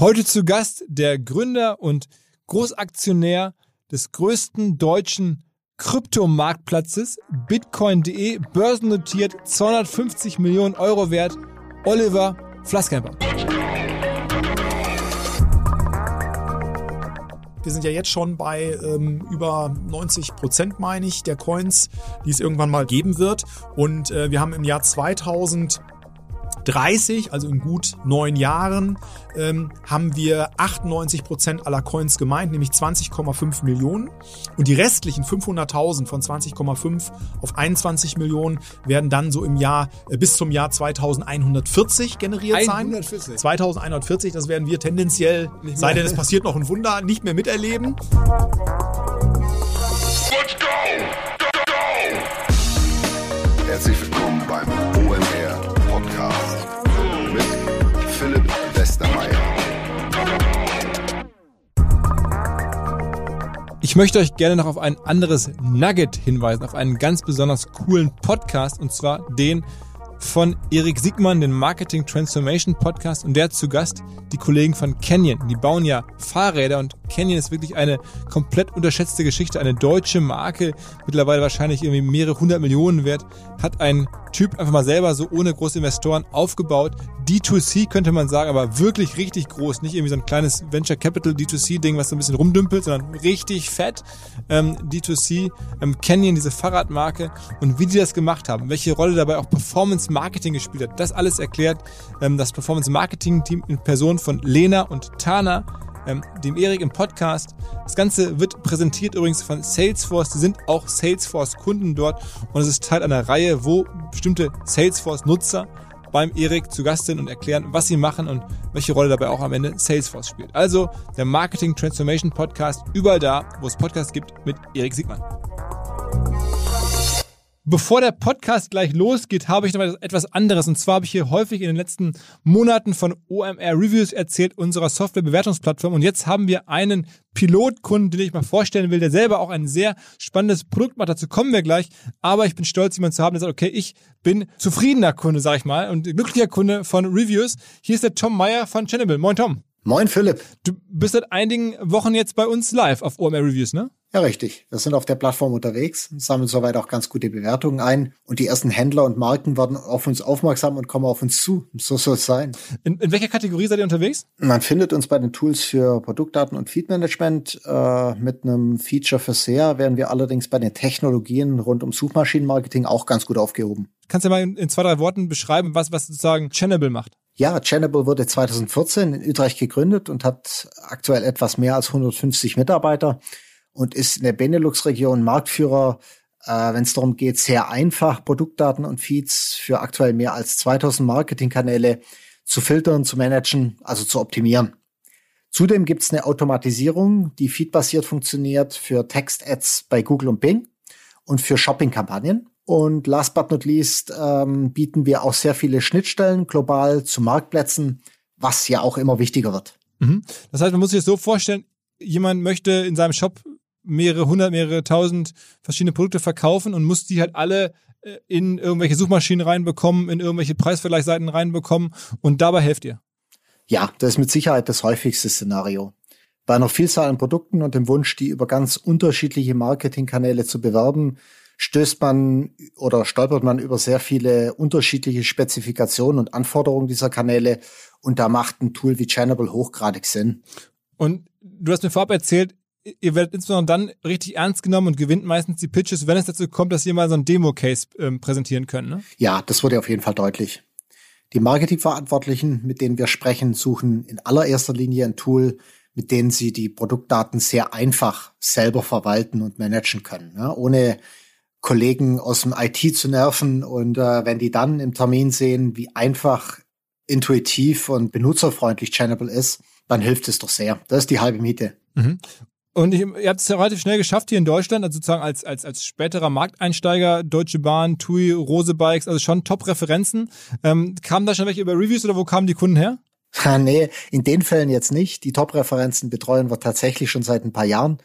Heute zu Gast der Gründer und Großaktionär des größten deutschen Kryptomarktplatzes, bitcoin.de, börsennotiert, 250 Millionen Euro wert, Oliver Flasskemper. Wir sind ja jetzt schon bei ähm, über 90 Prozent, meine ich, der Coins, die es irgendwann mal geben wird. Und äh, wir haben im Jahr 2000 30, also in gut neun Jahren, ähm, haben wir 98 Prozent aller Coins gemeint, nämlich 20,5 Millionen. Und die restlichen 500.000 von 20,5 auf 21 Millionen werden dann so im Jahr äh, bis zum Jahr 2140 generiert 140. sein. 2140, das werden wir tendenziell, sei denn es passiert noch ein Wunder, nicht mehr miterleben. Let's go! Go, go! Herzlich willkommen beim OMR Westermeier. Ich möchte euch gerne noch auf ein anderes Nugget hinweisen, auf einen ganz besonders coolen Podcast und zwar den von Erik Siegmann, den Marketing Transformation Podcast und der zu Gast die Kollegen von Canyon. Die bauen ja Fahrräder und Canyon ist wirklich eine komplett unterschätzte Geschichte, eine deutsche Marke, mittlerweile wahrscheinlich irgendwie mehrere hundert Millionen wert, hat ein Typ einfach mal selber so ohne große Investoren aufgebaut. D2C könnte man sagen, aber wirklich richtig groß. Nicht irgendwie so ein kleines Venture Capital D2C-Ding, was so ein bisschen rumdümpelt, sondern richtig fett. Ähm, D2C, ähm, Canyon, diese Fahrradmarke und wie die das gemacht haben, welche Rolle dabei auch Performance Marketing gespielt hat. Das alles erklärt ähm, das Performance Marketing Team in Person von Lena und Tana ähm, dem Erik im Podcast. Das Ganze wird präsentiert übrigens von Salesforce. Die sind auch Salesforce-Kunden dort und es ist Teil einer Reihe, wo bestimmte Salesforce-Nutzer beim Erik zu Gast sind und erklären, was sie machen und welche Rolle dabei auch am Ende Salesforce spielt. Also der Marketing Transformation Podcast überall da, wo es Podcasts gibt mit Erik Siegmann. Bevor der Podcast gleich losgeht, habe ich noch etwas anderes. Und zwar habe ich hier häufig in den letzten Monaten von OMR Reviews erzählt, unserer Softwarebewertungsplattform. Und jetzt haben wir einen Pilotkunden, den ich mal vorstellen will, der selber auch ein sehr spannendes Produkt macht. Dazu kommen wir gleich. Aber ich bin stolz, jemanden zu haben, der sagt, okay, ich bin zufriedener Kunde, sag ich mal, und glücklicher Kunde von Reviews. Hier ist der Tom Meyer von Channable. Moin, Tom. Moin, Philipp. Du bist seit einigen Wochen jetzt bei uns live auf OMR Reviews, ne? Ja, richtig. Wir sind auf der Plattform unterwegs, sammeln soweit auch ganz gute Bewertungen ein und die ersten Händler und Marken werden auf uns aufmerksam und kommen auf uns zu. So soll es sein. In, in welcher Kategorie seid ihr unterwegs? Man findet uns bei den Tools für Produktdaten und Feedmanagement. Äh, mit einem Feature für SEA werden wir allerdings bei den Technologien rund um Suchmaschinenmarketing auch ganz gut aufgehoben. Kannst du mal in, in zwei, drei Worten beschreiben, was, was sozusagen Channable macht? Ja, Channable wurde 2014 in Utrecht gegründet und hat aktuell etwas mehr als 150 Mitarbeiter und ist in der Benelux-Region Marktführer, äh, wenn es darum geht, sehr einfach Produktdaten und Feeds für aktuell mehr als 2000 Marketingkanäle zu filtern, zu managen, also zu optimieren. Zudem gibt es eine Automatisierung, die feedbasiert funktioniert für Text-Ads bei Google und Bing und für Shopping-Kampagnen. Und last but not least ähm, bieten wir auch sehr viele Schnittstellen global zu Marktplätzen, was ja auch immer wichtiger wird. Mhm. Das heißt, man muss sich das so vorstellen, jemand möchte in seinem Shop mehrere hundert, mehrere tausend verschiedene Produkte verkaufen und muss die halt alle äh, in irgendwelche Suchmaschinen reinbekommen, in irgendwelche Preisvergleichsseiten reinbekommen und dabei helft ihr. Ja, das ist mit Sicherheit das häufigste Szenario. Bei einer Vielzahl an Produkten und dem Wunsch, die über ganz unterschiedliche Marketingkanäle zu bewerben, stößt man oder stolpert man über sehr viele unterschiedliche Spezifikationen und Anforderungen dieser Kanäle und da macht ein Tool wie Channable hochgradig Sinn. Und du hast mir vorab erzählt, ihr werdet insbesondere dann richtig ernst genommen und gewinnt meistens die Pitches, wenn es dazu kommt, dass ihr mal so ein Demo-Case ähm, präsentieren könnt. Ne? Ja, das wurde auf jeden Fall deutlich. Die Marketingverantwortlichen, mit denen wir sprechen, suchen in allererster Linie ein Tool, mit denen sie die Produktdaten sehr einfach selber verwalten und managen können, ne? ohne Kollegen aus dem IT zu nerven. Und äh, wenn die dann im Termin sehen, wie einfach, intuitiv und benutzerfreundlich Channable ist, dann hilft es doch sehr. Das ist die halbe Miete. Mhm. Und ich, ihr habt es ja relativ schnell geschafft hier in Deutschland, also sozusagen als, als, als späterer Markteinsteiger, Deutsche Bahn, TUI, Rose Bikes, also schon Top-Referenzen. Ähm, kamen da schon welche über Reviews oder wo kamen die Kunden her? nee, in den Fällen jetzt nicht. Die Top-Referenzen betreuen wir tatsächlich schon seit ein paar Jahren.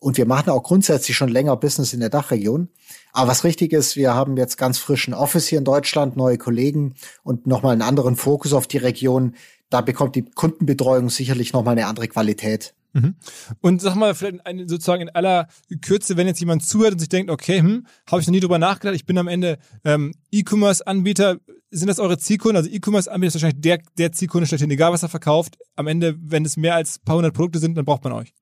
Und wir machen auch grundsätzlich schon länger Business in der Dachregion. Aber was richtig ist, wir haben jetzt ganz frischen Office hier in Deutschland, neue Kollegen und nochmal einen anderen Fokus auf die Region. Da bekommt die Kundenbetreuung sicherlich nochmal eine andere Qualität. Mhm. Und sag mal, vielleicht eine, sozusagen in aller Kürze, wenn jetzt jemand zuhört und sich denkt, okay, hm, habe ich noch nie drüber nachgedacht, ich bin am Ende ähm, E-Commerce-Anbieter, sind das eure Zielkunden? Also E-Commerce-Anbieter ist wahrscheinlich der, der Zielkunde schlechthin, egal was er verkauft. Am Ende, wenn es mehr als ein paar hundert Produkte sind, dann braucht man euch.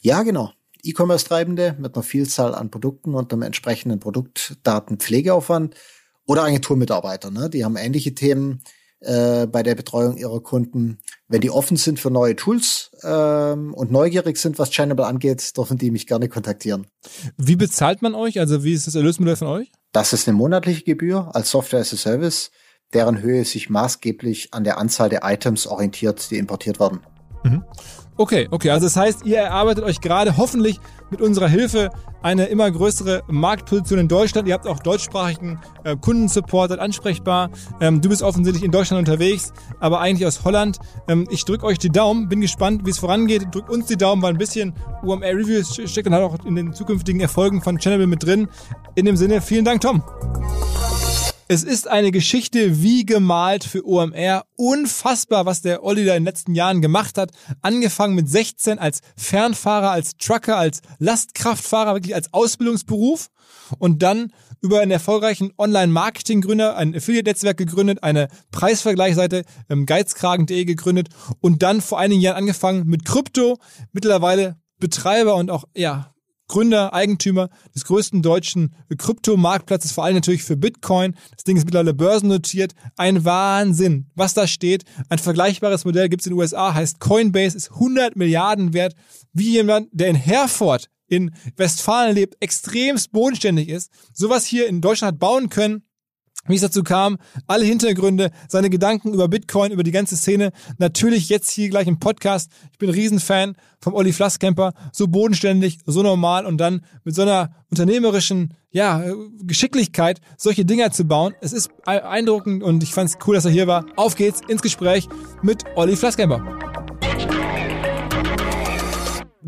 Ja, genau. E-Commerce-Treibende mit einer Vielzahl an Produkten und einem entsprechenden Produktdatenpflegeaufwand oder Agenturmitarbeiter, ne? die haben ähnliche Themen äh, bei der Betreuung ihrer Kunden. Wenn die offen sind für neue Tools ähm, und neugierig sind, was Channable angeht, dürfen die mich gerne kontaktieren. Wie bezahlt man euch? Also wie ist das Erlösmodell von euch? Das ist eine monatliche Gebühr als Software as a Service, deren Höhe sich maßgeblich an der Anzahl der Items orientiert, die importiert werden. Mhm. Okay, okay. Also das heißt, ihr erarbeitet euch gerade hoffentlich mit unserer Hilfe eine immer größere Marktposition in Deutschland. Ihr habt auch deutschsprachigen äh, Kundensupport, seid ansprechbar. Ähm, du bist offensichtlich in Deutschland unterwegs, aber eigentlich aus Holland. Ähm, ich drücke euch die Daumen, bin gespannt, wie es vorangeht. Drückt uns die Daumen, weil ein bisschen UMR Reviews steckt dann halt auch in den zukünftigen Erfolgen von Channel mit drin. In dem Sinne, vielen Dank, Tom. Es ist eine Geschichte wie gemalt für OMR. Unfassbar, was der Olli da in den letzten Jahren gemacht hat. Angefangen mit 16 als Fernfahrer, als Trucker, als Lastkraftfahrer, wirklich als Ausbildungsberuf. Und dann über einen erfolgreichen Online-Marketing-Gründer, ein Affiliate-Netzwerk gegründet, eine Preisvergleichsseite ähm, geizkragen.de gegründet und dann vor einigen Jahren angefangen mit Krypto. Mittlerweile Betreiber und auch, ja, Gründer, Eigentümer des größten deutschen Kryptomarktplatzes, vor allem natürlich für Bitcoin. Das Ding ist mittlerweile börsennotiert. Ein Wahnsinn, was da steht. Ein vergleichbares Modell gibt es in den USA, heißt Coinbase, ist 100 Milliarden wert. Wie jemand, der in Herford in Westfalen lebt, extremst bodenständig ist, sowas hier in Deutschland hat bauen können, wie es dazu kam, alle Hintergründe, seine Gedanken über Bitcoin, über die ganze Szene. Natürlich jetzt hier gleich im Podcast. Ich bin Riesenfan vom Olli Flasscamper. So bodenständig, so normal und dann mit so einer unternehmerischen ja, Geschicklichkeit solche Dinger zu bauen. Es ist beeindruckend und ich fand es cool, dass er hier war. Auf geht's ins Gespräch mit Olli Flasscamper.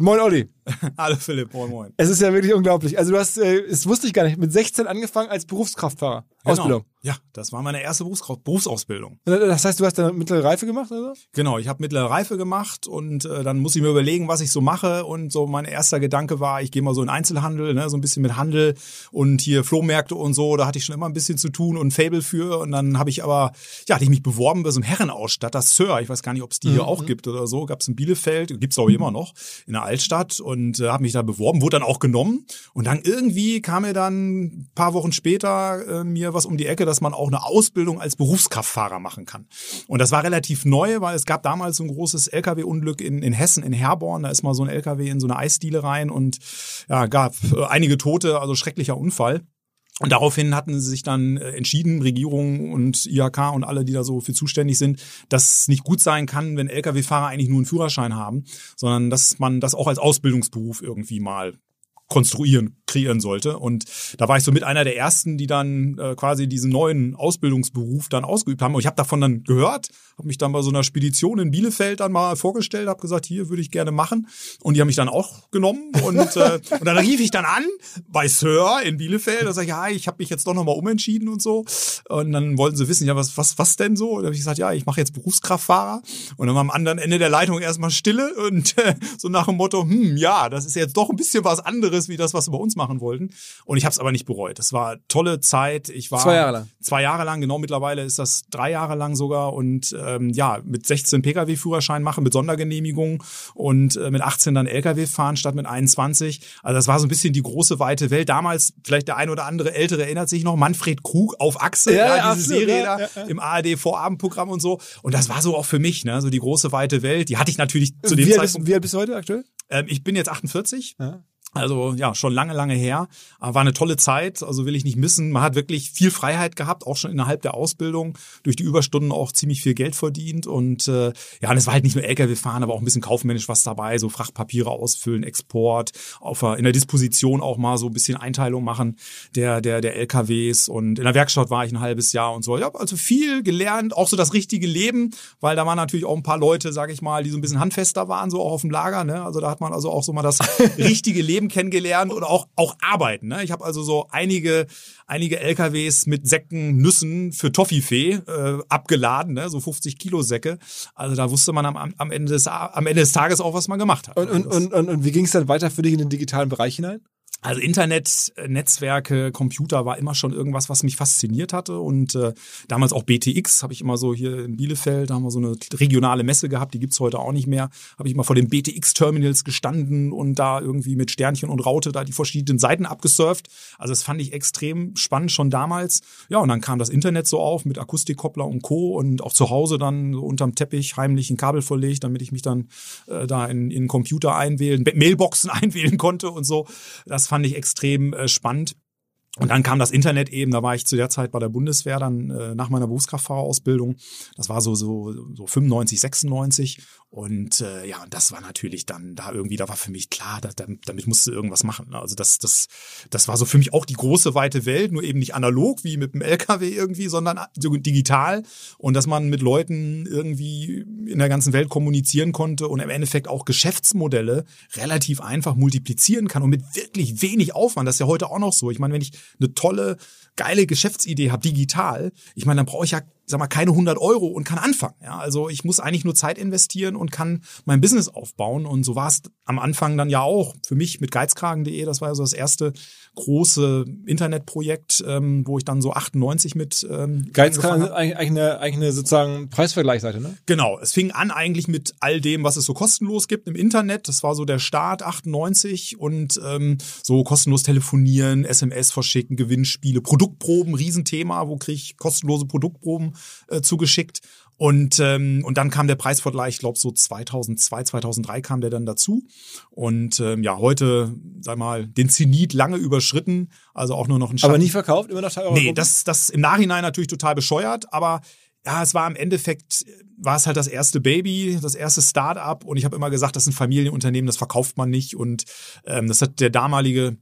Moin Olli. Hallo Philipp, moin moin. Es ist ja wirklich unglaublich. Also du hast, äh, das wusste ich gar nicht, mit 16 angefangen als Berufskraftfahrer. Genau. Ausbildung. Ja, das war meine erste Berufsausbildung. Das heißt, du hast dann mittlere Reife gemacht, oder? Genau, ich habe mittlere Reife gemacht und äh, dann muss ich mir überlegen, was ich so mache. Und so mein erster Gedanke war, ich gehe mal so in Einzelhandel, ne, so ein bisschen mit Handel und hier Flohmärkte und so. Da hatte ich schon immer ein bisschen zu tun und ein Fable für. Und dann habe ich aber, ja, hatte ich mich beworben bei so einem Herrenausstatter, Sir. Ich weiß gar nicht, ob es die mhm. hier auch gibt oder so. Gab es in Bielefeld, gibt's auch immer noch in der Altstadt und äh, habe mich da beworben, wurde dann auch genommen. Und dann irgendwie kam mir dann ein paar Wochen später äh, mir was um die Ecke, dass man auch eine Ausbildung als Berufskraftfahrer machen kann. Und das war relativ neu, weil es gab damals so ein großes LKW-Unglück in, in Hessen, in Herborn. Da ist mal so ein LKW in so eine Eisdiele rein und ja, gab äh, einige Tote, also schrecklicher Unfall. Und daraufhin hatten sie sich dann äh, entschieden, Regierung und IHK und alle, die da so für zuständig sind, dass es nicht gut sein kann, wenn Lkw-Fahrer eigentlich nur einen Führerschein haben, sondern dass man das auch als Ausbildungsberuf irgendwie mal konstruieren, kreieren sollte. Und da war ich so mit einer der ersten, die dann äh, quasi diesen neuen Ausbildungsberuf dann ausgeübt haben. Und ich habe davon dann gehört, habe mich dann bei so einer Spedition in Bielefeld dann mal vorgestellt, habe gesagt, hier würde ich gerne machen. Und die haben mich dann auch genommen. Und, äh, und dann rief ich dann an bei Sir in Bielefeld. Da sag ich, ja, ich habe mich jetzt doch nochmal umentschieden und so. Und dann wollten sie wissen, ja, was, was, was denn so? Und dann habe ich gesagt, ja, ich mache jetzt Berufskraftfahrer. Und dann war am anderen Ende der Leitung erstmal Stille und äh, so nach dem Motto, hm, ja, das ist jetzt doch ein bisschen was anderes wie das, was wir bei uns machen wollten. Und ich habe es aber nicht bereut. Das war tolle Zeit. Ich war zwei Jahre lang. Zwei Jahre lang, genau mittlerweile ist das drei Jahre lang sogar. Und ähm, ja, mit 16 Pkw-Führerschein machen, mit Sondergenehmigung und äh, mit 18 dann Lkw fahren statt mit 21. Also das war so ein bisschen die große weite Welt. Damals, vielleicht der ein oder andere Ältere erinnert sich noch, Manfred Krug auf Achse, ja, ja, diese absolut, Serie ja, da im ARD-Vorabendprogramm und so. Und das war so auch für mich, ne, so die große weite Welt. Die hatte ich natürlich zu dem wie Zeitpunkt. Bist, wie alt bist du heute aktuell? Ähm, ich bin jetzt 48. Ja. Also ja, schon lange, lange her. War eine tolle Zeit, also will ich nicht missen. Man hat wirklich viel Freiheit gehabt, auch schon innerhalb der Ausbildung, durch die Überstunden auch ziemlich viel Geld verdient. Und äh, ja, und es war halt nicht nur Lkw fahren, aber auch ein bisschen kaufmännisch was dabei, so Frachtpapiere ausfüllen, Export, auf in der Disposition auch mal so ein bisschen Einteilung machen der, der, der LKWs. Und in der Werkstatt war ich ein halbes Jahr und so. Ich habe also viel gelernt, auch so das richtige Leben, weil da waren natürlich auch ein paar Leute, sage ich mal, die so ein bisschen handfester waren, so auch auf dem Lager. Ne? Also da hat man also auch so mal das richtige Leben Leben kennengelernt und auch auch arbeiten. Ne? Ich habe also so einige einige LKWs mit Säcken Nüssen für Toffifee äh, abgeladen, ne? so 50 Kilo Säcke. Also da wusste man am, am Ende des am Ende des Tages auch, was man gemacht hat. Und, und, und, und, und wie ging es dann weiter für dich in den digitalen Bereich hinein? Also Internet, äh, Netzwerke, Computer war immer schon irgendwas, was mich fasziniert hatte. Und äh, damals auch BTX habe ich immer so hier in Bielefeld, da haben wir so eine regionale Messe gehabt, die gibt's heute auch nicht mehr. Habe ich immer vor den BTX-Terminals gestanden und da irgendwie mit Sternchen und Raute da die verschiedenen Seiten abgesurft. Also das fand ich extrem spannend schon damals. Ja, und dann kam das Internet so auf mit Akustikkoppler und Co. Und auch zu Hause dann so unterm Teppich heimlich ein Kabel verlegt, damit ich mich dann äh, da in, in Computer einwählen, Mailboxen einwählen konnte und so. Das fand ich extrem äh, spannend. Und dann kam das Internet eben, da war ich zu der Zeit bei der Bundeswehr, dann äh, nach meiner Berufskraftfahrerausbildung. Das war so, so, so 95, 96. Und äh, ja, das war natürlich dann da irgendwie, da war für mich klar, da, damit musste irgendwas machen. Ne? Also das, das, das war so für mich auch die große weite Welt, nur eben nicht analog wie mit dem LKW irgendwie, sondern so digital. Und dass man mit Leuten irgendwie in der ganzen Welt kommunizieren konnte und im Endeffekt auch Geschäftsmodelle relativ einfach multiplizieren kann und mit wirklich wenig Aufwand. Das ist ja heute auch noch so. Ich meine, wenn ich eine tolle, geile Geschäftsidee habe, digital, ich meine, dann brauche ich ja sag mal, keine 100 Euro und kann anfangen. Ja, also ich muss eigentlich nur Zeit investieren und kann mein Business aufbauen. Und so war es am Anfang dann ja auch für mich mit geizkragen.de. Das war ja so das erste große Internetprojekt, ähm, wo ich dann so 98 mit ähm, Geizkragen ist eigentlich eine, eigentlich eine sozusagen Preisvergleichsseite, ne? Genau. Es fing an eigentlich mit all dem, was es so kostenlos gibt im Internet. Das war so der Start 98 und ähm, so kostenlos telefonieren, SMS verschicken, Gewinnspiele, Produktproben, Riesenthema. Wo kriege ich kostenlose Produktproben? äh, zugeschickt. Und, ähm, und dann kam der Preisvergleich, ich glaube so 2002, 2003 kam der dann dazu. Und ähm, ja, heute, sag mal, den Zenit lange überschritten, also auch nur noch ein Schatten. Aber nie verkauft, immer noch Teil Nee, das, das im Nachhinein natürlich total bescheuert, aber ja, es war im Endeffekt, war es halt das erste Baby, das erste Start-up und ich habe immer gesagt, das ist ein Familienunternehmen, das verkauft man nicht und ähm, das hat der damalige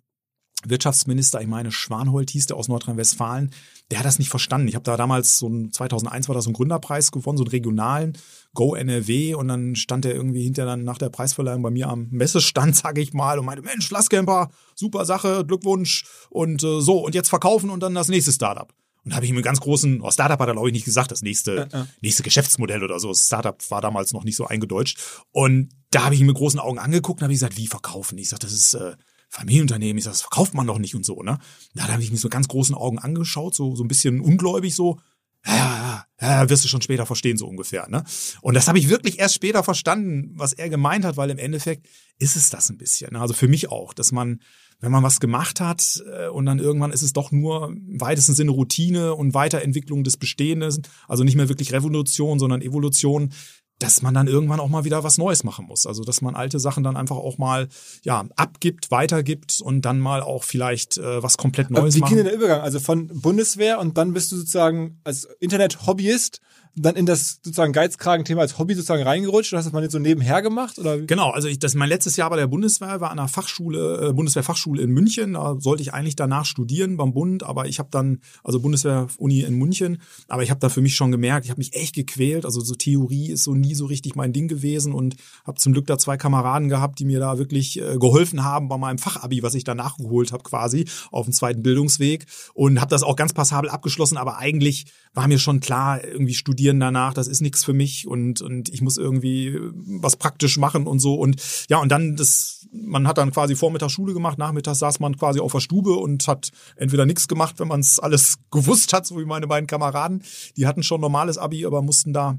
Wirtschaftsminister, ich meine Schwanhold hieß der aus Nordrhein-Westfalen, der hat das nicht verstanden. Ich habe da damals so ein 2001 war das so ein Gründerpreis gewonnen, so einen regionalen Go NRW und dann stand er irgendwie hinter dann nach der Preisverleihung bei mir am Messestand, sage ich mal, und meinte, Mensch, Flasscamper, super Sache, Glückwunsch und äh, so und jetzt verkaufen und dann das nächste Startup. Und da habe ich ihm einen ganz großen, oh, Startup hat er glaube ich nicht gesagt, das nächste, ja, ja. nächste Geschäftsmodell oder so. Startup war damals noch nicht so eingedeutscht. Und da habe ich ihn mit großen Augen angeguckt und habe gesagt, wie verkaufen? Ich sage, das ist äh, Familienunternehmen, ich sag, das verkauft man doch nicht und so, ne? Da habe ich mich so ganz großen Augen angeschaut, so, so ein bisschen ungläubig, so, ja, ja, ja, wirst du schon später verstehen, so ungefähr, ne? Und das habe ich wirklich erst später verstanden, was er gemeint hat, weil im Endeffekt ist es das ein bisschen. Ne? Also für mich auch, dass man, wenn man was gemacht hat äh, und dann irgendwann ist es doch nur im weitesten Sinne Routine und Weiterentwicklung des Bestehenden, also nicht mehr wirklich Revolution, sondern Evolution, dass man dann irgendwann auch mal wieder was Neues machen muss. Also dass man alte Sachen dann einfach auch mal ja abgibt, weitergibt und dann mal auch vielleicht äh, was komplett Neues Wie machen. ging denn der Übergang? Also von Bundeswehr und dann bist du sozusagen als Internet-Hobbyist dann in das sozusagen Geizkragen-Thema als Hobby sozusagen reingerutscht und hast das mal jetzt so nebenher gemacht? Oder? Genau, also ich, das mein letztes Jahr bei der Bundeswehr war an einer Fachschule, äh, Bundeswehrfachschule in München. Da sollte ich eigentlich danach studieren beim Bund, aber ich habe dann, also Bundeswehr-Uni in München, aber ich habe da für mich schon gemerkt, ich habe mich echt gequält. Also so Theorie ist so nie so richtig mein Ding gewesen und habe zum Glück da zwei Kameraden gehabt, die mir da wirklich äh, geholfen haben bei meinem Fachabi, was ich da nachgeholt habe quasi auf dem zweiten Bildungsweg und habe das auch ganz passabel abgeschlossen, aber eigentlich war mir schon klar, irgendwie studieren danach, das ist nichts für mich und, und ich muss irgendwie was praktisch machen und so. Und ja, und dann das, man hat dann quasi Vormittag Schule gemacht, nachmittags saß man quasi auf der Stube und hat entweder nichts gemacht, wenn man es alles gewusst hat, so wie meine beiden Kameraden. Die hatten schon normales Abi, aber mussten da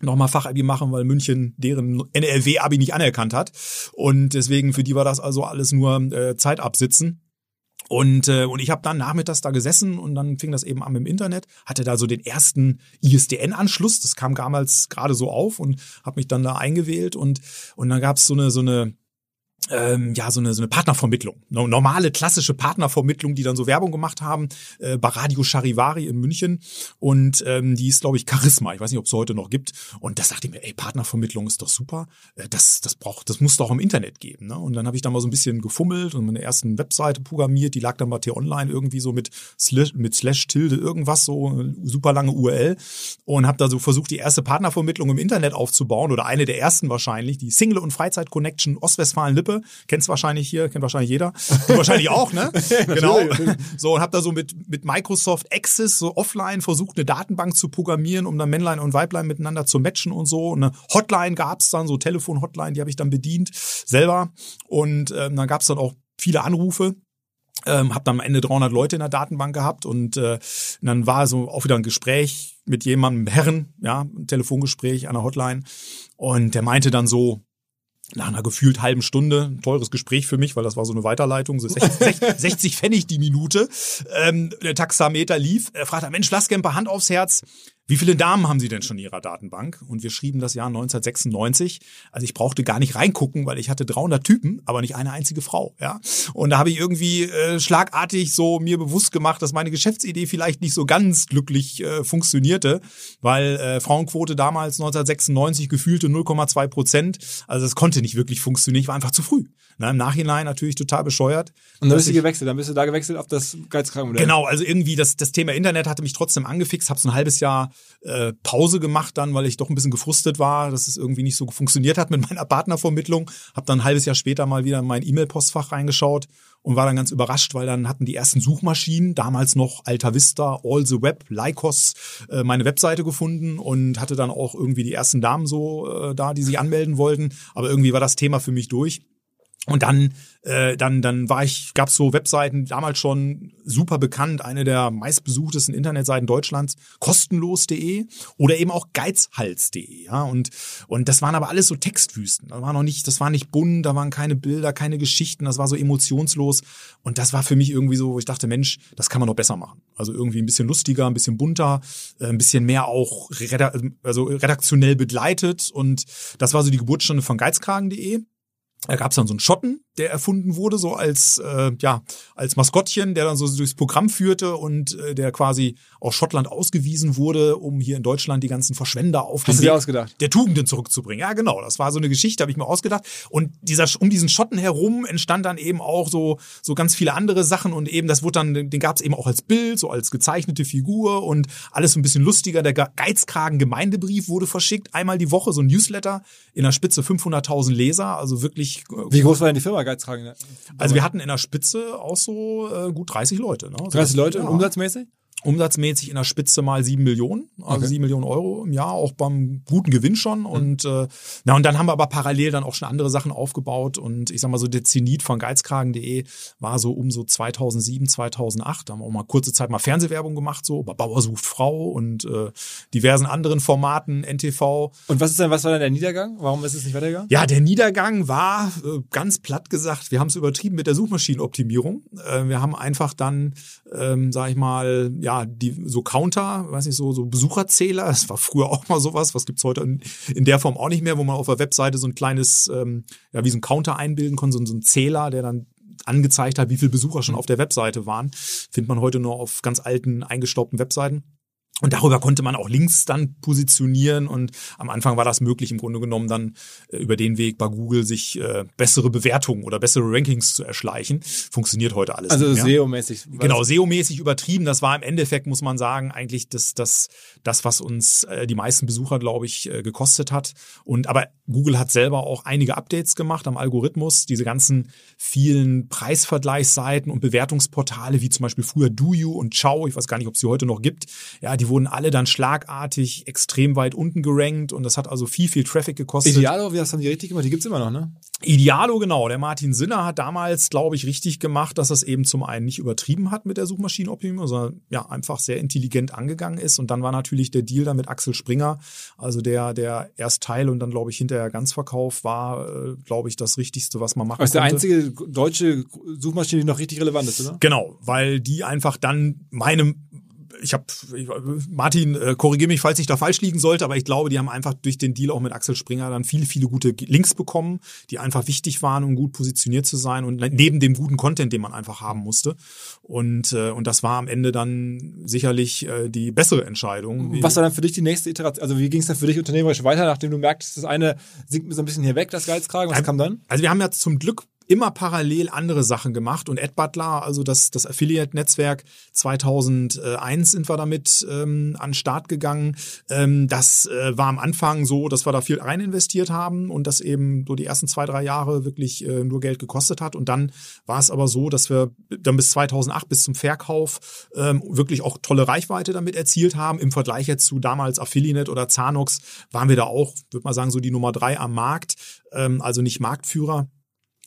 nochmal Fachabi machen, weil München deren NRW-Abi nicht anerkannt hat. Und deswegen für die war das also alles nur äh, Zeit absitzen. Und, äh, und ich habe dann nachmittags da gesessen und dann fing das eben an im Internet, hatte da so den ersten ISDN-Anschluss, das kam damals gerade so auf und habe mich dann da eingewählt und, und dann gab's so eine, so eine ähm, ja so eine, so eine Partnervermittlung, normale klassische Partnervermittlung, die dann so Werbung gemacht haben äh, bei Radio Charivari in München. Und ähm, die ist glaube ich Charisma, ich weiß nicht, ob es heute noch gibt. Und das dachte ich mir, ey Partnervermittlung ist doch super, äh, das das braucht, das muss doch im Internet geben, ne? Und dann habe ich da mal so ein bisschen gefummelt und meine ersten Webseite programmiert, die lag dann bei T-Online irgendwie so mit slash, mit slash tilde irgendwas so super lange URL und habe da so versucht die erste Partnervermittlung im Internet aufzubauen. Oder eine der ersten wahrscheinlich, die Single und Freizeit Connection Ostwestfalen Anrufe. Kennst wahrscheinlich hier, kennt wahrscheinlich jeder. Du wahrscheinlich auch, ne? genau. So, und hab da so mit, mit Microsoft Access so offline versucht, eine Datenbank zu programmieren, um dann Männlein und Weiblein miteinander zu matchen und so. Und eine Hotline gab's dann, so Telefon-Hotline, die habe ich dann bedient selber. Und ähm, dann gab's dann auch viele Anrufe ähm, habe dann am Ende 300 Leute in der Datenbank gehabt und äh, dann war so auch wieder ein Gespräch mit jemandem, Herren, ja, ein Telefongespräch an der Hotline und der meinte dann so, nach einer gefühlt halben Stunde, ein teures Gespräch für mich, weil das war so eine Weiterleitung, so 60, 60 Pfennig die Minute. Ähm, der Taxameter lief. Er fragte, Mensch, Lasskemper, Hand aufs Herz. Wie viele Damen haben Sie denn schon in Ihrer Datenbank? Und wir schrieben das Jahr 1996. Also ich brauchte gar nicht reingucken, weil ich hatte 300 Typen, aber nicht eine einzige Frau. Ja. Und da habe ich irgendwie äh, schlagartig so mir bewusst gemacht, dass meine Geschäftsidee vielleicht nicht so ganz glücklich äh, funktionierte, weil äh, Frauenquote damals 1996 gefühlte 0,2 Prozent. Also das konnte nicht wirklich funktionieren. Ich war einfach zu früh. Na, Im Nachhinein natürlich total bescheuert. Und dann bist du gewechselt, dann bist du da gewechselt auf das Geizkragenmodell. Genau, also irgendwie das, das Thema Internet hatte mich trotzdem angefixt, habe so ein halbes Jahr äh, Pause gemacht dann, weil ich doch ein bisschen gefrustet war, dass es irgendwie nicht so funktioniert hat mit meiner Partnervermittlung. Habe dann ein halbes Jahr später mal wieder in mein E-Mail-Postfach reingeschaut und war dann ganz überrascht, weil dann hatten die ersten Suchmaschinen, damals noch Alta Vista, All the Web, Lycos, äh, meine Webseite gefunden und hatte dann auch irgendwie die ersten Damen so äh, da, die sich anmelden wollten. Aber irgendwie war das Thema für mich durch. Und dann, äh, dann, dann war ich, gab's so Webseiten damals schon super bekannt, eine der meistbesuchtesten Internetseiten Deutschlands, kostenlos.de oder eben auch geizhals.de. Ja, und und das waren aber alles so Textwüsten. Da war noch nicht, das war nicht bunt, da waren keine Bilder, keine Geschichten, das war so emotionslos. Und das war für mich irgendwie so, wo ich dachte, Mensch, das kann man noch besser machen. Also irgendwie ein bisschen lustiger, ein bisschen bunter, äh, ein bisschen mehr auch redak also redaktionell begleitet. Und das war so die Geburtsstunde von geizkragen.de. Da gab es dann so einen Schotten, der erfunden wurde, so als äh, ja als Maskottchen, der dann so durchs Programm führte und äh, der quasi aus Schottland ausgewiesen wurde, um hier in Deutschland die ganzen Verschwender auf den ausgedacht? der Tugenden zurückzubringen. Ja, genau. Das war so eine Geschichte, habe ich mir ausgedacht. Und dieser um diesen Schotten herum entstand dann eben auch so so ganz viele andere Sachen und eben das wurde dann, den gab es eben auch als Bild, so als gezeichnete Figur und alles so ein bisschen lustiger. Der Geizkragen Gemeindebrief wurde verschickt, einmal die Woche so ein Newsletter in der Spitze 500.000 Leser, also wirklich. Äh, Wie groß war denn die Firma Geizkragen? Also wir hatten in der Spitze auch so äh, gut 30 Leute. Ne? 30 Leute ja. umsatzmäßig? Umsatzmäßig in der Spitze mal sieben Millionen, also Okay. sieben Millionen Euro im Jahr, auch beim guten Gewinn schon. Und äh, na und dann haben wir aber parallel dann auch schon andere Sachen aufgebaut und ich sag mal so der Zenit von geizkragen.de war so um so 2007, 2008. Da haben wir auch mal kurze Zeit mal Fernsehwerbung gemacht, so bei Bauer sucht Frau und äh, diversen anderen Formaten, NTV. Und was ist denn, was war denn der Niedergang? Warum ist es nicht weitergegangen? Ja, der Niedergang war äh, ganz platt gesagt, wir haben es übertrieben mit der Suchmaschinenoptimierung. Äh, wir haben einfach dann, ähm, sag ich mal, ja, die so Counter, weiß nicht, so, so Besucherzähler, das war früher auch mal sowas, was gibt's heute in, in der Form auch nicht mehr, wo man auf der Webseite so ein kleines, ähm, ja, wie so ein Counter einbilden konnte, so, so ein Zähler, der dann angezeigt hat, wie viele Besucher schon auf der Webseite waren. Findet man heute nur auf ganz alten, eingestaubten Webseiten. Und darüber konnte man auch Links dann positionieren und am Anfang war das möglich, im Grunde genommen dann äh, über den Weg bei Google sich äh, bessere Bewertungen oder bessere Rankings zu erschleichen. Funktioniert heute alles Also. SEO-mäßig. Genau, SEO-mäßig übertrieben. Das war im Endeffekt, muss man sagen, eigentlich das, das, das was uns äh, die meisten Besucher, glaube ich, äh, gekostet hat. Und aber Google hat selber auch einige Updates gemacht am Algorithmus. Diese ganzen vielen Preisvergleichsseiten und Bewertungsportale, wie zum Beispiel früher DoYou und Ciao, ich weiß gar nicht, ob es sie heute noch gibt. Ja, die wurden alle dann schlagartig extrem weit unten gerankt und das hat also viel, viel Traffic gekostet. Idealo, wie das haben die richtig gemacht? Die gibt's immer noch, ne? Idealo, genau. Der Martin Sinner hat damals, glaube ich, richtig gemacht, dass das eben zum einen nicht übertrieben hat mit der Suchmaschinenoptimierung, sondern ja einfach sehr intelligent angegangen ist. Und dann war natürlich der Deal da mit Axel Springer, also der, der erst Teil und dann, glaube ich, hinterher Ganzverkauf war, äh, glaube ich, das Richtigste, was man machen Das ist der konnte. einzige deutsche Suchmaschine, die noch richtig relevant ist, oder? Genau, weil die einfach dann meinem ich habe Martin, äh, korrigiere mich, falls ich da falsch liegen sollte, aber ich glaube, die haben einfach durch den Deal auch mit Axel Springer dann viele, viele gute Links bekommen, die einfach wichtig waren, um gut positioniert zu sein und neben dem guten Content, den man einfach haben musste. Und äh, und das war am Ende dann sicherlich äh, die bessere Entscheidung. Was war dann für dich die nächste Iteration? Also wie ging es dann für dich unternehmerisch weiter, nachdem du merktest, das eine sinkt mir so ein bisschen hier weg, das Geizkragen? Was kam dann? Also wir haben ja zum Glück immer parallel andere Sachen gemacht und AdButler, also das, das Affiliate-Netzwerk 2001 sind wir damit ähm, an den Start gegangen. Ähm, das äh, war am Anfang so, dass wir da viel rein investiert haben und das eben so die ersten zwei, drei Jahre wirklich äh, nur Geld gekostet hat und dann war es aber so, dass wir dann bis 2008 bis zum Verkauf ähm, wirklich auch tolle Reichweite damit erzielt haben. Im Vergleich jetzt zu damals Affiliate oder Zanox waren wir da auch, würde man sagen, so die Nummer drei am Markt, ähm, also nicht Marktführer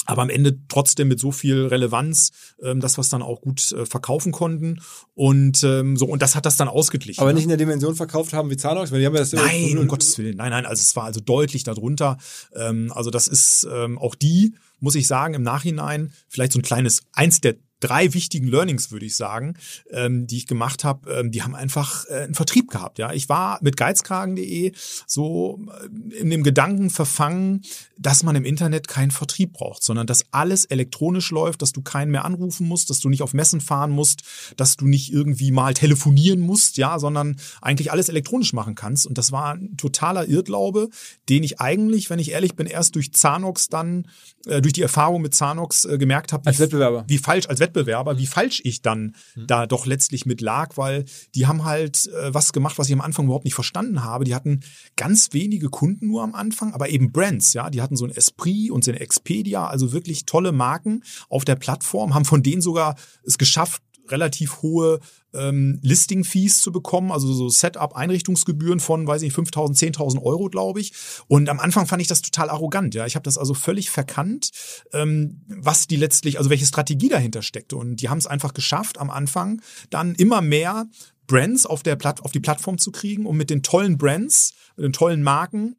aber am Ende trotzdem mit so viel Relevanz, ähm, dass wir es dann auch gut äh, verkaufen konnten und ähm, so und das hat das dann ausgeglichen. Aber ne? nicht in der Dimension verkauft haben wie Zanox, weil die haben ja das Nein, um Gottes Willen, nein, nein, also es war also deutlich darunter. Ähm, also das ist ähm, auch die, muss ich sagen, im Nachhinein vielleicht so ein kleines eins der drei wichtigen Learnings, würde ich sagen, ähm, die ich gemacht habe, ähm, die haben einfach äh, einen Vertrieb gehabt. Ja, Ich war mit geizkragen.de so äh, in dem Gedanken verfangen, dass man im Internet keinen Vertrieb braucht, sondern dass alles elektronisch läuft, dass du keinen mehr anrufen musst, dass du nicht auf Messen fahren musst, dass du nicht irgendwie mal telefonieren musst, ja, sondern eigentlich alles elektronisch machen kannst. Und das war ein totaler Irrglaube, den ich eigentlich, wenn ich ehrlich bin, erst durch Zanox dann, äh, durch die Erfahrung mit Zanox äh, gemerkt habe, Wettbewerber. wie falsch, als Wettbewerber, wie falsch ich dann mhm. da doch letztlich mit lag, weil die haben halt äh, was gemacht, was ich am Anfang überhaupt nicht verstanden habe. Die hatten ganz wenige Kunden nur am Anfang, aber eben Brands, ja. Die hatten so ein Esprit und so eine Expedia, also wirklich tolle Marken auf der Plattform, haben von denen sogar es geschafft, relativ hohe ähm, Listing-Fees zu bekommen, also so Setup-Einrichtungsgebühren von, weiß ich, 5.000, 10.000 Euro, glaube ich. Und am Anfang fand ich das total arrogant. Ja, ich habe das also völlig verkannt, ähm, was die letztlich, also welche Strategie dahinter steckte. Und die haben es einfach geschafft, am Anfang dann immer mehr Brands auf der Platt, auf die Plattform zu kriegen, um mit den tollen Brands, mit den tollen Marken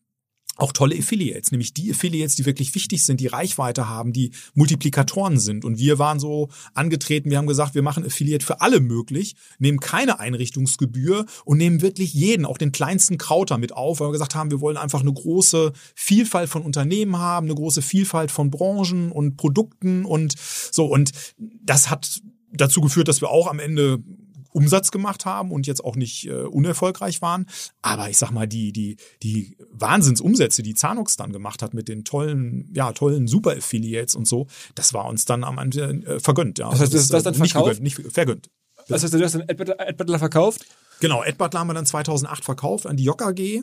auch tolle Affiliates, nämlich die Affiliates, die wirklich wichtig sind, die Reichweite haben, die Multiplikatoren sind. Und wir waren so angetreten, wir haben gesagt, wir machen Affiliate für alle möglich, nehmen keine Einrichtungsgebühr und nehmen wirklich jeden, auch den kleinsten Krauter mit auf, weil wir gesagt haben, wir wollen einfach eine große Vielfalt von Unternehmen haben, eine große Vielfalt von Branchen und Produkten und so. Und das hat dazu geführt, dass wir auch am Ende Umsatz gemacht haben und jetzt auch nicht äh, unerfolgreich waren. Aber ich sag mal, die, die, die Wahnsinnsumsätze, die Zanox dann gemacht hat mit den tollen, ja, tollen Super-Affiliates und so, das war uns dann am Ende äh, vergönnt. Ja. Das heißt, das, ist das dann nicht verkauft? Gegönnt, nicht vergönnt. Das heißt, du hast einen Adbattler verkauft? Genau, AdButler haben wir dann 2008 verkauft an die Jock AG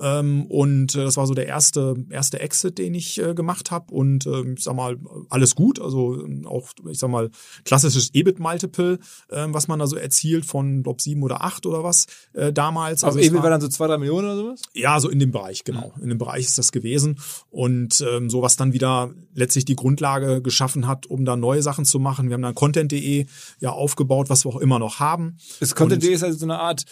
ähm, und äh, das war so der erste erste Exit, den ich äh, gemacht habe und äh, ich sag mal alles gut, also ähm, auch ich sag mal klassisches EBIT Multiple, äh, was man da so erzielt von glaube sieben oder acht oder was äh, damals. Also, also EBIT war, war, dann so zwei drei Millionen oder sowas? Ja, so in dem Bereich genau, in dem Bereich ist das gewesen und ähm, so was dann wieder letztlich die Grundlage geschaffen hat, um da neue Sachen zu machen. Wir haben dann Content.de ja aufgebaut, was wir auch immer noch haben. Das Content.de ist also so eine Art Art,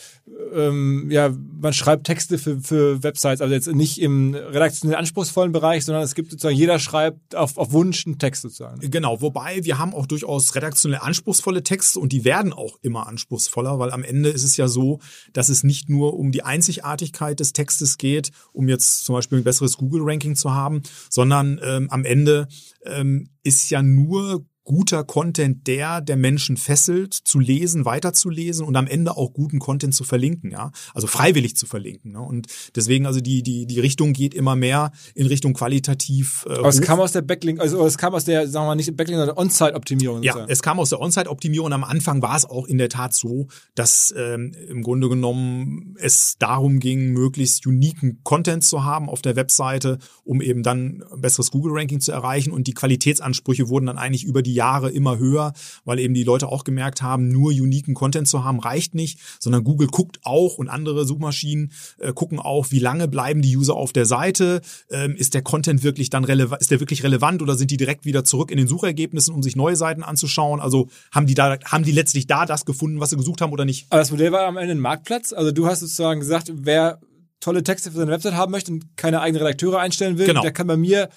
ähm, ja, man schreibt Texte für, für Websites, also jetzt nicht im redaktionell anspruchsvollen Bereich, sondern es gibt sozusagen, jeder schreibt auf, auf Wunsch einen Text sozusagen. Genau, wobei wir haben auch durchaus redaktionell anspruchsvolle Texte und die werden auch immer anspruchsvoller, weil am Ende ist es ja so, dass es nicht nur um die Einzigartigkeit des Textes geht, um jetzt zum Beispiel ein besseres Google-Ranking zu haben, sondern ähm, am Ende ähm, ist ja nur guter Content der, der Menschen fesselt, zu lesen, weiterzulesen und am Ende auch guten Content zu verlinken, ja. Also freiwillig zu verlinken. Ne? Und deswegen, also die, die, die Richtung geht immer mehr in Richtung qualitativ. Äh, Aber es kam aus der Backlink, also es kam aus der, sagen wir mal, nicht Backlink, sondern On-Site-Optimierung. Ja, es kam aus der On-Site-Optimierung. Am Anfang war es auch in der Tat so, dass ähm, im Grunde genommen es darum ging, möglichst uniken Content zu haben auf der Webseite, um eben dann ein besseres Google-Ranking zu erreichen. Und die Qualitätsansprüche wurden dann eigentlich über die die Jahre immer höher, weil eben die Leute auch gemerkt haben, nur uniken Content zu haben reicht nicht, sondern Google guckt auch und andere Suchmaschinen äh, gucken auch, wie lange bleiben die User auf der Seite, ähm, ist der Content wirklich dann relevant, ist der wirklich relevant oder sind die direkt wieder zurück in den Suchergebnissen, um sich neue Seiten anzuschauen? Also haben die da, haben die letztlich da das gefunden, was sie gesucht haben oder nicht? Aber das Modell war am Ende ein Marktplatz. Also du hast sozusagen gesagt, wer tolle Texte für seine Website haben möchte und keine eigenen Redakteure einstellen will, genau. der kann bei mir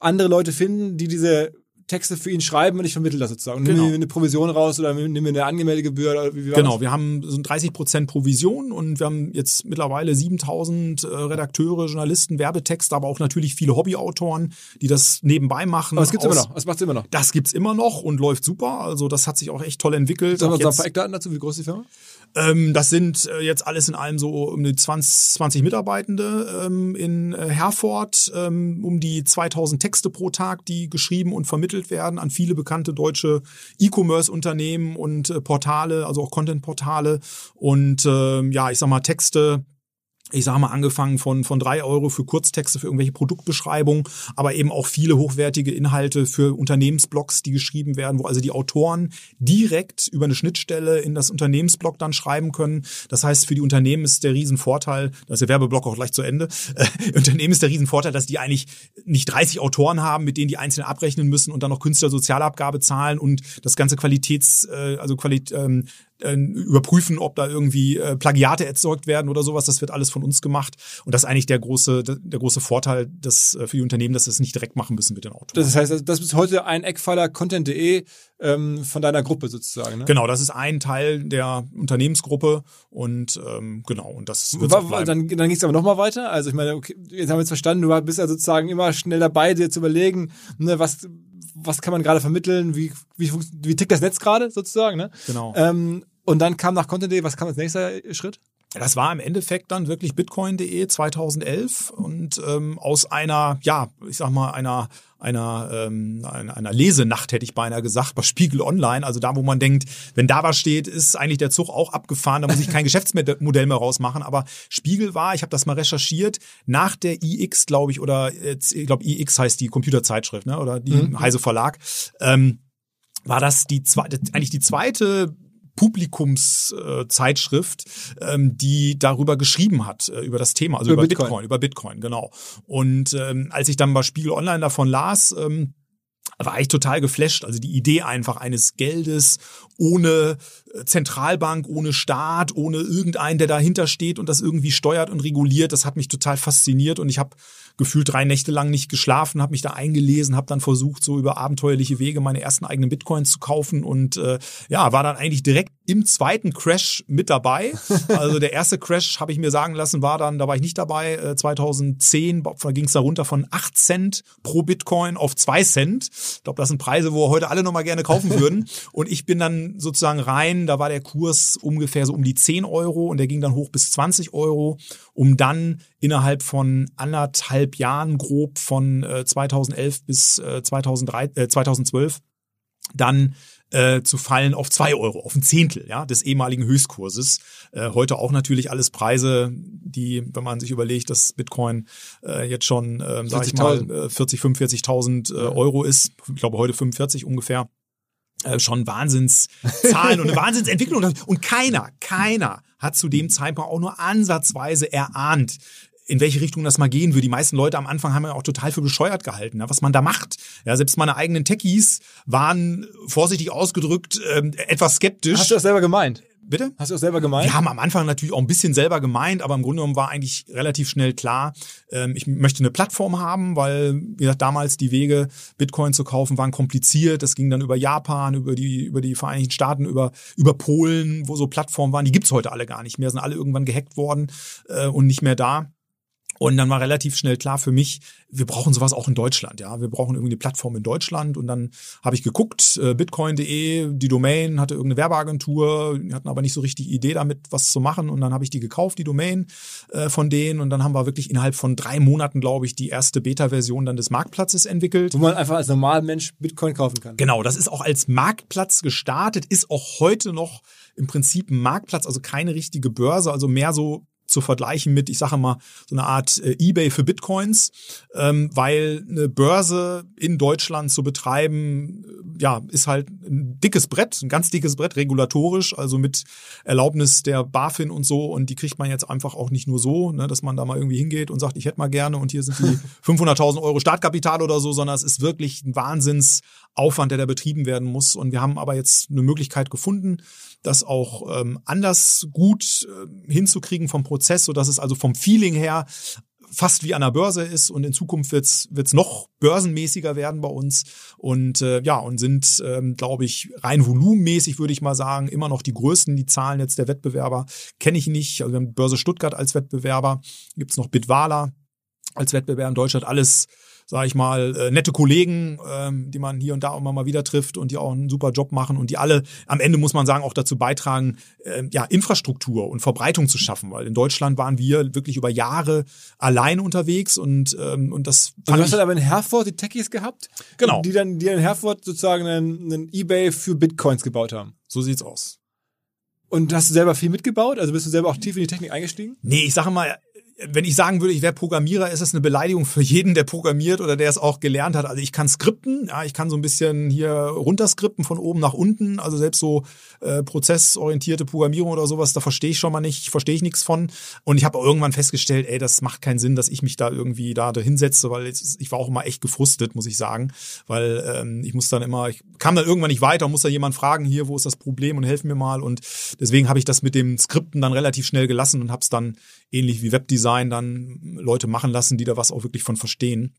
andere Leute finden, die diese Texte für ihn schreiben und ich vermittle das sozusagen. Und genau. Nimm mir eine Provision raus oder nimm mir eine Angemeldegebühr. Oder wie, wie genau, das? wir haben so 30 Prozent Provision und wir haben jetzt mittlerweile 7000 äh, Redakteure, Journalisten, Werbetexte, aber auch natürlich viele Hobbyautoren, die das nebenbei machen. Aber das gibt's immer noch. Das macht's immer noch. Das gibt's immer noch und läuft super. Also das hat sich auch echt toll entwickelt. Wir uns ein paar Eckdaten dazu. Wie groß ist die Firma? Ähm, das sind äh, jetzt alles in allem so um die 20, 20 Mitarbeitende ähm, in äh, Herford, ähm, um die 2000 Texte pro Tag, die geschrieben und vermittelt werden an viele bekannte deutsche E-Commerce-Unternehmen und äh, Portale, also auch Content-Portale. Und ja, ich sag mal Texte ich sage mal, angefangen von, von drei Euro für Kurztexte, für irgendwelche Produktbeschreibungen, aber eben auch viele hochwertige Inhalte für Unternehmensblogs, die geschrieben werden, wo also die Autoren direkt über eine Schnittstelle in das Unternehmensblog dann schreiben können. Das heißt, für die Unternehmen ist der Riesenvorteil, da ist der Werbeblock auch gleich zu Ende, äh, Unternehmen ist der Riesenvorteil, dass die eigentlich nicht 30 Autoren haben, mit denen die einzeln abrechnen müssen und dann noch Künstlersozialabgabe zahlen und das ganze Qualitäts, äh, also Qualit, ähm, äh, überprüfen, ob da irgendwie äh, Plagiate erzeugt werden oder sowas. Das wird alles von uns gemacht. Und das ist eigentlich der große, der große Vorteil dass, äh, für die Unternehmen, dass sie es nicht direkt machen müssen mit den Autoren. Das heißt, das ist heute ein Eckpfeiler Content.de ähm, von deiner Gruppe sozusagen. Ne? Genau, das ist ein Teil der Unternehmensgruppe und ähm, genau, und das wird Dann, dann ging es aber nochmal weiter. Also ich meine, okay, jetzt haben wir jetzt verstanden, du bist ja sozusagen immer schnell dabei, dir zu überlegen, ne, was was kann man gerade vermitteln, wie, wie, wie tickt das Netz gerade sozusagen, ne? Genau. Ähm, und dann kam nach Content.de, was kam als nächster Schritt? Das war im Endeffekt dann wirklich Bitcoin.de 2011 und ähm, aus einer, ja, ich sag mal, einer einer, ähm, einer, einer Lesenacht, hätte ich beinahe gesagt, bei Spiegel Online. Also da, wo man denkt, wenn da was steht, ist eigentlich der Zug auch abgefahren, da muss ich kein Geschäftsmodell mehr rausmachen. Aber Spiegel war, ich habe das mal recherchiert, nach der iX, glaube ich, oder ich glaube, iX heißt die Computerzeitschrift, ne? Oder die mhm. Heise Verlag. Ähm, war das die zweite, eigentlich die zweite Publikumszeitschrift, äh, ähm, die darüber geschrieben hat, äh, über das Thema, also über, über Bitcoin. Bitcoin. über Bitcoin, genau. Und ähm, als ich dann bei Spiegel Online davon las, ähm, war ich total geflasht. Also die Idee einfach eines Geldes ohne Zentralbank, ohne Staat, ohne irgendeinen, der dahinter steht und das irgendwie steuert und reguliert, das hat mich total fasziniert und ich habe gefühlt drei Nächte lang nicht geschlafen, habe mich da eingelesen, habe dann versucht, so über abenteuerliche Wege meine ersten eigenen Bitcoins zu kaufen und äh, ja, war dann eigentlich direkt im zweiten Crash mit dabei. Also der erste Crash, habe ich mir sagen lassen, war dann, da war ich nicht dabei, äh, 2010, da ging es da runter von 8 Cent pro Bitcoin auf 2 Cent. Ich glaube, das sind Preise, wo heute alle nochmal gerne kaufen würden. Und ich bin dann sozusagen rein, da war der Kurs ungefähr so um die 10 Euro und der ging dann hoch bis 20 Euro, um dann innerhalb von anderthalb Jahren grob von äh, 2011 bis äh, 2003, äh, 2012 dann äh, zu fallen auf zwei Euro, auf ein Zehntel ja, des ehemaligen Höchstkurses. Äh, heute auch natürlich alles Preise, die, wenn man sich überlegt, dass Bitcoin äh, jetzt schon, äh, sag ich mal, 40, 45.000 äh, Euro ist, ich glaube heute 45 ungefähr, äh, schon Wahnsinnszahlen und eine Wahnsinnsentwicklung. Und keiner, keiner hat zu dem Zeitpunkt auch nur ansatzweise erahnt, in welche Richtung das mal gehen würde. Die meisten Leute am Anfang haben ja auch total für bescheuert gehalten, ja, was man da macht. Ja, selbst meine eigenen Techies waren vorsichtig ausgedrückt äh, etwas skeptisch. Hast du das selber gemeint? Bitte? Hast du auch selber gemeint? Wir haben am Anfang natürlich auch ein bisschen selber gemeint, aber im Grunde genommen war eigentlich relativ schnell klar, ähm, ich möchte eine Plattform haben, weil, wie gesagt, damals die Wege, Bitcoin zu kaufen, waren kompliziert. Das ging dann über Japan, über die, über die Vereinigten Staaten, über, über Polen, wo so Plattformen waren. Die gibt's heute alle gar nicht mehr, sind alle irgendwann gehackt worden äh, und nicht mehr da. Und dann war relativ schnell klar für mich, wir brauchen sowas auch in Deutschland. Ja, wir brauchen irgendwie eine Plattform in Deutschland. Und dann habe ich geguckt, äh, bitcoin.de, die Domain hatte irgendeine Werbeagentur, hatten aber nicht so richtig Idee damit, was zu machen. Und dann habe ich die gekauft, die Domain äh, von denen. Und dann haben wir wirklich innerhalb von drei Monaten, glaube ich, die erste Beta-Version dann des Marktplatzes entwickelt. Wo man einfach als normaler Mensch Bitcoin kaufen kann. Genau, das ist auch als Marktplatz gestartet, ist auch heute noch im Prinzip ein Marktplatz, also keine richtige Börse, also mehr so zu vergleichen mit, ich sage mal, so eine Art äh, Ebay für Bitcoins, ähm, weil eine Börse in Deutschland zu betreiben, äh, ja, ist halt ein dickes Brett, ein ganz dickes Brett, regulatorisch, also mit Erlaubnis der BaFin und so. Und die kriegt man jetzt einfach auch nicht nur so, ne, dass man da mal irgendwie hingeht und sagt, ich hätte mal gerne und hier sind die 500.000 Euro Startkapital oder so, sondern es ist wirklich ein Wahnsinnsaufwand, der da betrieben werden muss. Und wir haben aber jetzt eine Möglichkeit gefunden, das auch ähm, anders gut äh, hinzukriegen vom Prozess, so dass es also vom Feeling her fast wie an der Börse ist und in Zukunft wird's wird's noch börsenmäßiger werden bei uns. Und äh, ja und sind ähm, glaube ich rein volumenmäßig würde ich mal sagen immer noch die größten. Die Zahlen jetzt der Wettbewerber kenne ich nicht. Also wir haben Börse Stuttgart als Wettbewerber gibt's noch Bitwala als Wettbewerber in Deutschland. Alles sage ich mal, äh, nette Kollegen, ähm, die man hier und da immer mal wieder trifft und die auch einen super Job machen und die alle am Ende, muss man sagen, auch dazu beitragen, äh, ja, Infrastruktur und Verbreitung zu schaffen, weil in Deutschland waren wir wirklich über Jahre allein unterwegs und, ähm, und das Und du hast halt aber in Herford die Techies gehabt, Genau. die dann, die in Herford sozusagen einen, einen Ebay für Bitcoins gebaut haben. so sieht's aus. Und hast du selber viel mitgebaut? Also bist du selber auch tief in die Technik eingestiegen? Nee, ich sage mal, wenn ich sagen würde, ich wäre Programmierer, ist es eine Beleidigung für jeden, der programmiert oder der es auch gelernt hat. Also ich kann skripten, ja, ich kann so ein bisschen hier runterskripten von oben nach unten. Also selbst so äh, prozessorientierte Programmierung oder sowas, da verstehe ich schon mal nicht, verstehe ich nichts von. Und ich habe irgendwann festgestellt, ey, das macht keinen Sinn, dass ich mich da irgendwie da hinsetze, weil ich war auch immer echt gefrustet, muss ich sagen, weil ähm, ich muss dann immer, ich kam dann irgendwann nicht weiter, muss da jemand fragen, hier, wo ist das Problem und helfen mir mal. Und deswegen habe ich das mit dem Skripten dann relativ schnell gelassen und habe es dann ähnlich wie Webdesign dann Leute machen lassen, die da was auch wirklich von verstehen.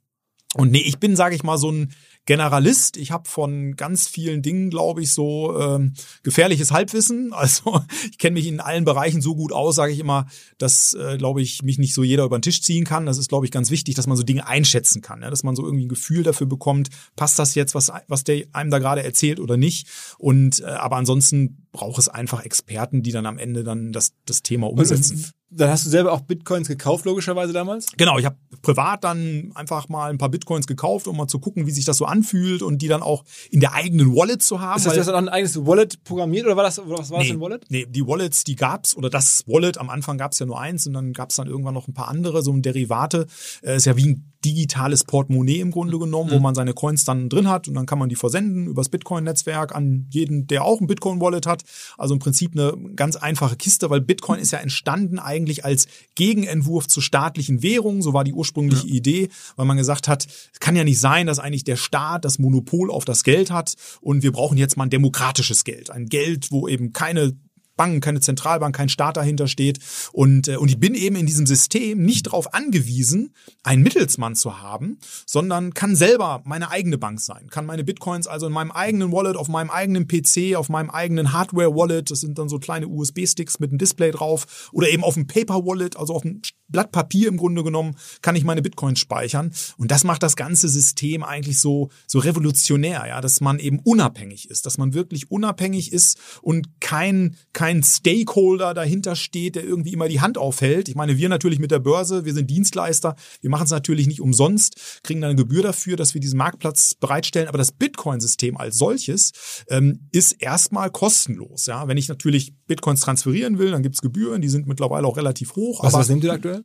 Und nee, ich bin, sage ich mal, so ein Generalist. Ich habe von ganz vielen Dingen, glaube ich, so ähm, gefährliches Halbwissen. Also ich kenne mich in allen Bereichen so gut aus, sage ich immer, dass, äh, glaube ich, mich nicht so jeder über den Tisch ziehen kann. Das ist, glaube ich, ganz wichtig, dass man so Dinge einschätzen kann, ne? dass man so irgendwie ein Gefühl dafür bekommt, passt das jetzt, was, was der einem da gerade erzählt oder nicht. Und äh, aber ansonsten braucht es einfach Experten, die dann am Ende dann das, das Thema umsetzen. Und dann hast du selber auch Bitcoins gekauft, logischerweise damals? Genau, ich habe privat dann einfach mal ein paar Bitcoins gekauft, um mal zu gucken, wie sich das so anfühlt und die dann auch in der eigenen Wallet zu haben. Ist das, hast dann ein eigenes Wallet programmiert oder war das, was war das nee, für ein Wallet? Nee, die Wallets, die gab's oder das Wallet, am Anfang gab's ja nur eins und dann gab's dann irgendwann noch ein paar andere, so ein Derivate. Äh, ist ja wie ein digitales Portemonnaie im Grunde genommen, wo man seine Coins dann drin hat und dann kann man die versenden übers Bitcoin-Netzwerk an jeden, der auch ein Bitcoin-Wallet hat. Also im Prinzip eine ganz einfache Kiste, weil Bitcoin ist ja entstanden eigentlich als Gegenentwurf zu staatlichen Währungen. So war die ursprüngliche Idee, weil man gesagt hat, es kann ja nicht sein, dass eigentlich der Staat das Monopol auf das Geld hat und wir brauchen jetzt mal ein demokratisches Geld. Ein Geld, wo eben keine Banken, keine Zentralbank, kein Staat dahinter steht. Und, äh, und ich bin eben in diesem System nicht darauf angewiesen, einen Mittelsmann zu haben, sondern kann selber meine eigene Bank sein. Kann meine Bitcoins also in meinem eigenen Wallet, auf meinem eigenen PC, auf meinem eigenen Hardware-Wallet, das sind dann so kleine USB-Sticks mit einem Display drauf, oder eben auf dem Paper-Wallet, also auf einem Blatt Papier im Grunde genommen, kann ich meine Bitcoins speichern. Und das macht das ganze System eigentlich so, so revolutionär, ja, dass man eben unabhängig ist, dass man wirklich unabhängig ist und kein, kein Stakeholder dahinter steht, der irgendwie immer die Hand aufhält. Ich meine, wir natürlich mit der Börse, wir sind Dienstleister, wir machen es natürlich nicht umsonst, kriegen dann eine Gebühr dafür, dass wir diesen Marktplatz bereitstellen. Aber das Bitcoin-System als solches ähm, ist erstmal kostenlos. Ja, wenn ich natürlich Bitcoins transferieren will, dann gibt's Gebühren, die sind mittlerweile auch relativ hoch. Was, aber was nehmt ihr aktuell?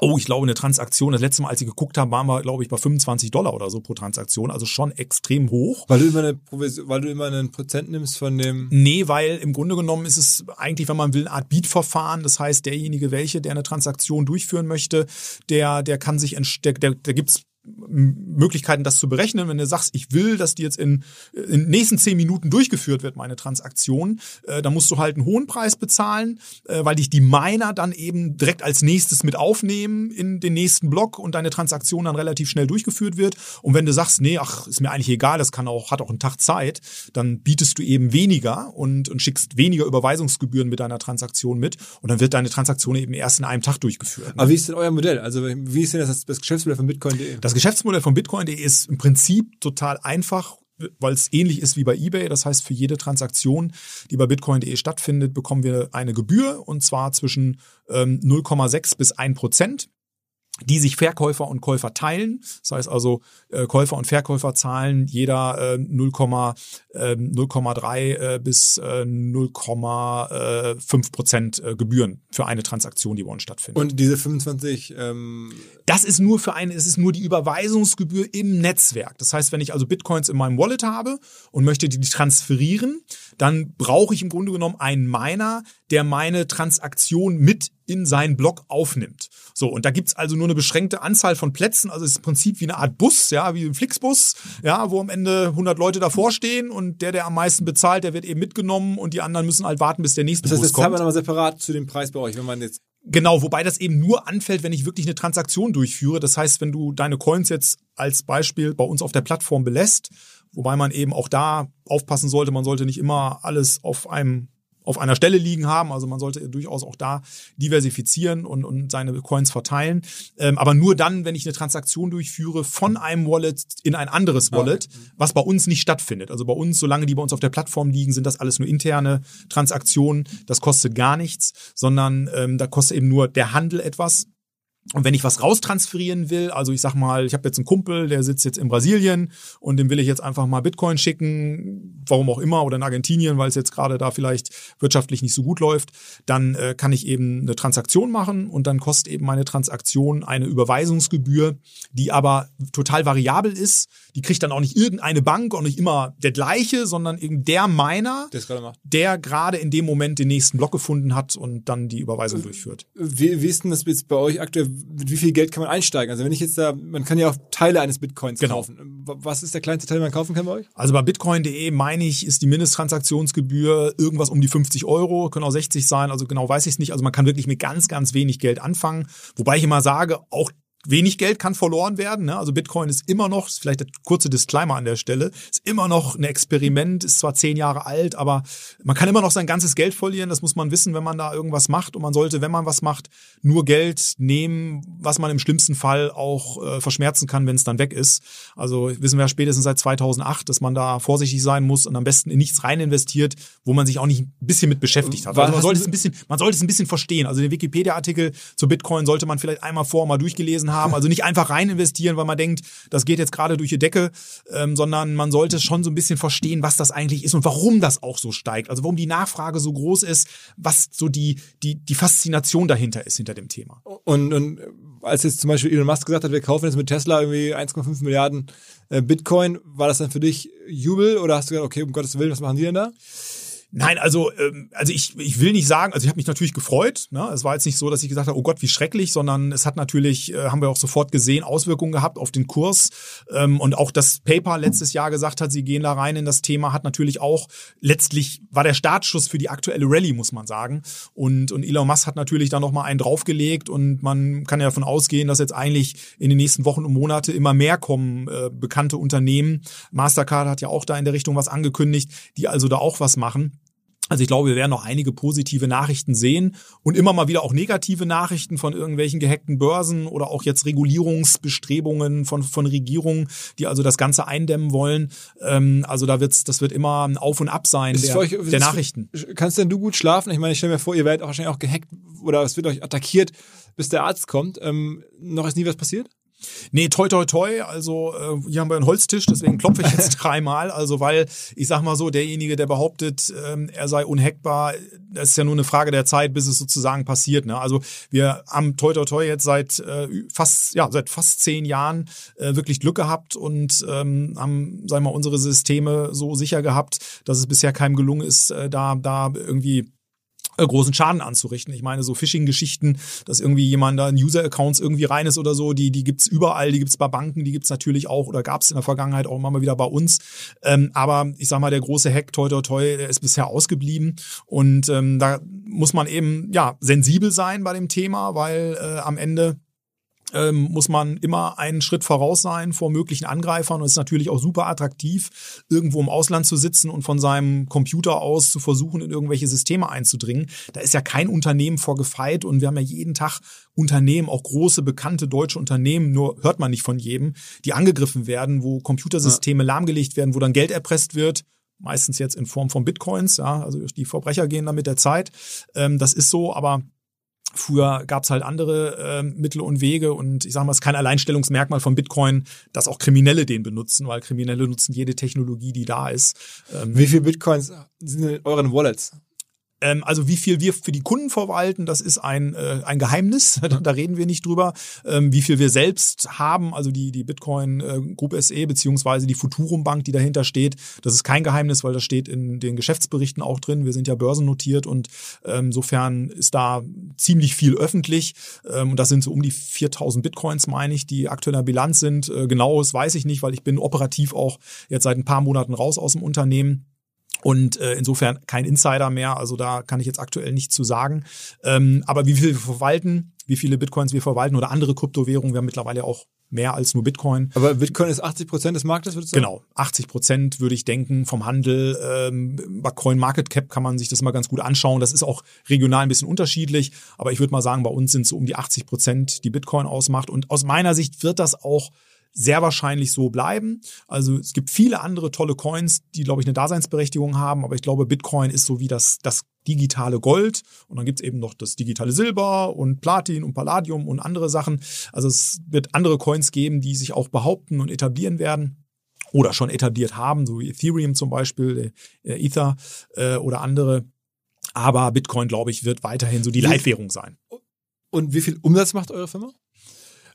Oh, ich glaube, eine Transaktion, das letzte Mal, als ich geguckt habe, waren wir, glaube ich, bei 25 Dollar oder so pro Transaktion, also schon extrem hoch. Weil du immer eine Provision, weil du immer einen Prozent nimmst von dem. Nee, weil im Grunde genommen ist es eigentlich, wenn man will, eine Art Beat-Verfahren. Das heißt, derjenige, welche, der eine Transaktion durchführen möchte, der, der kann sich, der, der, der gibt's Möglichkeiten, das zu berechnen. Wenn du sagst, ich will, dass die jetzt in, in den nächsten zehn Minuten durchgeführt wird, meine Transaktion, äh, dann musst du halt einen hohen Preis bezahlen, äh, weil dich die Miner dann eben direkt als nächstes mit aufnehmen in den nächsten Block und deine Transaktion dann relativ schnell durchgeführt wird. Und wenn du sagst, nee, ach, ist mir eigentlich egal, das kann auch, hat auch einen Tag Zeit, dann bietest du eben weniger und, und schickst weniger Überweisungsgebühren mit deiner Transaktion mit und dann wird deine Transaktion eben erst in einem Tag durchgeführt. Aber wie ist denn euer Modell? Also wie ist denn das, das Geschäftsmodell von Bitcoin.de? Das Geschäftsmodell von Bitcoin.de ist im Prinzip total einfach, weil es ähnlich ist wie bei eBay. Das heißt, für jede Transaktion, die bei Bitcoin.de stattfindet, bekommen wir eine Gebühr und zwar zwischen ähm, 0,6 bis 1 Prozent die sich Verkäufer und Käufer teilen. Das heißt also, äh, Käufer und Verkäufer zahlen jeder äh, 0, äh, 0,3 äh, bis äh, 0,5 Prozent äh, Gebühren für eine Transaktion, die bei uns stattfindet. Und diese 25, ähm, Das ist nur für eine, es ist nur die Überweisungsgebühr im Netzwerk. Das heißt, wenn ich also Bitcoins in meinem Wallet habe und möchte die transferieren, dann brauche ich im Grunde genommen einen Miner, der meine Transaktion mit in seinen Block aufnimmt. So, und da gibt's also nur eine beschränkte Anzahl von Plätzen. Also es ist im Prinzip wie eine Art Bus, ja, wie ein Flixbus, ja, wo am Ende 100 Leute davor stehen und der, der am meisten bezahlt, der wird eben mitgenommen und die anderen müssen halt warten, bis der nächste das heißt, Bus das kommt. man nochmal separat zu dem Preis bei euch, wenn man jetzt. Genau, wobei das eben nur anfällt, wenn ich wirklich eine Transaktion durchführe. Das heißt, wenn du deine Coins jetzt als Beispiel bei uns auf der Plattform belässt, wobei man eben auch da aufpassen sollte, man sollte nicht immer alles auf einem auf einer Stelle liegen haben. Also man sollte durchaus auch da diversifizieren und, und seine Coins verteilen. Ähm, aber nur dann, wenn ich eine Transaktion durchführe von einem Wallet in ein anderes Wallet, was bei uns nicht stattfindet. Also bei uns, solange die bei uns auf der Plattform liegen, sind das alles nur interne Transaktionen. Das kostet gar nichts, sondern ähm, da kostet eben nur der Handel etwas. Und wenn ich was raustransferieren will, also ich sag mal, ich habe jetzt einen Kumpel, der sitzt jetzt in Brasilien und dem will ich jetzt einfach mal Bitcoin schicken, warum auch immer, oder in Argentinien, weil es jetzt gerade da vielleicht wirtschaftlich nicht so gut läuft, dann äh, kann ich eben eine Transaktion machen und dann kostet eben meine Transaktion eine Überweisungsgebühr, die aber total variabel ist. Die kriegt dann auch nicht irgendeine Bank und nicht immer der gleiche, sondern eben der meiner, Der es gerade macht. der gerade in dem Moment den nächsten Block gefunden hat und dann die Überweisung durchführt. Wie, wie ist denn das jetzt bei euch aktuell? Mit wie viel Geld kann man einsteigen? Also wenn ich jetzt da, man kann ja auch Teile eines Bitcoins Genau. kaufen. Was ist der kleinste Teil, den man kaufen kann bei euch? Also bei bitcoin.de meine ich, ist die Mindesttransaktionsgebühr irgendwas um die 50 Euro, können auch 60 sein, also genau weiß ich es nicht. Also man kann wirklich mit ganz, ganz wenig Geld anfangen. Wobei ich immer sage, auch wenig Geld kann verloren werden. Ne? Also Bitcoin ist immer noch, ist vielleicht der kurze Disclaimer an der Stelle, ist immer noch ein Experiment, ist zwar zehn Jahre alt, aber man kann immer noch sein ganzes Geld verlieren. Das muss man wissen, wenn man da irgendwas macht. Und man sollte, wenn man was macht, nur Geld nehmen, was man im schlimmsten Fall auch äh, verschmerzen kann, wenn es dann weg ist. Also wissen wir ja spätestens seit 2008, dass man da vorsichtig sein muss und am besten in nichts rein investiert, wo man sich auch nicht ein bisschen mit beschäftigt hat. Also man sollte es ein bisschen, man sollte es ein bisschen verstehen. Also den Wikipedia-Artikel zu Bitcoin sollte man vielleicht einmal vorher mal durchgelesen haben. Also nicht einfach rein investieren, weil man denkt, das geht jetzt gerade durch die Decke, ähm, sondern man sollte schon so ein bisschen verstehen, was das eigentlich ist und warum das auch so steigt. Also warum die Nachfrage so groß ist, was so die, die, die Faszination dahinter ist, hinter dem Thema. Und, und als jetzt zum Beispiel Elon Musk gesagt hat, wir kaufen jetzt mit Tesla irgendwie 1,5 Milliarden äh, Bitcoin, war das dann für dich Jubel oder hast du gesagt, okay, um Gottes Willen, was machen die denn da? Nein, also ähm, also ich, ich will nicht sagen, also ich habe mich natürlich gefreut. Ne? Es war jetzt nicht so, dass ich gesagt habe, oh Gott, wie schrecklich, sondern es hat natürlich, äh, haben wir auch sofort gesehen, Auswirkungen gehabt auf den Kurs. Ähm, und auch das PayPal letztes Jahr gesagt hat, sie gehen da rein in das Thema, hat natürlich auch letztlich war der Startschuss für die aktuelle Rallye, muss man sagen. Und, und Elon Musk hat natürlich da nochmal einen draufgelegt und man kann ja davon ausgehen, dass jetzt eigentlich in den nächsten Wochen und Monate immer mehr kommen, äh, bekannte Unternehmen. Mastercard hat ja auch da in der Richtung was angekündigt, die also da auch was machen. Also ich glaube, wir werden noch einige positive Nachrichten sehen und immer mal wieder auch negative Nachrichten von irgendwelchen gehackten Börsen oder auch jetzt Regulierungsbestrebungen von, von Regierungen, die also das Ganze eindämmen wollen. Ähm, also da wird's, das wird immer ein Auf und Ab sein der, euch- der Nachrichten. Kannst denn du gut schlafen? Ich meine, ich stelle mir vor, ihr werdet auch wahrscheinlich auch gehackt oder es wird euch attackiert, bis der Arzt kommt. Ähm, noch ist nie was passiert? Nee, toi toi toi, also äh, hier haben wir einen Holztisch, deswegen klopfe ich jetzt dreimal. Also weil, ich sag mal so, derjenige, der behauptet, ähm, er sei unhackbar, das ist ja nur eine Frage der Zeit, bis es sozusagen passiert. Ne? Also wir haben toi toi toi jetzt seit äh, fast, ja, seit fast zehn Jahren äh, wirklich Glück gehabt und ähm, haben, sagen wir mal, unsere Systeme so sicher gehabt, dass es bisher keinem gelungen ist, äh, da, da irgendwie äh, großen Schaden anzurichten. Ich meine, so Phishing-Geschichten, dass irgendwie jemand da in User-Accounts irgendwie rein ist oder so, die, die gibt's überall, die gibt's bei Banken, die gibt's natürlich auch oder gab's in der Vergangenheit auch immer mal wieder bei uns. Ähm, aber ich sag mal, der große Hack, toi toi toi, der ist bisher ausgeblieben. Und ähm, da muss man eben ja sensibel sein bei dem Thema, weil äh, am Ende ähm, muss man immer einen Schritt voraus sein vor möglichen Angreifern und es ist natürlich auch super attraktiv, irgendwo im Ausland zu sitzen und von seinem Computer aus zu versuchen, in irgendwelche Systeme einzudringen. Da ist ja kein Unternehmen vor gefeit und wir haben ja jeden Tag Unternehmen, auch große, bekannte deutsche Unternehmen, nur hört man nicht von jedem, die angegriffen werden, wo Computersysteme lahmgelegt werden, wo dann Geld erpresst wird. Meistens jetzt in Form von Bitcoins, ja, also die Verbrecher gehen da mit der Zeit. Ähm, das ist so, aber Früher gab's halt andere äh, Mittel und Wege und ich sage mal, es ist kein Alleinstellungsmerkmal von Bitcoin, dass auch Kriminelle den benutzen, weil Kriminelle nutzen jede Technologie, die da ist. Ähm, Wie viel Bitcoins sind in euren Wallets? Ähm, also wie viel wir für die Kunden verwalten, das ist ein, äh, ein Geheimnis, da reden wir nicht drüber. Ähm, wie viel wir selbst haben, also die, die Bitcoin äh, Group SE beziehungsweise die Futurum Bank, die dahinter steht, das ist kein Geheimnis, weil das steht in den Geschäftsberichten auch drin. Wir sind ja börsennotiert und ähm, insofern ist da ziemlich viel öffentlich. Ähm, und das sind so um die 4000 Bitcoins, meine ich, die aktuell in der Bilanz sind. Äh, genaues weiß ich nicht, weil ich bin operativ auch jetzt seit ein paar Monaten raus aus dem Unternehmen. Und äh, insofern kein Insider mehr, also da kann ich jetzt aktuell nichts zu sagen. Ähm, aber wie viel wir verwalten, wie viele Bitcoins wir verwalten oder andere Kryptowährungen, wir haben mittlerweile auch mehr als nur Bitcoin. Aber Bitcoin ist 80 Prozent des Marktes, würdest du sagen? Genau, 80 Prozent würde ich denken vom Handel. Ähm, bei Coin Market Cap kann man sich das mal ganz gut anschauen. Das ist auch regional ein bisschen unterschiedlich, aber ich würde mal sagen, bei uns sind es so um die 80 Prozent, die Bitcoin ausmacht. Und aus meiner Sicht wird das auch sehr wahrscheinlich so bleiben. Also es gibt viele andere tolle Coins, die, glaube ich, eine Daseinsberechtigung haben, aber ich glaube, Bitcoin ist so wie das, das digitale Gold und dann gibt's eben noch das digitale Silber und Platin und Palladium und andere Sachen. Also es wird andere Coins geben, die sich auch behaupten und etablieren werden oder schon etabliert haben, so wie Ethereum zum Beispiel, äh, Ether äh, oder andere. Aber Bitcoin, glaube ich, wird weiterhin so die Leitwährung sein. Und wie viel Umsatz macht eure Firma?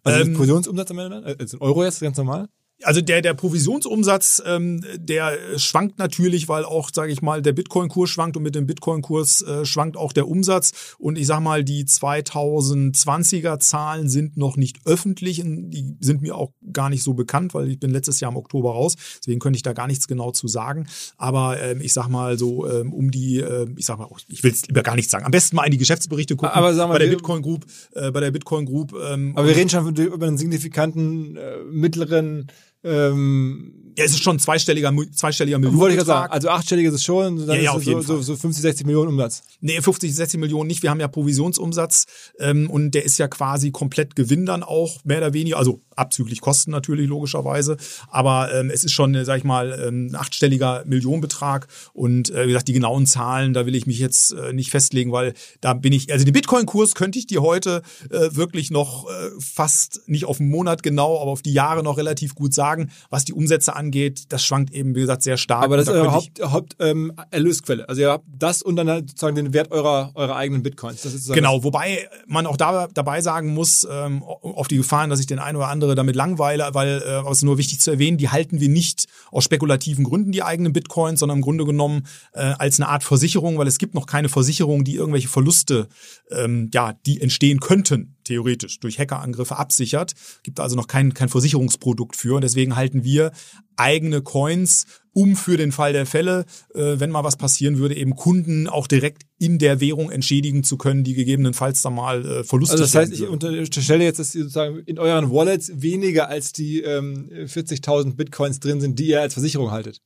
Also ähm, Provisionsumsatz am Ende? Also in Euro jetzt ganz normal? Also der, der Provisionsumsatz, ähm, der schwankt natürlich, weil auch, sage ich mal, der Bitcoin-Kurs schwankt und mit dem Bitcoin-Kurs äh, schwankt auch der Umsatz. Und ich sag mal, die 2020er Zahlen sind noch nicht öffentlich. Die sind mir auch gar nicht so bekannt, weil ich bin letztes Jahr im Oktober raus. Deswegen könnte ich da gar nichts genau zu sagen. Aber ähm, ich sag mal so ähm, um die, äh, ich sag mal, ich will es lieber gar nichts sagen. Am besten mal in die Geschäftsberichte gucken. Aber sagen wir, bei der Bitcoin Group, äh, bei der Bitcoin Group. Ähm, aber wir reden schon über einen signifikanten äh, mittleren ähm, ja, es ist schon zweistelliger, zweistelliger Millionen. Wollte ich gerade sagen. Also achtstellig ist es schon, dann ja, ja, ist es so, so, so 50, 60 Millionen Umsatz. Nee, 50, 60 Millionen nicht. Wir haben ja Provisionsumsatz ähm, und der ist ja quasi komplett Gewinn dann auch, mehr oder weniger. Also abzüglich Kosten natürlich logischerweise. Aber ähm, es ist schon, sag ich mal, ähm, ein achtstelliger Millionenbetrag. Und äh, wie gesagt, die genauen Zahlen, da will ich mich jetzt äh, nicht festlegen, weil da bin ich, also den Bitcoin-Kurs könnte ich dir heute äh, wirklich noch äh, fast nicht auf den Monat genau, aber auf die Jahre noch relativ gut sagen. Was die Umsätze angeht, das schwankt eben, wie gesagt, sehr stark. Aber das ist eure Haupt, Haupt ähm, Erlösquelle. Also ihr habt das und dann halt sozusagen den Wert eurer, eurer eigenen Bitcoins. Genau, wobei man auch da, dabei sagen muss, ähm, auf die Gefahren, dass ich den einen oder andere damit langweile, weil, äh, aber es ist nur wichtig zu erwähnen, die halten wir nicht aus spekulativen Gründen, die eigenen Bitcoins, sondern im Grunde genommen äh, als eine Art Versicherung, weil es gibt noch keine Versicherung, die irgendwelche Verluste, ähm, ja, die entstehen könnten, theoretisch durch Hackerangriffe absichert. Gibt also noch kein, kein Versicherungsprodukt für. Und deswegen halten wir eigene Coins, um für den Fall der Fälle, äh, wenn mal was passieren würde, eben Kunden auch direkt in der Währung entschädigen zu können, die gegebenenfalls dann mal äh, Verluste Also das heißt, ich unterstelle jetzt, dass ihr sozusagen in euren Wallets weniger als die ähm, 40.000 Bitcoins drin sind, die ihr als Versicherung haltet.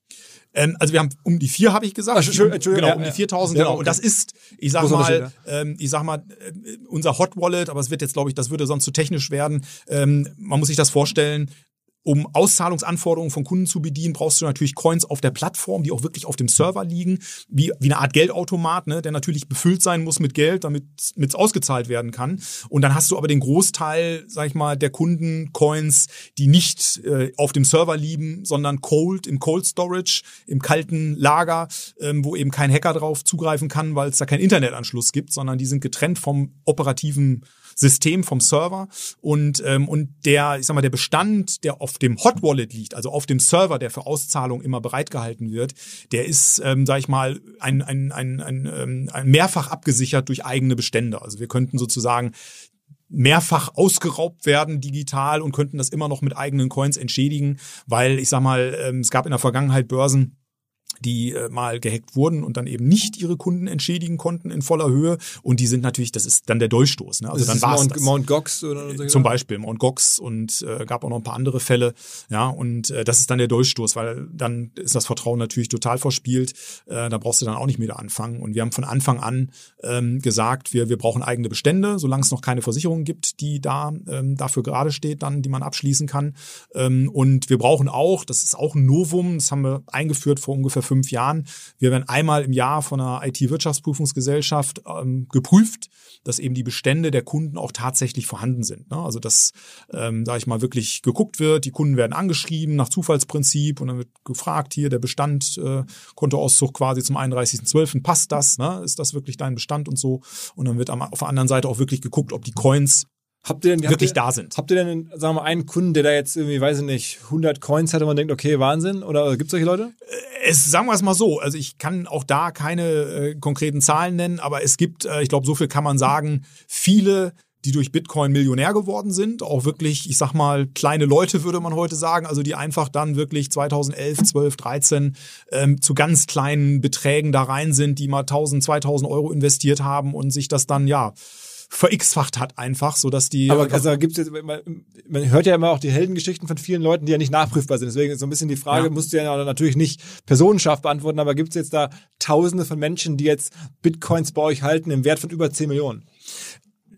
Ähm, also wir haben um die vier, habe ich gesagt. Ach, Entschuldigung, genau, um die 4000, ja, genau. Okay. Und das ist, ich sag mal, ähm, ich sag mal, äh, unser Hot Wallet, aber es wird jetzt, glaube ich, das würde sonst zu technisch werden. Ähm, man muss sich das vorstellen, um Auszahlungsanforderungen von Kunden zu bedienen, brauchst du natürlich Coins auf der Plattform, die auch wirklich auf dem Server liegen, wie, wie eine Art Geldautomat, ne, der natürlich befüllt sein muss mit Geld, damit es ausgezahlt werden kann. Und dann hast du aber den Großteil, sag ich mal, der Kunden Coins, die nicht äh, auf dem Server liegen, sondern cold, im Cold Storage, im kalten Lager, ähm, wo eben kein Hacker drauf zugreifen kann, weil es da keinen Internetanschluss gibt, sondern die sind getrennt vom operativen System vom Server und ähm, und der ich sag mal der Bestand, der auf dem Hot Wallet liegt, also auf dem Server, der für Auszahlung immer bereitgehalten wird, der ist ähm, sag ich mal ein ein ein, ein, ähm, ein mehrfach abgesichert durch eigene Bestände. Also wir könnten sozusagen mehrfach ausgeraubt werden digital und könnten das immer noch mit eigenen Coins entschädigen, weil ich sag mal, ähm, es gab in der Vergangenheit Börsen, die äh, mal gehackt wurden und dann eben nicht ihre Kunden entschädigen konnten in voller Höhe. Und die sind natürlich, das ist dann der Durchstoß. Ne? Also das dann war Mount, Mount Gox oder so Zum Beispiel Mount Gox und äh, gab auch noch ein paar andere Fälle. Ja, und äh, das ist dann der Durchstoß, weil dann ist das Vertrauen natürlich total verspielt. Äh, da brauchst du dann auch nicht mehr anfangen. Und wir haben von Anfang an ähm, gesagt, wir, wir brauchen eigene Bestände, solange es noch keine Versicherung gibt, die da ähm, dafür gerade steht, dann, die man abschließen kann. Ähm, und wir brauchen auch, das ist auch ein Novum, das haben wir eingeführt vor ungefähr fünf Jahren. Wir werden einmal im Jahr von einer IT-Wirtschaftsprüfungsgesellschaft ähm, geprüft, dass eben die Bestände der Kunden auch tatsächlich vorhanden sind. Ne? Also dass, ähm, da ich mal, wirklich geguckt wird, die Kunden werden angeschrieben nach Zufallsprinzip und dann wird gefragt, hier der Bestand, äh, Kontoauszug quasi zum 31.12. Passt das? Ne? Ist das wirklich dein Bestand und so? Und dann wird auf der anderen Seite auch wirklich geguckt, ob die Coins Habt ihr denn, wirklich ihr, da sind. Habt ihr denn, sagen wir mal, einen Kunden, der da jetzt irgendwie, weiß ich nicht, 100 Coins hat und man denkt, okay, Wahnsinn? Oder gibt es solche Leute? Äh, es, sagen wir es mal so, also ich kann auch da keine äh, konkreten Zahlen nennen, aber es gibt, äh, ich glaube, so viel kann man sagen, viele die durch Bitcoin Millionär geworden sind. Auch wirklich, ich sag mal, kleine Leute würde man heute sagen, also die einfach dann wirklich 2011, 12, 13 ähm, zu ganz kleinen Beträgen da rein sind, die mal 1000, 2000 Euro investiert haben und sich das dann, ja, verx-facht hat einfach, so dass die. Aber also gibt's jetzt, man, man hört ja immer auch die Heldengeschichten von vielen Leuten, die ja nicht nachprüfbar sind. Deswegen ist so ein bisschen die Frage, Ja. musst du ja natürlich nicht personenscharf beantworten, aber gibt's jetzt da Tausende von Menschen, die jetzt Bitcoins bei euch halten im Wert von über 10 Millionen?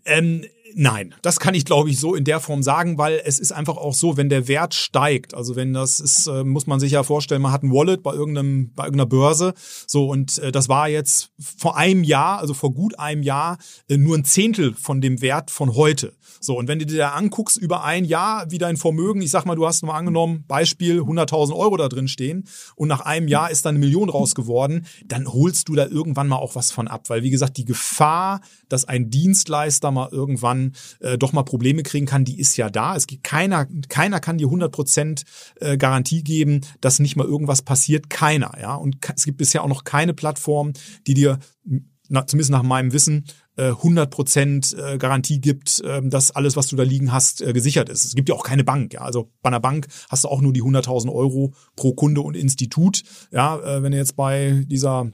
Ähm, nein, das kann ich glaube ich so in der Form sagen, weil es ist einfach auch so, wenn der Wert steigt, also wenn das ist, äh, muss man sich ja vorstellen, man hat ein Wallet bei irgendeinem bei irgendeiner Börse, so und äh, das war jetzt vor einem Jahr, also vor gut einem Jahr äh, nur ein Zehntel von dem Wert von heute. So und wenn du dir da anguckst über ein Jahr, wie dein Vermögen, ich sag mal, du hast mal angenommen Beispiel 100.000 Euro da drin stehen und nach einem Jahr ist da eine Million raus geworden, dann holst du da irgendwann mal auch was von ab, weil wie gesagt die Gefahr, dass ein Dienstleister mal irgendwann äh, doch mal Probleme kriegen kann, die ist ja da. Es gibt keiner, keiner kann dir 100% äh, Garantie geben, dass nicht mal irgendwas passiert. Keiner, ja. Und es gibt bisher auch noch keine Plattform, die dir, na, zumindest nach meinem Wissen, äh, 100% äh, Garantie gibt, äh, dass alles, was du da liegen hast, äh, gesichert ist. Es gibt ja auch keine Bank. Ja? Also bei einer Bank hast du auch nur die 100.000 Euro pro Kunde und Institut. Ja, äh, wenn du jetzt bei dieser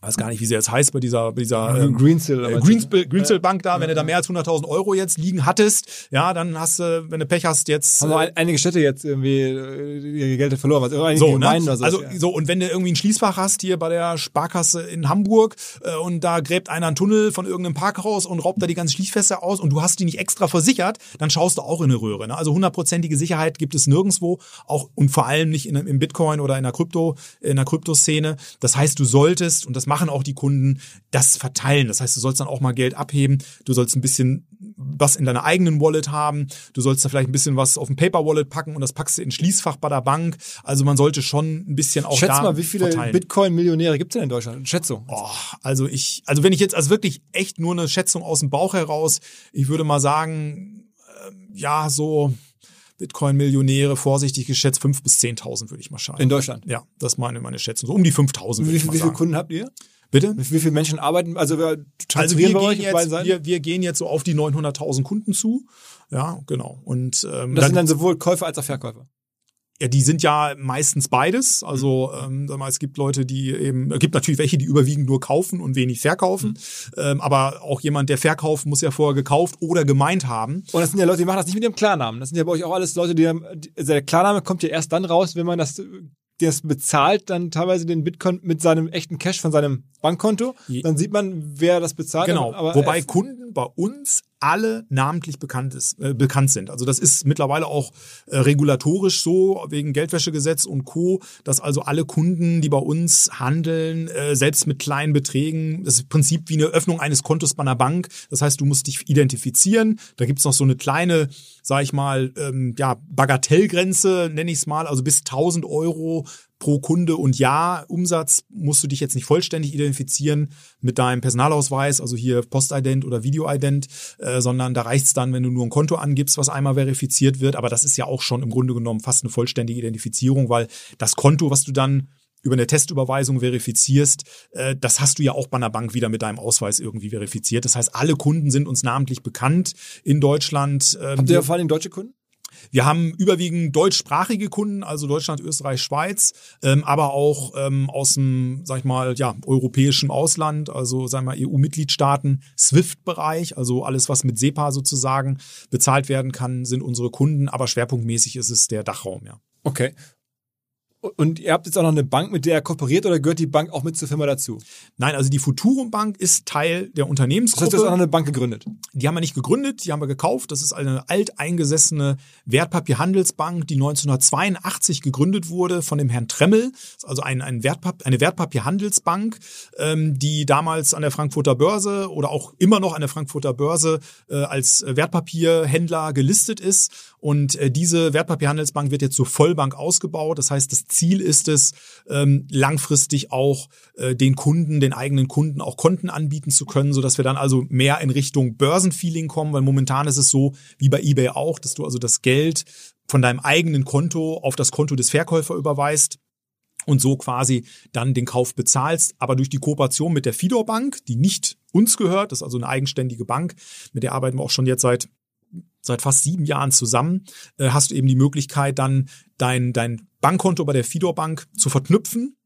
weiß gar nicht, wie sie jetzt heißt, bei dieser, bei dieser ähm, Greensill. äh, Greensill, Greensill Bank da, wenn du da mehr als 100.000 Euro jetzt liegen hattest, ja, dann hast du, wenn du Pech hast, jetzt Haben äh, einige Städte jetzt irgendwie äh, ihr Geld verloren, was einige so, ne? Gemeinden oder so. also ja. so und wenn du irgendwie ein Schließfach hast hier bei der Sparkasse in Hamburg äh, und da gräbt einer einen Tunnel von irgendeinem Parkhaus und raubt da die ganzen Schließfässer aus und du hast die nicht extra versichert, dann schaust du auch in eine Röhre. Ne? Also hundertprozentige Sicherheit gibt es nirgendwo, auch und vor allem nicht in, im Bitcoin oder in der Krypto in der Kryptoszene. Das heißt, du solltest und das machen auch die Kunden das verteilen. Das heißt, du sollst dann auch mal Geld abheben. Du sollst ein bisschen was in deiner eigenen Wallet haben. Du sollst da vielleicht ein bisschen was auf ein Paper Wallet packen und das packst du in Schließfach bei der Bank. Also man sollte schon ein bisschen auch Schätz da mal, wie viele. Bitcoin-Millionäre gibt es denn in Deutschland? Schätzung. Oh, also ich, also wenn ich jetzt also wirklich echt nur eine Schätzung aus dem Bauch heraus, ich würde mal sagen, ähm, ja, so Bitcoin-Millionäre, vorsichtig geschätzt, 5.000 bis 10.000 würde ich mal schauen. In Deutschland. Ja, das meine, meine Schätzung. So um die 5.000 würde Wie, ich mal wie viele. Kunden habt ihr? Bitte? Wie, viele Menschen arbeiten? Also, wir Also wir gehen, jetzt, wir, wir gehen jetzt so auf die 900.000 Kunden zu. Ja, genau. Und ähm, das da sind dann sowohl Käufer als auch Verkäufer. Ja, die sind ja meistens beides. Also ähm, sag mal, es gibt Leute, die eben, es gibt natürlich welche, die überwiegend nur kaufen und wenig verkaufen. Ähm, aber auch jemand, der verkauft, muss ja vorher gekauft oder gemeint haben. Und das sind ja Leute, die machen das nicht mit ihrem Klarnamen. Das sind ja bei euch auch alles Leute, die, haben- also der Klarname kommt ja erst dann raus, wenn man das, das bezahlt, dann teilweise den Bitcoin mit seinem echten Cash von seinem Bankkonto. Dann sieht man, wer das bezahlt. Genau. Aber, Wobei Kunden bei uns alle namentlich bekannt, ist, äh, bekannt sind. Also das ist mittlerweile auch äh, regulatorisch so, wegen Geldwäschegesetz und Co., dass also alle Kunden, die bei uns handeln, äh, selbst mit kleinen Beträgen, das ist im Prinzip wie eine Öffnung eines Kontos bei einer Bank. Das heißt, du musst dich identifizieren. Da gibt's noch so eine kleine, sag ich mal, ähm, ja, Bagatellgrenze, nenne ich es mal, also bis 1000 Euro pro Kunde und Jahr Umsatz musst du dich jetzt nicht vollständig identifizieren mit deinem Personalausweis, also hier Postident oder Videoident, äh, sondern da reicht's dann, wenn du nur ein Konto angibst, was einmal verifiziert wird. Aber das ist ja auch schon im Grunde genommen fast eine vollständige Identifizierung, weil das Konto, was du dann über eine Testüberweisung verifizierst, äh, das hast du ja auch bei einer Bank wieder mit deinem Ausweis irgendwie verifiziert. Das heißt, alle Kunden sind uns namentlich bekannt in Deutschland. Ähm, habt ihr vor allem deutsche Kunden? Wir haben überwiegend deutschsprachige Kunden, also Deutschland, Österreich, Schweiz, ähm, aber auch ähm, aus dem, sag ich mal, ja, europäischen Ausland, also sagen wir EU-Mitgliedstaaten, SWIFT-Bereich, also alles, was mit SEPA sozusagen bezahlt werden kann, sind unsere Kunden, aber schwerpunktmäßig ist es der Dachraum, ja. Okay. Und ihr habt jetzt auch noch eine Bank, mit der ihr kooperiert oder gehört die Bank auch mit zur Firma dazu? Nein, also die Futurum Bank ist Teil der Das heißt, du Unternehmensgruppe. hast auch noch eine Bank gegründet. Die haben wir nicht gegründet, die haben wir gekauft. Das ist eine alteingesessene Wertpapierhandelsbank, die 1982 gegründet wurde von dem Herrn Tremmel. Das ist Also ein, ein Wertpap eine Wertpapierhandelsbank, ähm, die damals an der Frankfurter Börse oder auch immer noch an der Frankfurter Börse äh, als Wertpapierhändler gelistet ist. Und äh, diese Wertpapierhandelsbank wird jetzt zur Vollbank ausgebaut. Das heißt, das Ziel ist es, ähm, langfristig auch äh, den Kunden, den eigenen Kunden auch Konten anbieten zu können, so dass wir dann also mehr in Richtung Börsenfeeling kommen, weil momentan ist es so, wie bei eBay auch, dass du also das Geld von deinem eigenen Konto auf das Konto des Verkäufer überweist und so quasi dann den Kauf bezahlst. Aber durch die Kooperation mit der Fidor Bank, die nicht uns gehört, das ist also eine eigenständige Bank, mit der arbeiten wir auch schon jetzt seit seit fast sieben Jahren zusammen, äh, hast du eben die Möglichkeit, dann dein, dein Bankkonto bei der Fidor Bank zu verknüpfen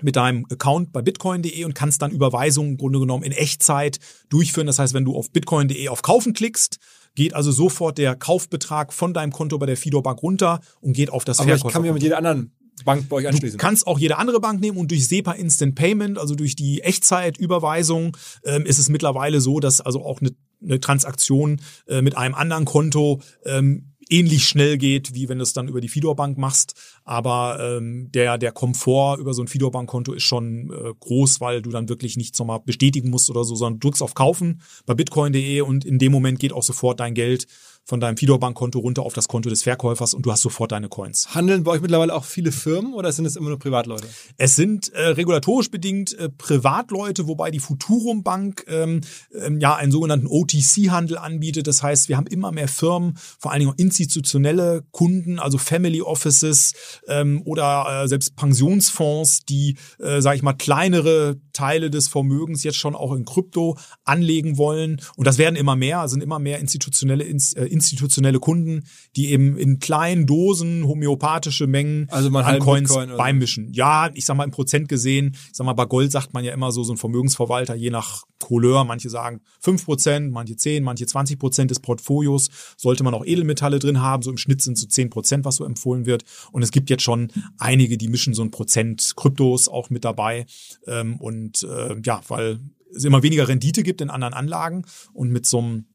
mit deinem Account bei bitcoin.de und kannst dann Überweisungen im Grunde genommen in Echtzeit durchführen. Das heißt, wenn du auf bitcoin.de auf Kaufen klickst, geht also sofort der Kaufbetrag von deinem Konto bei der Fido Bank runter und geht auf das Aber ich Verkäufer. kann mich mit jeder anderen Bank bei euch Du anschließen. kannst auch jede andere Bank nehmen und durch SEPA Instant Payment, also durch die Echtzeitüberweisung, ähm, ist es mittlerweile so, dass also auch eine, eine Transaktion äh, mit einem anderen Konto ähm, ähnlich schnell geht, wie wenn du es dann über die Fidor Bank machst. Aber ähm, der, der Komfort über so ein Fidor Bank Konto ist schon äh, groß, weil du dann wirklich nichts nochmal bestätigen musst oder so, sondern drückst auf Kaufen bei bitcoin.de und in dem Moment geht auch sofort dein Geld von deinem Fidor Bank Konto runter auf das Konto des Verkäufers und du hast sofort deine Coins. Handeln bei euch mittlerweile auch viele Firmen oder sind es immer nur Privatleute? Es sind äh, regulatorisch bedingt äh, Privatleute, wobei die Futurum Bank ähm, ähm, ja einen sogenannten OTC-Handel anbietet. Das heißt, wir haben immer mehr Firmen, vor allen Dingen auch institutionelle Kunden, also Family Offices ähm, oder äh, selbst Pensionsfonds, die, äh, sage ich mal, kleinere Teile des Vermögens jetzt schon auch in Krypto anlegen wollen. Und das werden immer mehr, sind immer mehr institutionelle ins, äh, institutionelle Kunden, die eben in kleinen Dosen homöopathische Mengen Also man an Coins Bitcoin beimischen. Ja, ich sag mal im Prozent gesehen, ich sag mal bei Gold sagt man ja immer so, so ein Vermögensverwalter, je nach Couleur, manche sagen 5 Prozent, manche 10, manche 20 Prozent des Portfolios, sollte man auch Edelmetalle drin haben, so im Schnitt sind so 10 Prozent, was so empfohlen wird. Und es gibt jetzt schon einige, die mischen so ein Prozent Kryptos auch mit dabei. Ähm, und äh, ja, weil es immer weniger Rendite gibt in anderen Anlagen und mit so einem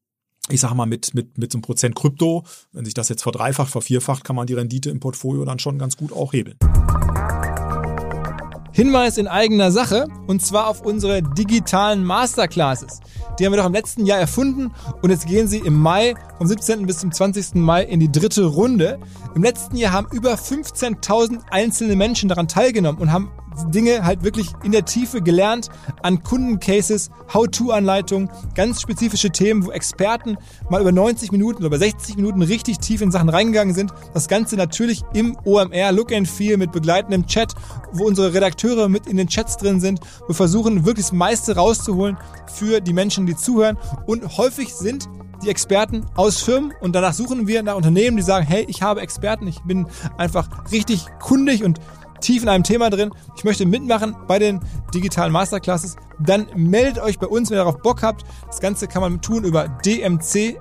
ich sage mal, mit, mit, mit so einem Prozent Krypto, wenn sich das jetzt verdreifacht, vervierfacht, kann man die Rendite im Portfolio dann schon ganz gut auch hebeln. Hinweis in eigener Sache und zwar auf unsere digitalen Masterclasses. Die haben wir doch im letzten Jahr erfunden und jetzt gehen sie im Mai vom 17. bis zum 20. Mai in die dritte Runde. Im letzten Jahr haben über 15.000 einzelne Menschen daran teilgenommen und haben Dinge halt wirklich in der Tiefe gelernt an Kundencases, How-to-Anleitungen, ganz spezifische Themen, wo Experten mal über 90 Minuten oder über 60 Minuten richtig tief in Sachen reingegangen sind. Das Ganze natürlich im OMR Look and Feel mit begleitendem Chat, wo unsere Redakteure mit in den Chats drin sind. Wir versuchen wirklich das meiste rauszuholen für die Menschen, die zuhören und häufig sind die Experten aus Firmen und danach suchen wir nach Unternehmen, die sagen, hey, ich habe Experten, ich bin einfach richtig kundig und tief in einem Thema drin, ich möchte mitmachen bei den digitalen Masterclasses, dann meldet euch bei uns, wenn ihr darauf Bock habt. Das Ganze kann man tun über dmc.omr.com.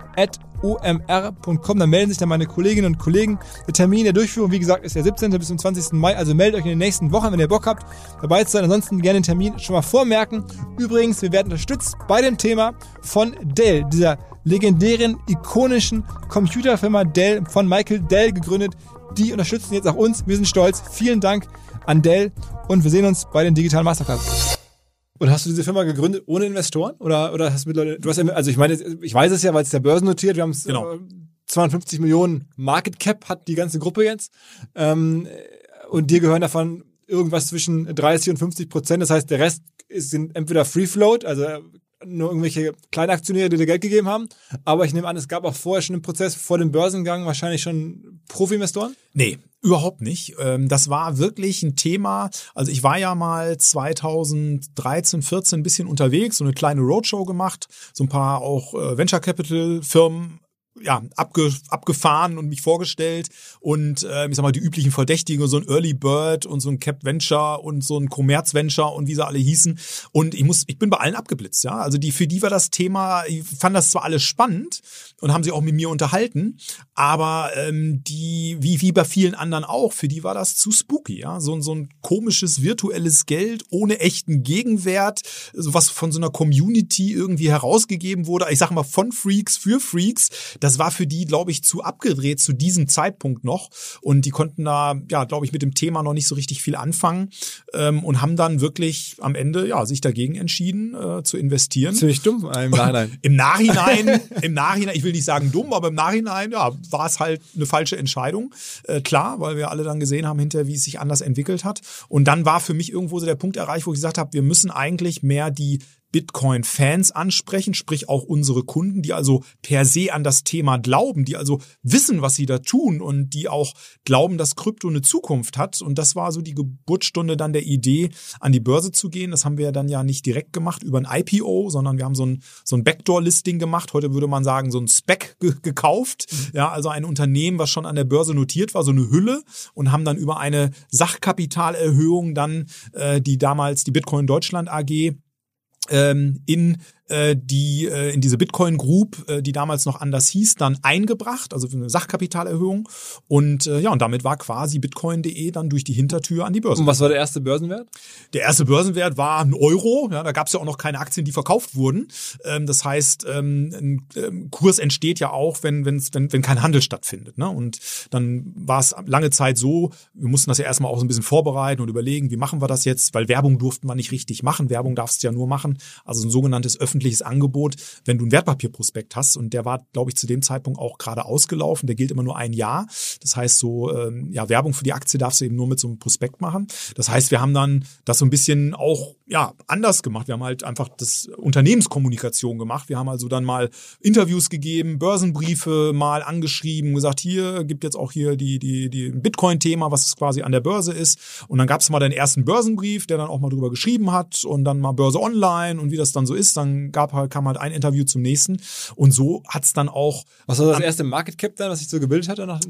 Da melden sich dann meine Kolleginnen und Kollegen. Der Termin der Durchführung, wie gesagt, ist der 17. bis zum 20. Mai. Also meldet euch in den nächsten Wochen, wenn ihr Bock habt, dabei zu sein. Ansonsten gerne den Termin schon mal vormerken. Übrigens, wir werden unterstützt bei dem Thema von Dell, dieser legendären, ikonischen Computerfirma Dell, von Michael Dell gegründet. Die unterstützen jetzt auch uns. Wir sind stolz. Vielen Dank an Dell und wir sehen uns bei den digitalen Masterclasses. Und hast du diese Firma gegründet ohne Investoren? Oder, oder hast du mittlerweile, du hast also ich meine, ich weiß es ja, weil es der Börsen notiert, wir haben es, Genau. äh, 250 Millionen Market Cap hat die ganze Gruppe jetzt. Ähm, und dir gehören davon irgendwas zwischen 30 und 50 Prozent. Das heißt, der Rest ist, sind entweder Free Float, also nur irgendwelche Kleinaktionäre, die dir Geld gegeben haben. Aber ich nehme an, es gab auch vorher schon im Prozess vor dem Börsengang wahrscheinlich schon Profi-Investoren. Nee, überhaupt nicht. Ähm, Das war wirklich ein Thema. Also ich war ja mal 2013, 14 ein bisschen unterwegs, so eine kleine Roadshow gemacht, so ein paar auch äh, Venture Capital Firmen ja, abge, abgefahren und mich vorgestellt und äh, ich sag mal die üblichen Verdächtigen, so ein Early Bird und so ein Cap Venture und so ein Commerz Venture und wie sie alle hießen und ich muss ich bin bei allen abgeblitzt, ja? Also die für die war das Thema, ich fand das zwar alles spannend und haben sich auch mit mir unterhalten, aber ähm, die wie wie bei vielen anderen auch, für die war das zu spooky, ja? So, ein- so ein komisches virtuelles Geld ohne echten Gegenwert, so was von so einer Community irgendwie herausgegeben wurde, ich sag mal von Freaks für Freaks, das war für die, glaube ich, zu abgedreht zu diesem Zeitpunkt noch. Und die konnten da, ja, glaube ich, mit dem Thema noch nicht so richtig viel anfangen ähm, und haben dann wirklich am Ende, ja, sich dagegen entschieden äh, zu investieren. Ziemlich dumm im Nachhinein. Im Nachhinein, im Nachhinein, ich will nicht sagen dumm, aber im Nachhinein, ja, war es halt eine falsche Entscheidung. Äh, klar, weil wir alle dann gesehen haben hinterher, wie es sich anders entwickelt hat. Und dann war für mich irgendwo so der Punkt erreicht, wo ich gesagt habe, wir müssen eigentlich mehr die Bitcoin-Fans ansprechen, sprich auch unsere Kunden, die also per se an das Thema glauben, die also wissen, was sie da tun und die auch glauben, dass Krypto eine Zukunft hat. Und das war so die Geburtsstunde dann der Idee, an die Börse zu gehen. Das haben wir dann ja nicht direkt gemacht über ein IPO, sondern wir haben so ein, so ein Backdoor-Listing gemacht. Heute würde man sagen, so ein Spec ge gekauft. Mhm. Ja, also ein Unternehmen, was schon an der Börse notiert war, so eine Hülle und haben dann über eine Sachkapitalerhöhung dann äh, die damals die Bitcoin Deutschland AG ähm, in äh, die äh, in diese Bitcoin Group, äh, die damals noch anders hieß, dann eingebracht, also für eine Sachkapitalerhöhung. Und äh, ja, und damit war quasi Bitcoin.de dann durch die Hintertür an die Börse. Und was war der erste Börsenwert? Der erste Börsenwert war ein Euro. Ja, da gab es ja auch noch keine Aktien, die verkauft wurden. Ähm, das heißt, ähm, ein ähm, Kurs entsteht ja auch, wenn, wenn's, wenn, wenn kein Handel stattfindet. Ne? Und dann war es lange Zeit so, wir mussten das ja erstmal auch so ein bisschen vorbereiten und überlegen, wie machen wir das jetzt, weil Werbung durften wir nicht richtig machen. Werbung darfst du ja nur machen. Also ein sogenanntes öffentliches öffentliches Angebot, wenn du ein Wertpapierprospekt hast. Und der war, glaube ich, zu dem Zeitpunkt auch gerade ausgelaufen. Der gilt immer nur ein Jahr. Das heißt, so ähm, ja Werbung für die Aktie darfst du eben nur mit so einem Prospekt machen. Das heißt, wir haben dann das so ein bisschen auch ja anders gemacht. Wir haben halt einfach das Unternehmenskommunikation gemacht. Wir haben also dann mal Interviews gegeben, Börsenbriefe mal angeschrieben, gesagt, hier gibt jetzt auch hier die die die Bitcoin-Thema, was quasi an der Börse ist. Und dann gab es mal den ersten Börsenbrief, der dann auch mal drüber geschrieben hat und dann mal Börse Online und wie das dann so ist. Dann gab halt, kam halt ein Interview zum nächsten. Und so hat's dann auch. Was war das erste Market Cap dann, was sich so gebildet hatte? Nach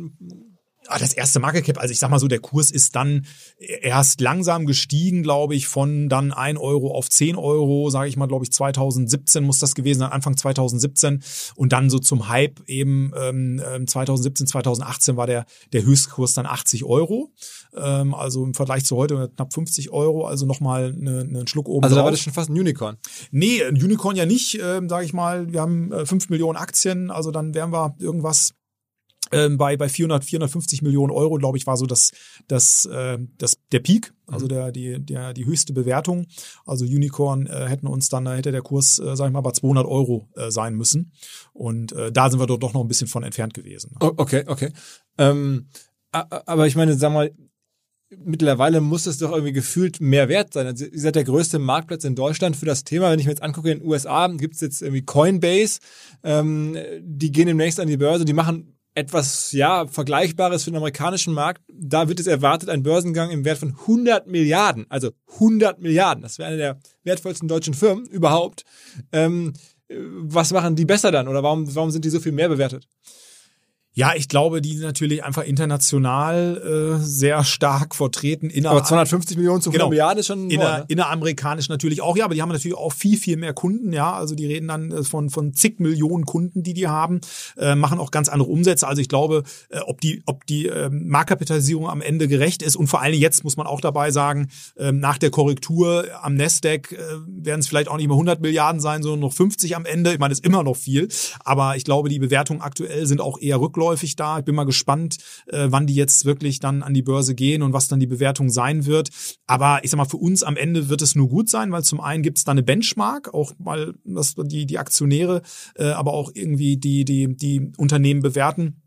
Ah, das erste Market Cap, also ich sag mal so, der Kurs ist dann erst langsam gestiegen, glaube ich, von dann ein Euro auf zehn Euro, sage ich mal, glaube ich, 2017 muss das gewesen sein, Anfang 2017 und dann so zum Hype eben ähm, 2017, ähm, 2018 war der der Höchstkurs dann 80 Euro, ähm, also im Vergleich zu heute knapp 50 Euro, also nochmal eine, einen Schluck oben. Also da war das schon fast ein Unicorn. Nee, ein Unicorn ja nicht, ähm, sage ich mal. Wir haben äh, 5 Millionen Aktien, also dann wären wir irgendwas ähm, bei bei 400 450 Millionen Euro glaube ich war so das das äh, das der Peak also mhm. der die der die höchste Bewertung also Unicorn äh, hätten uns dann da hätte der Kurs äh, sag ich mal bei 200 Euro äh, sein müssen und äh, da sind wir dort doch noch ein bisschen von entfernt gewesen okay okay ähm, aber ich meine sag mal mittlerweile muss es doch irgendwie gefühlt mehr wert sein. Also ihr seid der größte Marktplatz in Deutschland für das Thema. Wenn ich mir jetzt angucke, in den USA gibt es jetzt irgendwie Coinbase, ähm, die gehen demnächst an die Börse, die machen etwas, ja, Vergleichbares für den amerikanischen Markt. Da wird es erwartet, ein Börsengang im Wert von 100 Milliarden, also 100 Milliarden. Das wäre eine der wertvollsten deutschen Firmen überhaupt. Ähm, was machen die besser dann oder warum, warum sind die so viel mehr bewertet? Ja, ich glaube, die sind natürlich einfach international äh, sehr stark vertreten. Inner aber 250 Millionen zu 100 genau, Milliarden ist schon inner, ne? Inneramerikanisch natürlich auch, ja, aber die haben natürlich auch viel, viel mehr Kunden, ja. Also die reden dann äh, von, von zig Millionen Kunden, die die haben, äh, machen auch ganz andere Umsätze. Also ich glaube, äh, ob die, ob die äh, Marktkapitalisierung am Ende gerecht ist und vor allem jetzt muss man auch dabei sagen, äh, nach der Korrektur am Nasdaq äh, werden es vielleicht auch nicht mehr 100 Milliarden sein, sondern noch 50 am Ende. Ich meine, das ist immer noch viel, aber ich glaube, die Bewertungen aktuell sind auch eher rückläufig rückläufig da. Ich bin mal gespannt, äh, wann die jetzt wirklich dann an die Börse gehen und was dann die Bewertung sein wird. Aber ich sag mal, für uns am Ende wird es nur gut sein, weil zum einen gibt es da eine Benchmark, auch mal dass die, die Aktionäre, äh, aber auch irgendwie die, die, die Unternehmen bewerten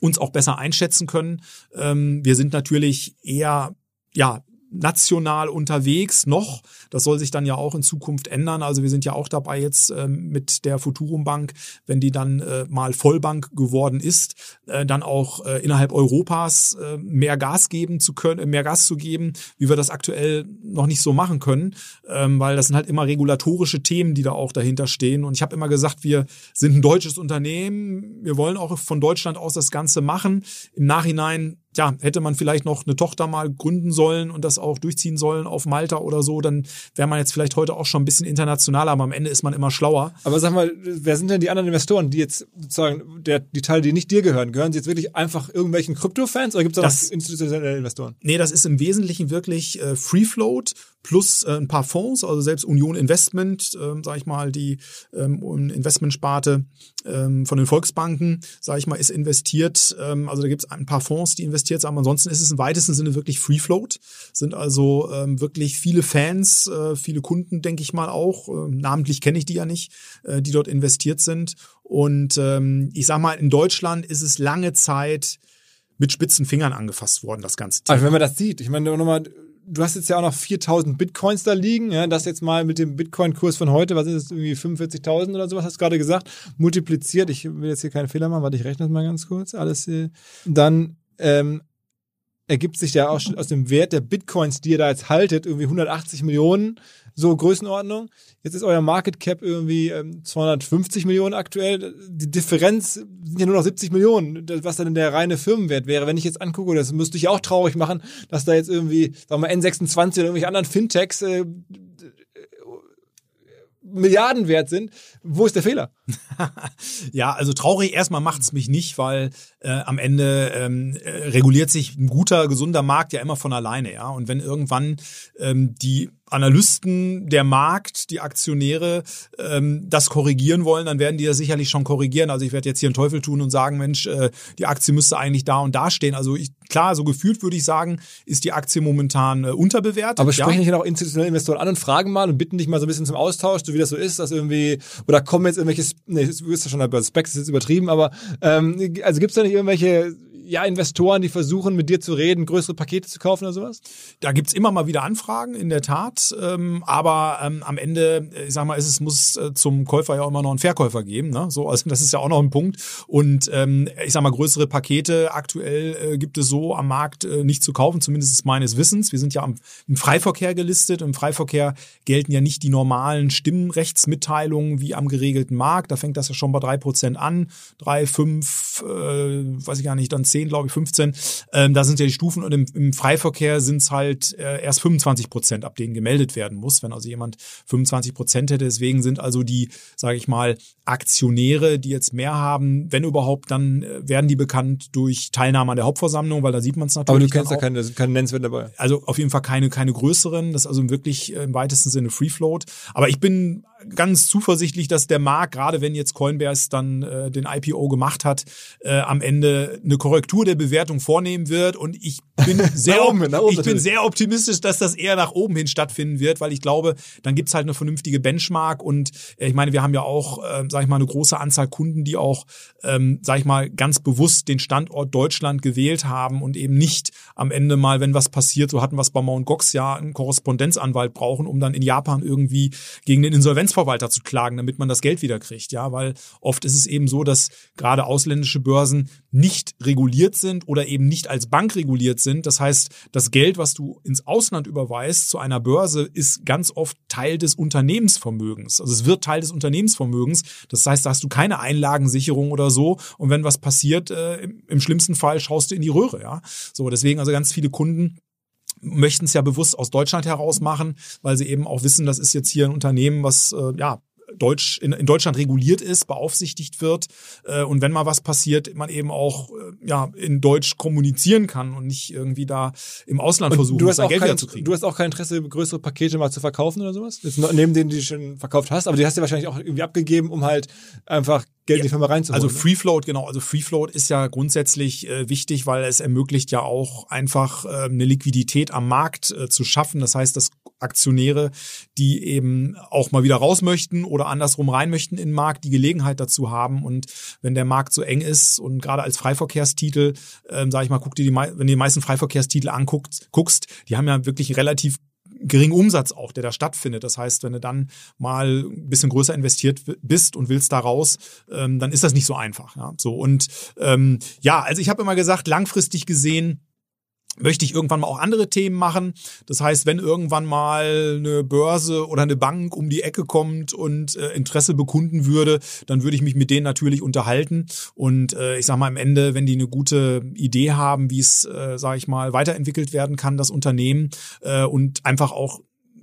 uns auch besser einschätzen können. Ähm, wir sind natürlich eher ja national unterwegs noch. Das soll sich dann ja auch in Zukunft ändern. Also wir sind ja auch dabei jetzt ähm, mit der Futurum Bank, wenn die dann äh, mal Vollbank geworden ist, äh, dann auch äh, innerhalb Europas äh, mehr Gas geben zu können, mehr Gas zu geben, wie wir das aktuell noch nicht so machen können, ähm, weil das sind halt immer regulatorische Themen, die da auch dahinter stehen. Und ich habe immer gesagt, wir sind ein deutsches Unternehmen, wir wollen auch von Deutschland aus das Ganze machen. Im Nachhinein ja, hätte man vielleicht noch eine Tochter mal gründen sollen und das auch durchziehen sollen auf Malta oder so, dann wäre man jetzt vielleicht heute auch schon ein bisschen internationaler, aber am Ende ist man immer schlauer. Aber sag mal, wer sind denn die anderen Investoren, die jetzt sozusagen, der, die Teile, die nicht dir gehören, gehören sie jetzt wirklich einfach irgendwelchen Krypto-Fans oder gibt es da noch institutionelle Investoren? Nee, das ist im Wesentlichen wirklich äh, Free Float plus äh, ein paar Fonds, also selbst Union Investment, ähm, sage ich mal, die ähm, Investmentsparte ähm, von den Volksbanken, sage ich mal, ist investiert. Ähm, also da gibt es ein paar Fonds, die investiert sind, aber ansonsten ist es im weitesten Sinne wirklich Free Float, sind also ähm, wirklich viele Fans, äh, viele Kunden, denke ich mal auch. Äh, namentlich kenne ich die ja nicht, äh, die dort investiert sind. Und ähm, ich sag mal, in Deutschland ist es lange Zeit mit spitzen Fingern angefasst worden, das ganze Thema. Also wenn man das sieht, ich meine nochmal du hast jetzt ja auch noch 4000 Bitcoins da liegen, ja, das jetzt mal mit dem Bitcoin-Kurs von heute, was ist das, irgendwie 45.000 oder sowas, hast du gerade gesagt, multipliziert, ich will jetzt hier keinen Fehler machen, warte, ich rechne das mal ganz kurz, alles, hier. dann ähm, ergibt sich ja auch schon aus dem Wert der Bitcoins, die ihr da jetzt haltet, irgendwie 180 Millionen, so Größenordnung. Jetzt ist euer Market Cap irgendwie ähm, 250 Millionen aktuell. Die Differenz sind ja nur noch 70 Millionen, was dann der reine Firmenwert wäre. Wenn ich jetzt angucke, das müsste ich auch traurig machen, dass da jetzt irgendwie, sagen wir mal, N26 oder irgendwelche anderen Fintechs äh, Milliarden wert sind. Wo ist der Fehler? ja, also traurig erstmal macht's mich nicht, weil äh, am Ende ähm, äh, reguliert sich ein guter, gesunder Markt ja immer von alleine, ja. Und wenn irgendwann ähm, die Analysten, der Markt, die Aktionäre ähm, das korrigieren wollen, dann werden die das sicherlich schon korrigieren. Also ich werde jetzt hier einen Teufel tun und sagen, Mensch, äh, die Aktie müsste eigentlich da und da stehen. Also ich, klar, so gefühlt würde ich sagen, ist die Aktie momentan äh, unterbewertet. Aber sprechen ja. nicht auch institutionelle Investoren an und fragen mal und bitten dich mal so ein bisschen zum Austausch, so wie das so ist, dass irgendwie, oder kommen jetzt irgendwelche, nee, du bist ja schon bei Specs, ist jetzt übertrieben, aber ähm, also gibt es da nicht irgendwelche ja, Investoren, die versuchen, mit dir zu reden, größere Pakete zu kaufen oder sowas? Da gibt's immer mal wieder Anfragen, in der Tat. Ähm, aber ähm, am Ende, äh, ich sag mal, es muss äh, zum Käufer ja immer noch einen Verkäufer geben. Ne? So, also das ist ja auch noch ein Punkt. Und ähm, ich sag mal, größere Pakete aktuell äh, gibt es so am Markt äh, nicht zu kaufen, zumindest meines Wissens. Wir sind ja am, im Freiverkehr gelistet. Im Freiverkehr gelten ja nicht die normalen Stimmrechtsmitteilungen wie am geregelten Markt. Da fängt das ja schon bei drei Prozent an. Drei, fünf, äh, weiß ich gar nicht, dann 10, glaube ich, 15. Ähm, da sind ja die Stufen und im, im Freiverkehr sind es halt äh, erst 25 Prozent, ab denen gemeldet werden muss, wenn also jemand 25 Prozent hätte. Deswegen sind also die, sage ich mal, Aktionäre, die jetzt mehr haben, wenn überhaupt, dann äh, werden die bekannt durch Teilnahme an der Hauptversammlung, weil da sieht man es natürlich. Aber du kennst ja keine, keine Nennenswert dabei. Also auf jeden Fall keine, keine größeren. Das ist also wirklich äh, im weitesten Sinne Free Float. Aber ich bin ganz zuversichtlich, dass der Markt, gerade wenn jetzt Coinbase dann äh, den IPO gemacht hat, äh, am Ende eine Korrektur der Bewertung vornehmen wird. Und ich bin sehr, oben, ich bin sehr optimistisch, dass das eher nach oben hin stattfinden wird, weil ich glaube, dann gibt's halt eine vernünftige Benchmark. Und äh, ich meine, wir haben ja auch, äh, sag ich mal, eine große Anzahl Kunden, die auch, ähm, sag ich mal, ganz bewusst den Standort Deutschland gewählt haben und eben nicht am Ende mal, wenn was passiert, so hatten wir es bei Mount Gox ja, einen Korrespondenzanwalt brauchen, um dann in Japan irgendwie gegen den Insolvenz Insolvenzverwalter zu klagen, damit man das Geld wieder kriegt, ja, weil oft ist es eben so, dass gerade ausländische Börsen nicht reguliert sind oder eben nicht als Bank reguliert sind. Das heißt, das Geld, was du ins Ausland überweist zu einer Börse, ist ganz oft Teil des Unternehmensvermögens. Also es wird Teil des Unternehmensvermögens. Das heißt, da hast du keine Einlagensicherung oder so. Und wenn was passiert, äh, im schlimmsten Fall schaust du in die Röhre, ja. So, deswegen also ganz viele Kunden möchten es ja bewusst aus Deutschland heraus machen, weil sie eben auch wissen, das ist jetzt hier ein Unternehmen, was äh, ja Deutsch, in, in Deutschland reguliert ist, beaufsichtigt wird äh, und wenn mal was passiert, man eben auch äh, ja in Deutsch kommunizieren kann und nicht irgendwie da im Ausland versuchen, du hast sein Geld kein, wieder zu kriegen. Du hast auch kein Interesse, größere Pakete mal zu verkaufen oder sowas? Jetzt neben denen, die du schon verkauft hast, aber die hast du wahrscheinlich auch irgendwie abgegeben, um halt einfach Geld in die Firma reinzuholen. Also ne? Free Float, genau. Also Free Float ist ja grundsätzlich äh, wichtig, weil es ermöglicht ja auch einfach äh, eine Liquidität am Markt äh, zu schaffen. Das heißt, dass Aktionäre, die eben auch mal wieder raus möchten oder andersrum rein möchten in den Markt, die Gelegenheit dazu haben. Und wenn der Markt so eng ist und gerade als Freiverkehrstitel, ähm, sage ich mal, guck dir die, wenn du die meisten Freiverkehrstitel anguckst, guckst, die haben ja wirklich relativ geringen Umsatz auch, der da stattfindet. Das heißt, wenn du dann mal ein bisschen größer investiert bist und willst da raus, ähm, dann ist das nicht so einfach. Ja? So und ähm, ja, also ich habe immer gesagt, langfristig gesehen möchte ich irgendwann mal auch andere Themen machen. Das heißt, wenn irgendwann mal eine Börse oder eine Bank um die Ecke kommt und äh, Interesse bekunden würde, dann würde ich mich mit denen natürlich unterhalten. Und äh, ich sage mal am Ende, wenn die eine gute Idee haben, wie es, äh, sage ich mal, weiterentwickelt werden kann, das Unternehmen äh, und einfach auch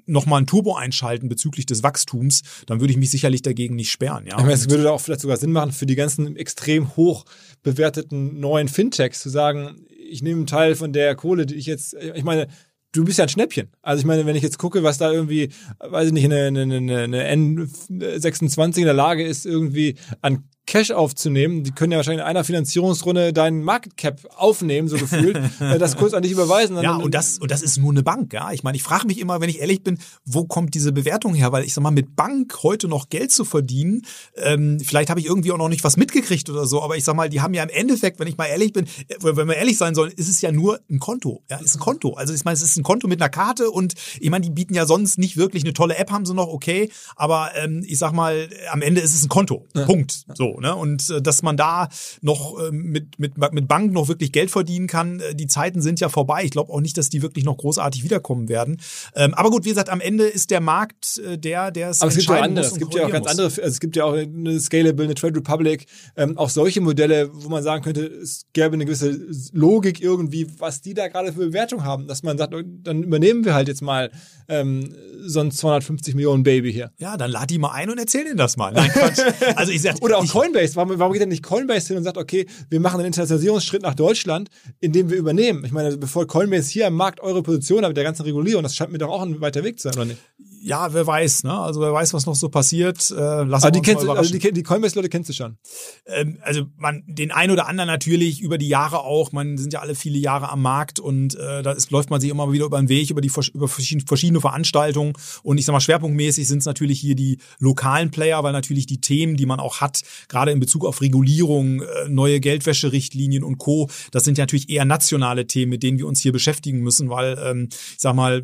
nochmal ein Turbo einschalten bezüglich des Wachstums, dann würde ich mich sicherlich dagegen nicht sperren. Ja? Meine, es würde da auch vielleicht sogar Sinn machen, für die ganzen extrem hoch bewerteten neuen Fintechs zu sagen, ich nehme einen Teil von der Kohle, die ich jetzt, ich meine, du bist ja ein Schnäppchen. Also ich meine, wenn ich jetzt gucke, was da irgendwie, weiß ich nicht, eine, eine, eine, eine N26 in der Lage ist, irgendwie an Cash aufzunehmen. Die können ja wahrscheinlich in einer Finanzierungsrunde deinen Market Cap aufnehmen, so gefühlt, äh, das kurz an dich überweisen. Ja, und das, und das ist nur eine Bank, ja. Ich meine, ich frage mich immer, wenn ich ehrlich bin, wo kommt diese Bewertung her? Weil ich sag mal, mit Bank heute noch Geld zu verdienen, ähm, vielleicht habe ich irgendwie auch noch nicht was mitgekriegt oder so, aber ich sag mal, die haben ja im Endeffekt, wenn ich mal ehrlich bin, äh, wenn wir ehrlich sein sollen, ist es ja nur ein Konto. Ja, ist ein Konto. Also ich meine, es ist ein Konto mit einer Karte und ich meine, die bieten ja sonst nicht wirklich eine tolle App, haben sie noch, okay, aber ähm, ich sag mal, am Ende ist es ein Konto. Ja. Punkt. So, ne? Und äh, dass man da noch äh, mit, mit, mit Bank noch wirklich Geld verdienen kann, äh, die Zeiten sind ja vorbei. Ich glaube auch nicht, dass die wirklich noch großartig wiederkommen werden. Ähm, aber gut, wie gesagt, am Ende ist der Markt äh, der, der es Aber es gibt ja andere. Es gibt ja auch ganz muss. andere. Also es gibt ja auch eine Scalable, eine Trade Republic, ähm, auch solche Modelle, wo man sagen könnte, es gäbe eine gewisse Logik irgendwie, was die da gerade für Bewertung haben, dass man sagt, dann übernehmen wir halt jetzt mal ähm, so ein 250 Millionen Baby hier. Ja, dann lad die mal ein und erzähl denen das mal. Nein, Quatsch. Also ich sag, Oder auch ich, Coinbase. Warum, warum geht denn nicht Coinbase hin und sagt, okay, wir machen einen Internationalisierungsschritt nach Deutschland, indem wir übernehmen? Ich meine, bevor Coinbase hier am Markt eure Position hat mit der ganzen Regulierung, das scheint mir doch auch ein weiter Weg zu sein, oder nicht? Ja, wer weiß, ne? Also wer weiß, was noch so passiert. Äh, lass Aber die kennst du, also die, die Coinbase-Leute kennst du schon. Ähm, also man, den ein oder anderen natürlich über die Jahre auch. Man sind ja alle viele Jahre am Markt und äh, da ist, läuft man sich immer wieder über den Weg über die über verschiedene Veranstaltungen. Und ich sag mal, schwerpunktmäßig sind es natürlich hier die lokalen Player, weil natürlich die Themen, die man auch hat, gerade in Bezug auf Regulierung, äh, neue Geldwäscherichtlinien und Co., das sind ja natürlich eher nationale Themen, mit denen wir uns hier beschäftigen müssen, weil ähm, ich sag mal,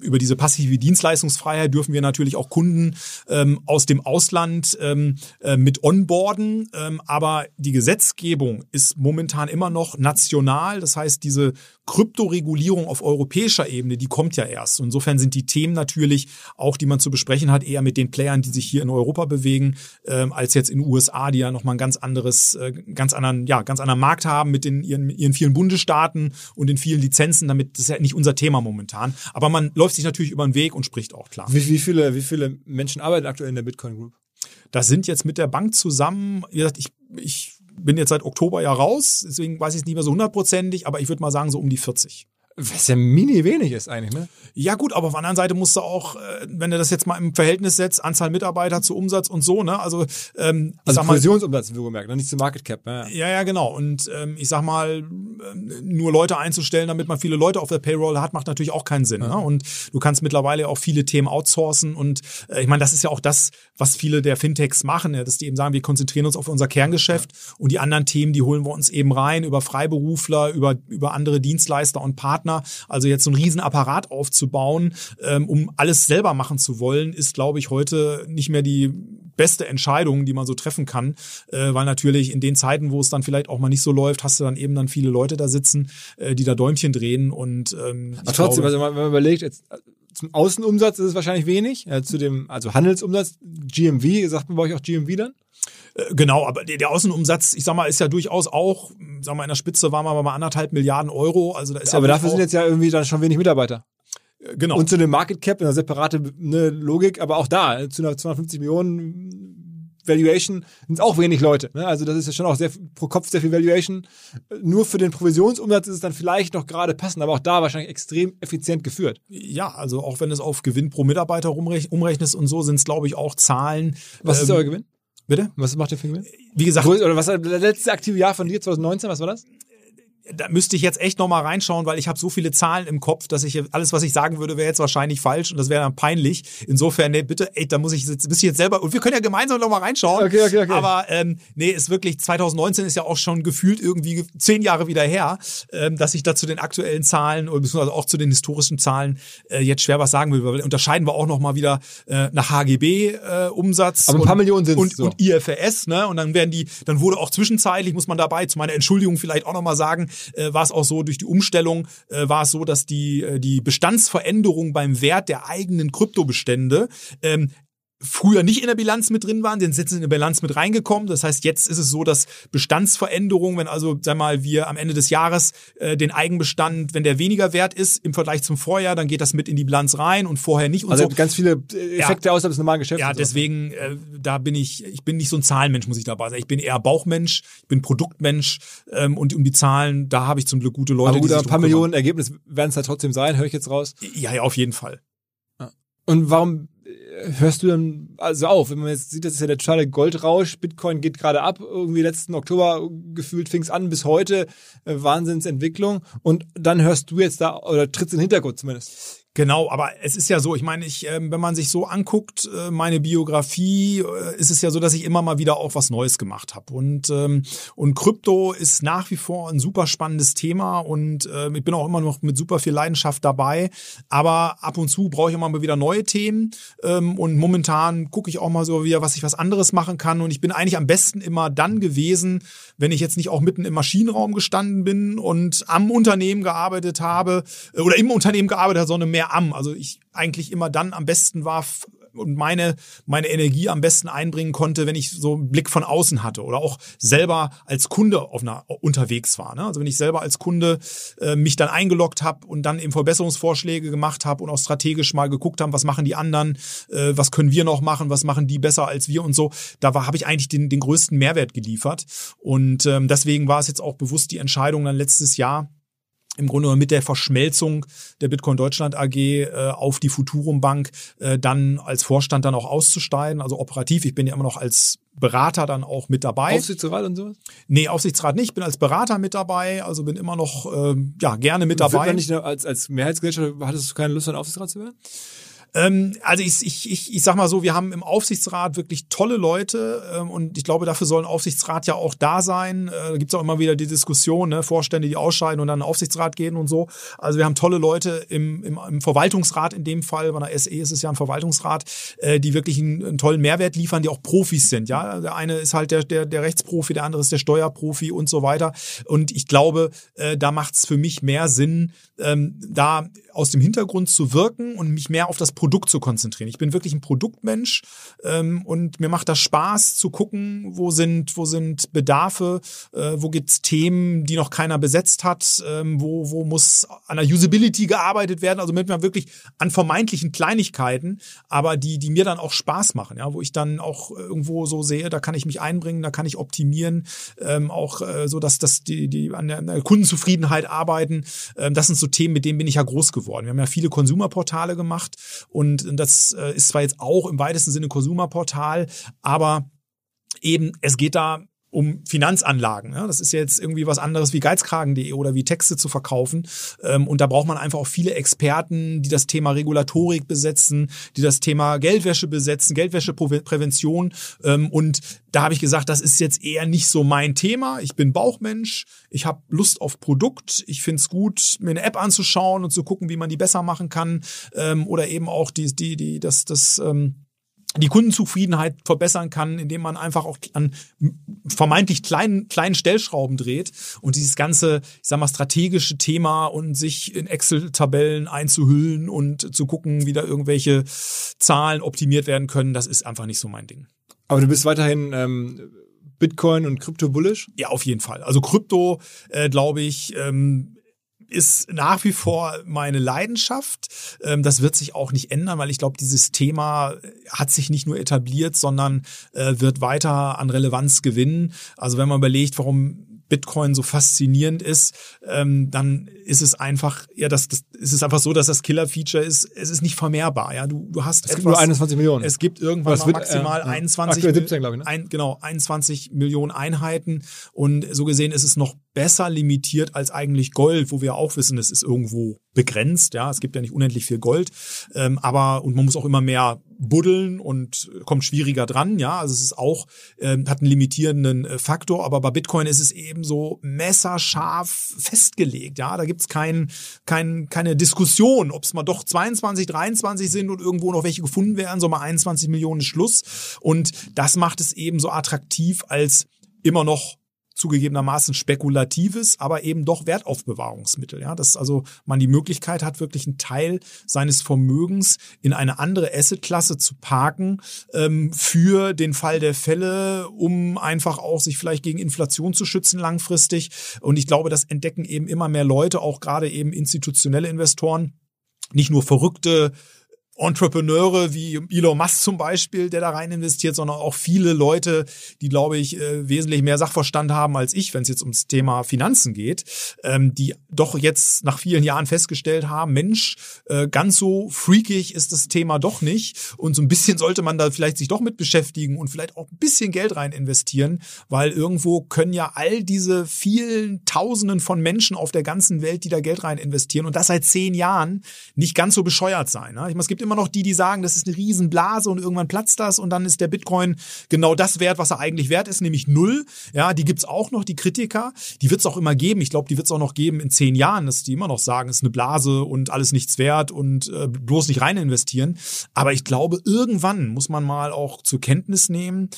über diese passive Dienstleistungsfreiheit dürfen wir natürlich auch Kunden ähm, aus dem Ausland ähm, äh, mit onboarden. Ähm, aber die Gesetzgebung ist momentan immer noch national. Das heißt, diese Kryptoregulierung auf europäischer Ebene, die kommt ja erst. Insofern sind die Themen natürlich auch, die man zu besprechen hat, eher mit den Playern, die sich hier in Europa bewegen, ähm, als jetzt in den USA, die ja nochmal ein ganz anderes, äh, ganz anderen, ja, ganz anderen Markt haben mit den ihren, ihren vielen Bundesstaaten und den vielen Lizenzen. Damit das ist ja nicht unser Thema momentan. Aber man läuft sich natürlich über den Weg und spricht auch klar. Wie, wie viele, wie viele Menschen arbeiten aktuell in der Bitcoin Group? Das sind jetzt mit der Bank zusammen, wie gesagt, ich, ich bin jetzt seit Oktober ja raus, deswegen weiß ich es nicht mehr so hundertprozentig, aber ich würde mal sagen so um die 40. Was ja mini wenig ist eigentlich, ne? Ja gut, aber auf der anderen Seite musst du auch, äh, wenn du das jetzt mal im Verhältnis setzt, Anzahl Mitarbeiter zu Umsatz und so, ne? Also ähm, also Provisionsumsatz, wie gemerkt, ne? nicht zu Market Cap. Ja, ja, ja genau. Und ähm, ich sag mal, nur Leute einzustellen, damit man viele Leute auf der Payroll hat, macht natürlich auch keinen Sinn. Ja. Ne? Und du kannst mittlerweile auch viele Themen outsourcen. Und äh, ich meine, das ist ja auch das, was viele der Fintechs machen, ja? dass die eben sagen, wir konzentrieren uns auf unser Kerngeschäft ja. und die anderen Themen, die holen wir uns eben rein über Freiberufler, über über andere Dienstleister und Partner Partner. Also jetzt so einen riesen Apparat aufzubauen, ähm, um alles selber machen zu wollen, ist, glaube ich, heute nicht mehr die beste Entscheidung, die man so treffen kann, äh, weil natürlich in den Zeiten, wo es dann vielleicht auch mal nicht so läuft, hast du dann eben dann viele Leute da sitzen, äh, die da Däumchen drehen und ähm, Aber trotzdem, glaube, also wenn man überlegt, jetzt äh, zum Außenumsatz ist es wahrscheinlich wenig, äh, zu dem also Handelsumsatz, GMV, sagt man bei euch auch GMV dann? Äh, genau, aber der, Außenumsatz, ich sag mal, ist ja durchaus auch, sag mal, in der Spitze waren wir aber mal anderthalb Milliarden Euro. Also da ist ja aber dafür sind jetzt ja irgendwie dann schon wenig Mitarbeiter. Äh, genau. Und zu dem Market Cap, eine separate eine Logik, aber auch da, zu einer 250 Millionen Valuation sind es auch wenig Leute. Ne? Also das ist ja schon auch sehr pro Kopf sehr viel Valuation. Nur für den Provisionsumsatz ist es dann vielleicht noch gerade passend, aber auch da wahrscheinlich extrem effizient geführt. Ja, also auch wenn es auf Gewinn pro Mitarbeiter umrechnest und so, sind es glaube ich auch Zahlen. Was ähm, ist euer Gewinn? Bitte? Was macht ihr für Gewinn? Wie gesagt. Oder was war das letzte aktive Jahr von dir, 2019, was war das? Da müsste ich jetzt echt nochmal reinschauen, weil ich habe so viele Zahlen im Kopf, dass ich alles, was ich sagen würde, wäre jetzt wahrscheinlich falsch und das wäre dann peinlich. Insofern, nee, bitte, ey, da muss ich jetzt, muss ich jetzt selber, und wir können ja gemeinsam nochmal reinschauen. Okay, okay, okay. Aber ähm, nee, ist wirklich, 2019 ist ja auch schon gefühlt irgendwie zehn Jahre wieder her, ähm, dass ich da zu den aktuellen Zahlen oder beziehungsweise auch zu den historischen Zahlen äh, jetzt schwer was sagen will, weil unterscheiden wir auch nochmal wieder äh, nach HGB-Umsatz. Äh, Aber ein paar und, Millionen sind und, so. und IFRS, ne? Und dann werden die, dann wurde auch zwischenzeitlich, muss man dabei zu meiner Entschuldigung vielleicht auch nochmal sagen, äh, war es auch so, durch die Umstellung äh, war es so, dass die, äh, die Bestandsveränderung beim Wert der eigenen Kryptobestände ähm, früher nicht in der Bilanz mit drin waren, sind jetzt in der Bilanz mit reingekommen. Das heißt, jetzt ist es so, dass Bestandsveränderungen, wenn also, sag mal, wir am Ende des Jahres äh, den Eigenbestand, wenn der weniger wert ist im Vergleich zum Vorjahr, dann geht das mit in die Bilanz rein und vorher nicht. Und also so. ganz viele äh, Effekte ja. außerhalb des normalen Geschäfts. Ja, deswegen, äh, da bin ich, ich bin nicht so ein Zahlenmensch, muss ich dabei sagen. Ich bin eher Bauchmensch, ich bin Produktmensch ähm, und um die Zahlen, da habe ich zum Glück gute Leute. Aber gut, ein paar Millionen Ergebnis werden es halt trotzdem sein, höre ich jetzt raus. Ja, ja, auf jeden Fall. Und warum hörst du dann also auf, wenn man jetzt sieht, das ist ja der totale Goldrausch, Bitcoin geht gerade ab, irgendwie letzten Oktober gefühlt fing es an bis heute, äh, Wahnsinnsentwicklung und dann hörst du jetzt da oder trittst in den Hintergrund zumindest. Genau, aber es ist ja so, ich meine, ich, äh, wenn man sich so anguckt, äh, meine Biografie, äh, ist es ja so, dass ich immer mal wieder auch was Neues gemacht habe. Und, ähm, und Krypto ist nach wie vor ein super spannendes Thema und äh, ich bin auch immer noch mit super viel Leidenschaft dabei. Aber ab und zu brauche ich immer mal wieder neue Themen. Ähm, und momentan gucke ich auch mal so wieder, was ich was anderes machen kann. Und ich bin eigentlich am besten immer dann gewesen, wenn ich jetzt nicht auch mitten im Maschinenraum gestanden bin und am Unternehmen gearbeitet habe äh, oder im Unternehmen gearbeitet habe, sondern mehr mehr am. Also ich eigentlich immer dann am besten war und meine, meine Energie am besten einbringen konnte, wenn ich so einen Blick von außen hatte oder auch selber als Kunde auf einer, unterwegs war. Ne? Also wenn ich selber als Kunde äh, mich dann eingeloggt habe und dann eben Verbesserungsvorschläge gemacht habe und auch strategisch mal geguckt haben, was machen die anderen, äh, was können wir noch machen, was machen die besser als wir und so, da habe ich eigentlich den, den größten Mehrwert geliefert. Und ähm, deswegen war es jetzt auch bewusst die Entscheidung dann letztes Jahr, im Grunde mit der Verschmelzung der Bitcoin Deutschland AG äh, auf die Futurum Bank äh, dann als Vorstand dann auch auszusteigen, also operativ. Ich bin ja immer noch als Berater dann auch mit dabei. Aufsichtsrat und sowas? Nee, Aufsichtsrat nicht. Ich bin als Berater mit dabei, also bin immer noch äh, ja gerne mit dabei. Wird nicht als, als Mehrheitsgesellschaft, hattest du keine Lust, an Aufsichtsrat zu werden? Ähm, also ich, ich, ich, ich sag mal so, wir haben im Aufsichtsrat wirklich tolle Leute ähm, und ich glaube, dafür soll ein Aufsichtsrat ja auch da sein. Äh, da gibt's auch immer wieder die Diskussion, ne? Vorstände, die ausscheiden und dann in den Aufsichtsrat gehen und so. Also wir haben tolle Leute im, im, im Verwaltungsrat in dem Fall, bei der SE ist es ja ein Verwaltungsrat, äh, die wirklich einen, einen tollen Mehrwert liefern, die auch Profis sind. Ja, Der eine ist halt der, der, der Rechtsprofi, der andere ist der Steuerprofi und so weiter. Und ich glaube, äh, da macht's für mich mehr Sinn, ähm, da aus dem Hintergrund zu wirken und mich mehr auf das Produkt zu konzentrieren. Ich bin wirklich ein Produktmensch ähm, und mir macht das Spaß zu gucken, wo sind, wo sind Bedarfe, äh, wo gibt's Themen, die noch keiner besetzt hat, ähm, wo, wo muss an der Usability gearbeitet werden, also mit mir wirklich an vermeintlichen Kleinigkeiten, aber die, die mir dann auch Spaß machen, ja, wo ich dann auch irgendwo so sehe, da kann ich mich einbringen, da kann ich optimieren, ähm, auch äh, so, dass, dass die, die an der, an der Kundenzufriedenheit arbeiten. Ähm, das sind so Themen, mit denen bin ich ja groß geworden. Wir haben ja viele Konsumerportale gemacht und das äh, ist zwar jetzt auch im weitesten Sinne Konsumerportal, aber eben es geht da um Finanzanlagen. Ja, das ist jetzt irgendwie was anderes wie geizkragen.de oder wie Texte zu verkaufen. Ähm, und da braucht man einfach auch viele Experten, die das Thema Regulatorik besetzen, die das Thema Geldwäsche besetzen, Geldwäscheprävention. Ähm, und da habe ich gesagt, das ist jetzt eher nicht so mein Thema. Ich bin Bauchmensch, ich habe Lust auf Produkt, ich finde es gut, mir eine App anzuschauen und zu gucken, wie man die besser machen kann. Ähm, oder eben auch die, die, die, das, das ähm, die Kundenzufriedenheit verbessern kann, indem man einfach auch an vermeintlich kleinen, kleinen Stellschrauben dreht und dieses ganze, ich sag mal, strategische Thema und sich in Excel-Tabellen einzuhüllen und zu gucken, wie da irgendwelche Zahlen optimiert werden können, das ist einfach nicht so mein Ding. Aber du bist weiterhin ähm, Bitcoin und Krypto bullish? Ja, auf jeden Fall. Also Krypto, äh, glaube ich, ähm, ist nach wie vor meine Leidenschaft. Ähm, das wird sich auch nicht ändern, weil ich glaube, dieses Thema hat sich nicht nur etabliert, sondern äh, wird weiter an Relevanz gewinnen. Also wenn man überlegt, warum Bitcoin so faszinierend ist, ähm, dann ist es einfach, ja, das, das ist es einfach so, dass das Killer-Feature ist, es ist nicht vermehrbar. Ja, du, du hast es etwas, gibt nur 21 Millionen. Es gibt irgendwann mal wird, maximal äh, 21 17, ich, ne? ein, genau 21 Millionen Einheiten und so gesehen ist es noch besser limitiert als eigentlich Gold, wo wir auch wissen, es ist irgendwo begrenzt. Ja, es gibt ja nicht unendlich viel Gold, ähm, aber und man muss auch immer mehr buddeln und kommt schwieriger dran. Ja, also es ist auch ähm, hat einen limitierenden äh, Faktor, aber bei Bitcoin ist es eben so messerscharf festgelegt. Ja, da gibt's kein, kein, keine Diskussion, ob es mal doch 22, 23 sind und irgendwo noch welche gefunden werden, so mal 21 Millionen Schluss. Und das macht es eben so attraktiv als immer noch zugegebenermaßen spekulatives, aber eben doch Wertaufbewahrungsmittel. Ja, dass also man die Möglichkeit hat, wirklich einen Teil seines Vermögens in eine andere Assetklasse zu parken ähm, für den Fall der Fälle, um einfach auch sich vielleicht gegen Inflation zu schützen langfristig. Und ich glaube, das entdecken eben immer mehr Leute, auch gerade eben institutionelle Investoren, nicht nur verrückte Entrepreneure wie Elon Musk zum Beispiel, der da rein investiert, sondern auch viele Leute, die, glaube ich, äh, wesentlich mehr Sachverstand haben als ich, wenn es jetzt ums Thema Finanzen geht, ähm, die doch jetzt nach vielen Jahren festgestellt haben, Mensch, äh, ganz so freakig ist das Thema doch nicht und so ein bisschen sollte man da vielleicht sich doch mit beschäftigen und vielleicht auch ein bisschen Geld rein investieren, weil irgendwo können ja all diese vielen Tausenden von Menschen auf der ganzen Welt, die da Geld rein investieren und das seit zehn Jahren, nicht ganz so bescheuert sein. Ne? Ich meine, es gibt immer noch die, die sagen, das ist eine Riesenblase und irgendwann platzt das und dann ist der Bitcoin genau das wert, was er eigentlich wert ist, nämlich null. Ja, die gibt's auch noch, die Kritiker. Die wird's auch immer geben. Ich glaube, die wird's auch noch geben in zehn Jahren, dass die immer noch sagen, es ist eine Blase und alles nichts wert und äh, bloß nicht rein investieren. Aber ich glaube, irgendwann muss man mal auch zur Kenntnis nehmen,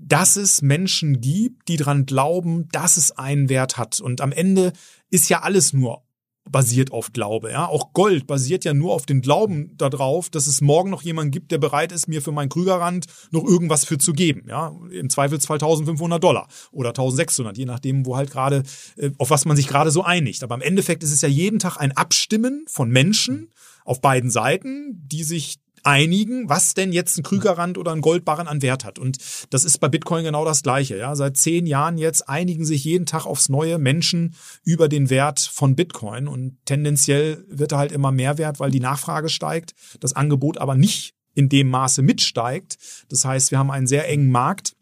dass es Menschen gibt, die dran glauben, dass es einen Wert hat. Und am Ende ist ja alles nur basiert auf Glaube. Ja? Auch Gold basiert ja nur auf den Glauben darauf, dass es morgen noch jemand gibt, der bereit ist, mir für meinen Krügerrand noch irgendwas für zu geben. Ja? Im Zweifelsfall 1500 Dollar oder 1600, je nachdem, wo halt gerade, äh, auf was man sich gerade so einigt. Aber im Endeffekt ist es ja jeden Tag ein Abstimmen von Menschen auf beiden Seiten, die sich einigen, was denn jetzt ein Krügerrand oder ein Goldbarren an Wert hat. Und das ist bei Bitcoin genau das Gleiche. Ja, seit zehn Jahren jetzt einigen sich jeden Tag aufs neue Menschen über den Wert von Bitcoin und tendenziell wird er halt immer mehr wert, weil die Nachfrage steigt, das Angebot aber nicht in dem Maße mitsteigt. Das heißt, wir haben einen sehr engen Markt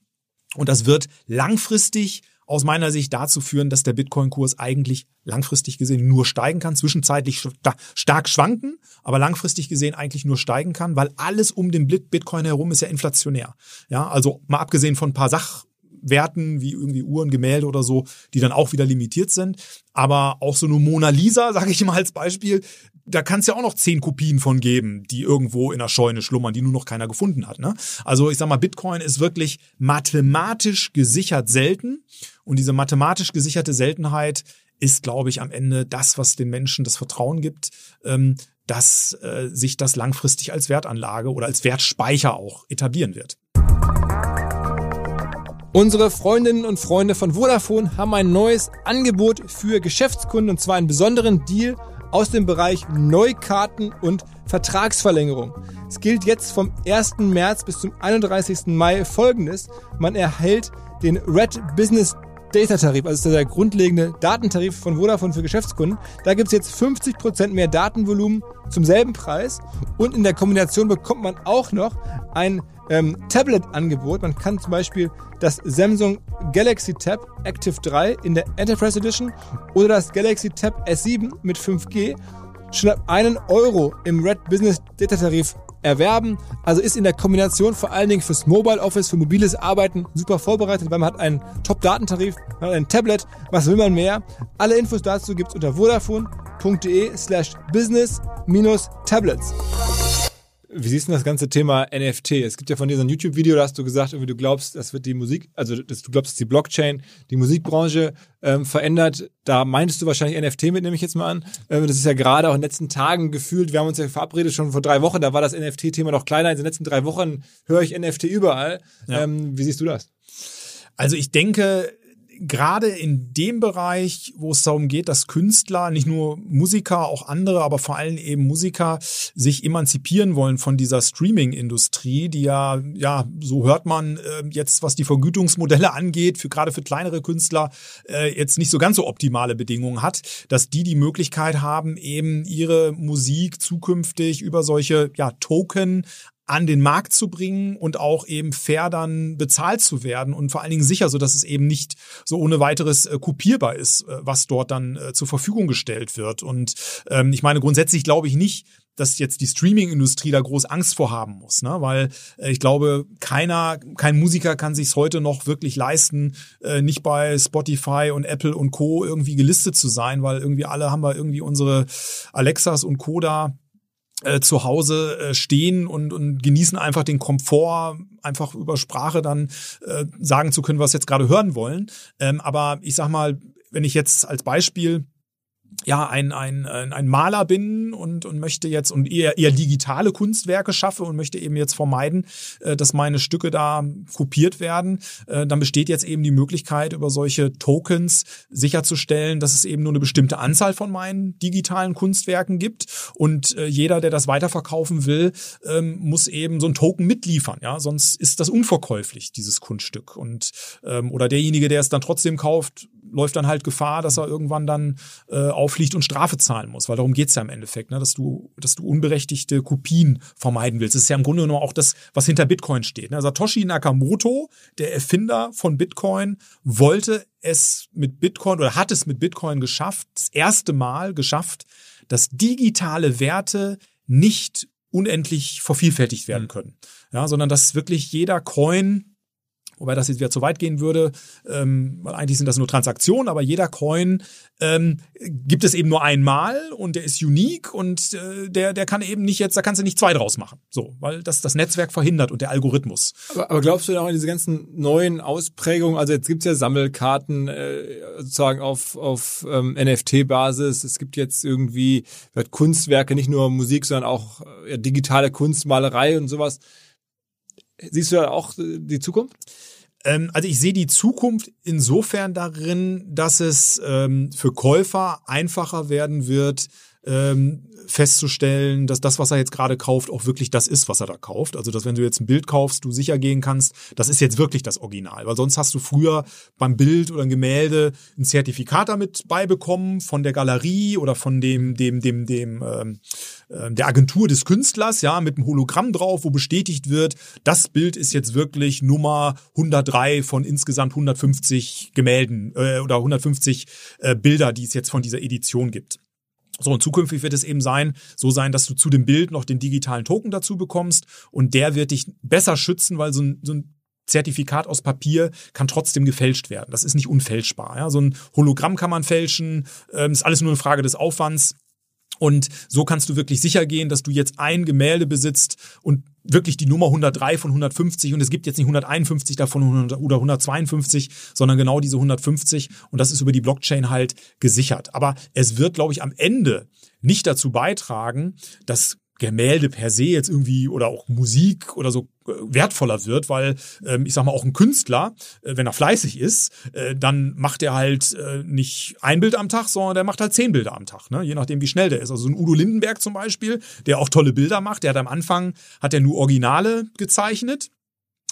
und das wird langfristig aus meiner Sicht dazu führen, dass der Bitcoin-Kurs eigentlich langfristig gesehen nur steigen kann, zwischenzeitlich stark schwanken, aber langfristig gesehen eigentlich nur steigen kann, weil alles um den Bitcoin herum ist ja inflationär. Ja, also mal abgesehen von ein paar Sachwerten wie irgendwie Uhren, Gemälde oder so, die dann auch wieder limitiert sind. Aber auch so eine Mona Lisa, sage ich mal als Beispiel, da kann es ja auch noch zehn Kopien von geben, die irgendwo in der Scheune schlummern, die nur noch keiner gefunden hat. Ne? Also ich sag mal, Bitcoin ist wirklich mathematisch gesichert selten. Und diese mathematisch gesicherte Seltenheit ist, glaube ich, am Ende das, was den Menschen das Vertrauen gibt, ähm, dass äh, sich das langfristig als Wertanlage oder als Wertspeicher auch etablieren wird. Unsere Freundinnen und Freunde von Vodafone haben ein neues Angebot für Geschäftskunden und zwar einen besonderen Deal aus dem Bereich Neukarten und Vertragsverlängerung. Es gilt jetzt vom 1. März bis zum 31. Mai folgendes. Man erhält den Red Business Data Tarif, also der grundlegende Datentarif von Vodafone für Geschäftskunden. Da gibt es jetzt 50% mehr Datenvolumen zum selben Preis und in der Kombination bekommt man auch noch ein ähm, Tablet-Angebot. Man kann zum Beispiel das Samsung Galaxy Tab Active 3 in der Enterprise Edition oder das Galaxy Tab S7 mit 5G schon ab einen Euro im Red Business Data Tarif erwerben. Also ist in der Kombination vor allen Dingen fürs Mobile Office, für mobiles Arbeiten super vorbereitet, weil man hat einen Top-Datentarif, man hat ein Tablet. Was will man mehr? Alle Infos dazu gibt's unter vodafone.de slash business minus tablets. Wie siehst du das ganze Thema NFT? Es gibt ja von dir so ein YouTube-Video, da hast du gesagt, irgendwie du glaubst, das wird die Musik, also dass du glaubst, dass die Blockchain die Musikbranche ähm, verändert. Da meintest du wahrscheinlich NFT mit, nehme ich jetzt mal an. Ähm, das ist ja gerade auch in den letzten Tagen gefühlt. Wir haben uns ja verabredet schon vor drei Wochen, da war das NFT-Thema noch kleiner. In den letzten drei Wochen höre ich NFT überall. Ja. Ähm, wie siehst du das? Also ich denke, gerade in dem Bereich, wo es darum geht, dass Künstler, nicht nur Musiker, auch andere, aber vor allem eben Musiker sich emanzipieren wollen von dieser Streaming-Industrie, die ja, ja, so hört man äh, jetzt, was die Vergütungsmodelle angeht, für gerade für kleinere Künstler äh, jetzt nicht so ganz so optimale Bedingungen hat, dass die die Möglichkeit haben, eben ihre Musik zukünftig über solche ja, Token an den Markt zu bringen und auch eben fair dann bezahlt zu werden und vor allen Dingen sicher, so dass es eben nicht so ohne weiteres äh, kopierbar ist, äh, was dort dann äh, zur Verfügung gestellt wird. Und ähm, ich meine, grundsätzlich glaube ich nicht, dass jetzt die Streaming-Industrie da groß Angst vor haben muss, ne? weil äh, ich glaube, keiner, kein Musiker kann sich heute noch wirklich leisten, äh, nicht bei Spotify und Apple und Co. irgendwie gelistet zu sein, weil irgendwie alle haben wir irgendwie unsere Alexas und Co. da äh, zu Hause äh, stehen und, und genießen einfach den Komfort, einfach über Sprache dann äh, sagen zu können, was jetzt gerade hören wollen. Ähm, aber ich sag mal, wenn ich jetzt als Beispiel ja ein, ein, ein Maler bin und, und möchte jetzt und eher, eher digitale Kunstwerke schaffe und möchte eben jetzt vermeiden, äh, dass meine Stücke da kopiert werden, äh, dann besteht jetzt eben die Möglichkeit, über solche Tokens sicherzustellen, dass es eben nur eine bestimmte Anzahl von meinen digitalen Kunstwerken gibt. Und äh, jeder, der das weiterverkaufen will, ähm, muss eben so ein Token mitliefern, ja, sonst ist das unverkäuflich, dieses Kunststück. Und ähm, oder derjenige, der es dann trotzdem kauft, läuft dann halt Gefahr, dass er irgendwann dann äh, auffliegt und Strafe zahlen muss, weil darum geht's ja im Endeffekt, ne? dass du, dass du unberechtigte Kopien vermeiden willst. Das ist ja im Grunde genommen auch das, was hinter Bitcoin steht. Ne? Satoshi Nakamoto, der Erfinder von Bitcoin, wollte es mit Bitcoin oder hat es mit Bitcoin geschafft, das erste Mal geschafft, dass digitale Werte nicht unendlich vervielfältigt werden mhm. können. Ja, sondern dass wirklich jeder Coin wobei das jetzt wieder zu weit gehen würde, ähm, weil eigentlich sind das nur Transaktionen, aber jeder Coin ähm, gibt es eben nur einmal und der ist unique und äh, der, der kann eben nicht jetzt, da kannst du nicht zwei draus machen. So, weil das das Netzwerk verhindert und der Algorithmus. Aber, aber glaubst du denn auch an diese ganzen neuen Ausprägungen? Also jetzt gibt's ja Sammelkarten äh, sozusagen auf, auf ähm, NFT-Basis. Es gibt jetzt irgendwie Kunstwerke, nicht nur Musik, sondern auch äh, digitale Kunstmalerei und sowas. Siehst du da auch die Zukunft? Ähm, also ich sehe die Zukunft insofern darin, dass es ähm, für Käufer einfacher werden wird, ähm, festzustellen, dass das, was er jetzt gerade kauft, auch wirklich das ist, was er da kauft. Also, dass wenn du jetzt ein Bild kaufst, du sicher gehen kannst, das ist jetzt wirklich das Original. Weil sonst hast du früher beim Bild oder ein Gemälde ein Zertifikat damit beibekommen von der Galerie oder von dem, dem, dem, dem, ähm, äh, der Agentur des Künstlers, ja, mit einem Hologramm drauf, wo bestätigt wird, das Bild ist jetzt wirklich Nummer 103 von insgesamt 150 Gemälden äh, oder 150 äh, Bilder, die es jetzt von dieser Edition gibt. So, und zukünftig wird es eben sein, so sein, dass du zu dem Bild noch den digitalen Token dazu bekommst und der wird dich besser schützen, weil so ein, so ein Zertifikat aus Papier kann trotzdem gefälscht werden. Das ist nicht unfälschbar. Ja? So ein Hologramm kann man fälschen, ähm, ist alles nur eine Frage des Aufwands. Und so kannst du wirklich sicher gehen, dass du jetzt ein Gemälde besitzt und wirklich die Nummer 103 von 150 und es gibt jetzt nicht 151 davon oder 152, sondern genau diese 150 und das ist über die Blockchain halt gesichert. Aber es wird, glaube ich, am Ende nicht dazu beitragen, dass Gemälde per se jetzt irgendwie oder auch Musik oder so äh, wertvoller wird, weil ähm, ich sag mal auch ein Künstler, äh, wenn er fleißig ist, äh, dann macht er halt äh, nicht ein Bild am Tag, sondern der macht halt zehn Bilder am Tag, ne? je nachdem wie schnell der ist. Also ein Udo Lindenberg zum Beispiel, der auch tolle Bilder macht, der hat am Anfang hat er nur Originale gezeichnet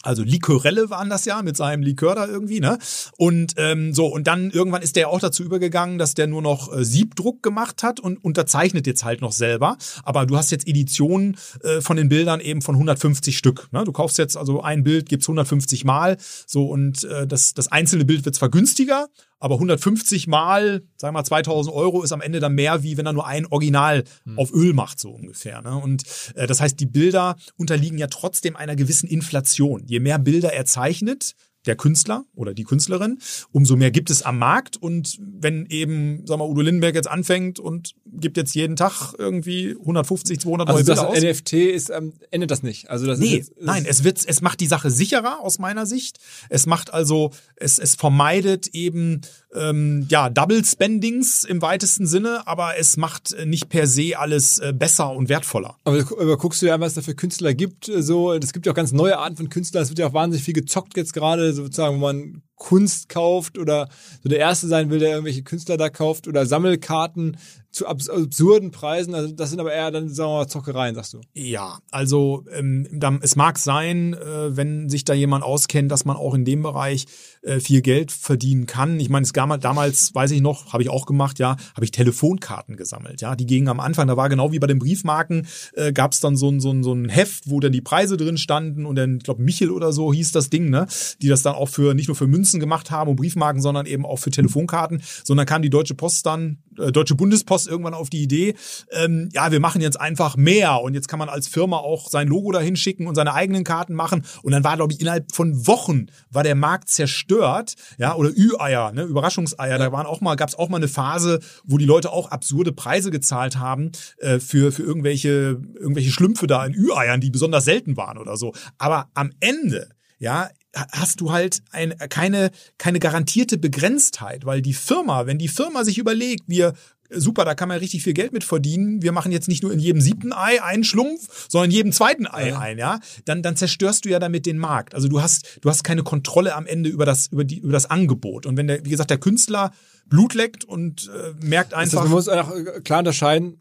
also Likörelle waren das ja mit seinem Likör da irgendwie, ne? Und ähm, so, und dann irgendwann ist der auch dazu übergegangen, dass der nur noch äh, Siebdruck gemacht hat und unterzeichnet jetzt halt noch selber. Aber du hast jetzt Editionen äh, von den Bildern eben von 150 Stück. Ne? Du kaufst jetzt also ein Bild, gibt's 150 Mal, so und äh, das, das einzelne Bild wird zwar günstiger, aber 150 mal, sagen wir mal 2000 Euro ist am Ende dann mehr, wie wenn er nur ein Original hm. auf Öl macht, so ungefähr. Ne? Und äh, das heißt, die Bilder unterliegen ja trotzdem einer gewissen Inflation. Je mehr Bilder er zeichnet, der Künstler oder die Künstlerin, umso mehr gibt es am Markt. Und wenn eben, sag mal, Udo Lindenberg jetzt anfängt und gibt jetzt jeden Tag irgendwie 150, 200 also neue Bilder aus. NFT ist, ähm, endet das nicht. Also das nee, ist jetzt, nein, es wird, es macht die Sache sicherer aus meiner Sicht. Es macht also, es, es vermeidet eben ähm, ja Double Spendings im weitesten Sinne, aber es macht nicht per se alles äh, besser und wertvoller. Aber, aber guckst du ja, was es da für Künstler gibt. äh, So, es gibt ja auch ganz neue Arten von Künstlern. Es wird ja auch wahnsinnig viel gezockt jetzt gerade, sozusagen, wo man Kunst kauft oder so der Erste sein will, der irgendwelche Künstler da kauft oder Sammelkarten zu abs absurden Preisen. Also das sind aber eher dann, sagen wir mal, Zockereien, sagst du. Ja, also ähm, da, es mag sein, äh, wenn sich da jemand auskennt, dass man auch in dem Bereich äh, viel Geld verdienen kann. Ich meine, es gab damals, weiß ich noch, habe ich auch gemacht, ja, habe ich Telefonkarten gesammelt. Ja, die gingen am Anfang, da war genau wie bei den Briefmarken, äh, gab es dann so ein, so, ein, so ein Heft, wo dann die Preise drin standen und dann, ich glaube, Michel oder so hieß das Ding, ne? Die das dann auch für nicht nur für Münzen Münzen gemacht haben und Briefmarken, sondern eben auch für Telefonkarten. Sondern kam die Deutsche Post dann, äh, Deutsche Bundespost irgendwann auf die Idee, ähm, ja, wir machen jetzt einfach mehr und jetzt kann man als Firma auch sein Logo dahin schicken und seine eigenen Karten machen. Und dann war, glaube ich, innerhalb von Wochen war der Markt zerstört, ja, oder Ü-Eier, ne, Überraschungseier. Da waren auch mal, gab es auch mal eine Phase, wo die Leute auch absurde Preise gezahlt haben äh, für für irgendwelche irgendwelche Schlümpfe da in Ü-Eiern, die besonders selten waren oder so. Aber am Ende ja, hast du halt ein, keine, keine garantierte Begrenztheit, weil die Firma, wenn die Firma sich überlegt, wir super, da kann man richtig viel Geld mit verdienen. Wir machen jetzt nicht nur in jedem siebten Ei einen Schlumpf, sondern in jedem zweiten Ei ja. ein, ja. Dann, dann zerstörst du ja damit den Markt. Also du hast, du hast keine Kontrolle am Ende über das, über die, über das Angebot. Und wenn der, wie gesagt, der Künstler Blut leckt und äh, merkt einfach. Das, man muss auch klar unterscheiden,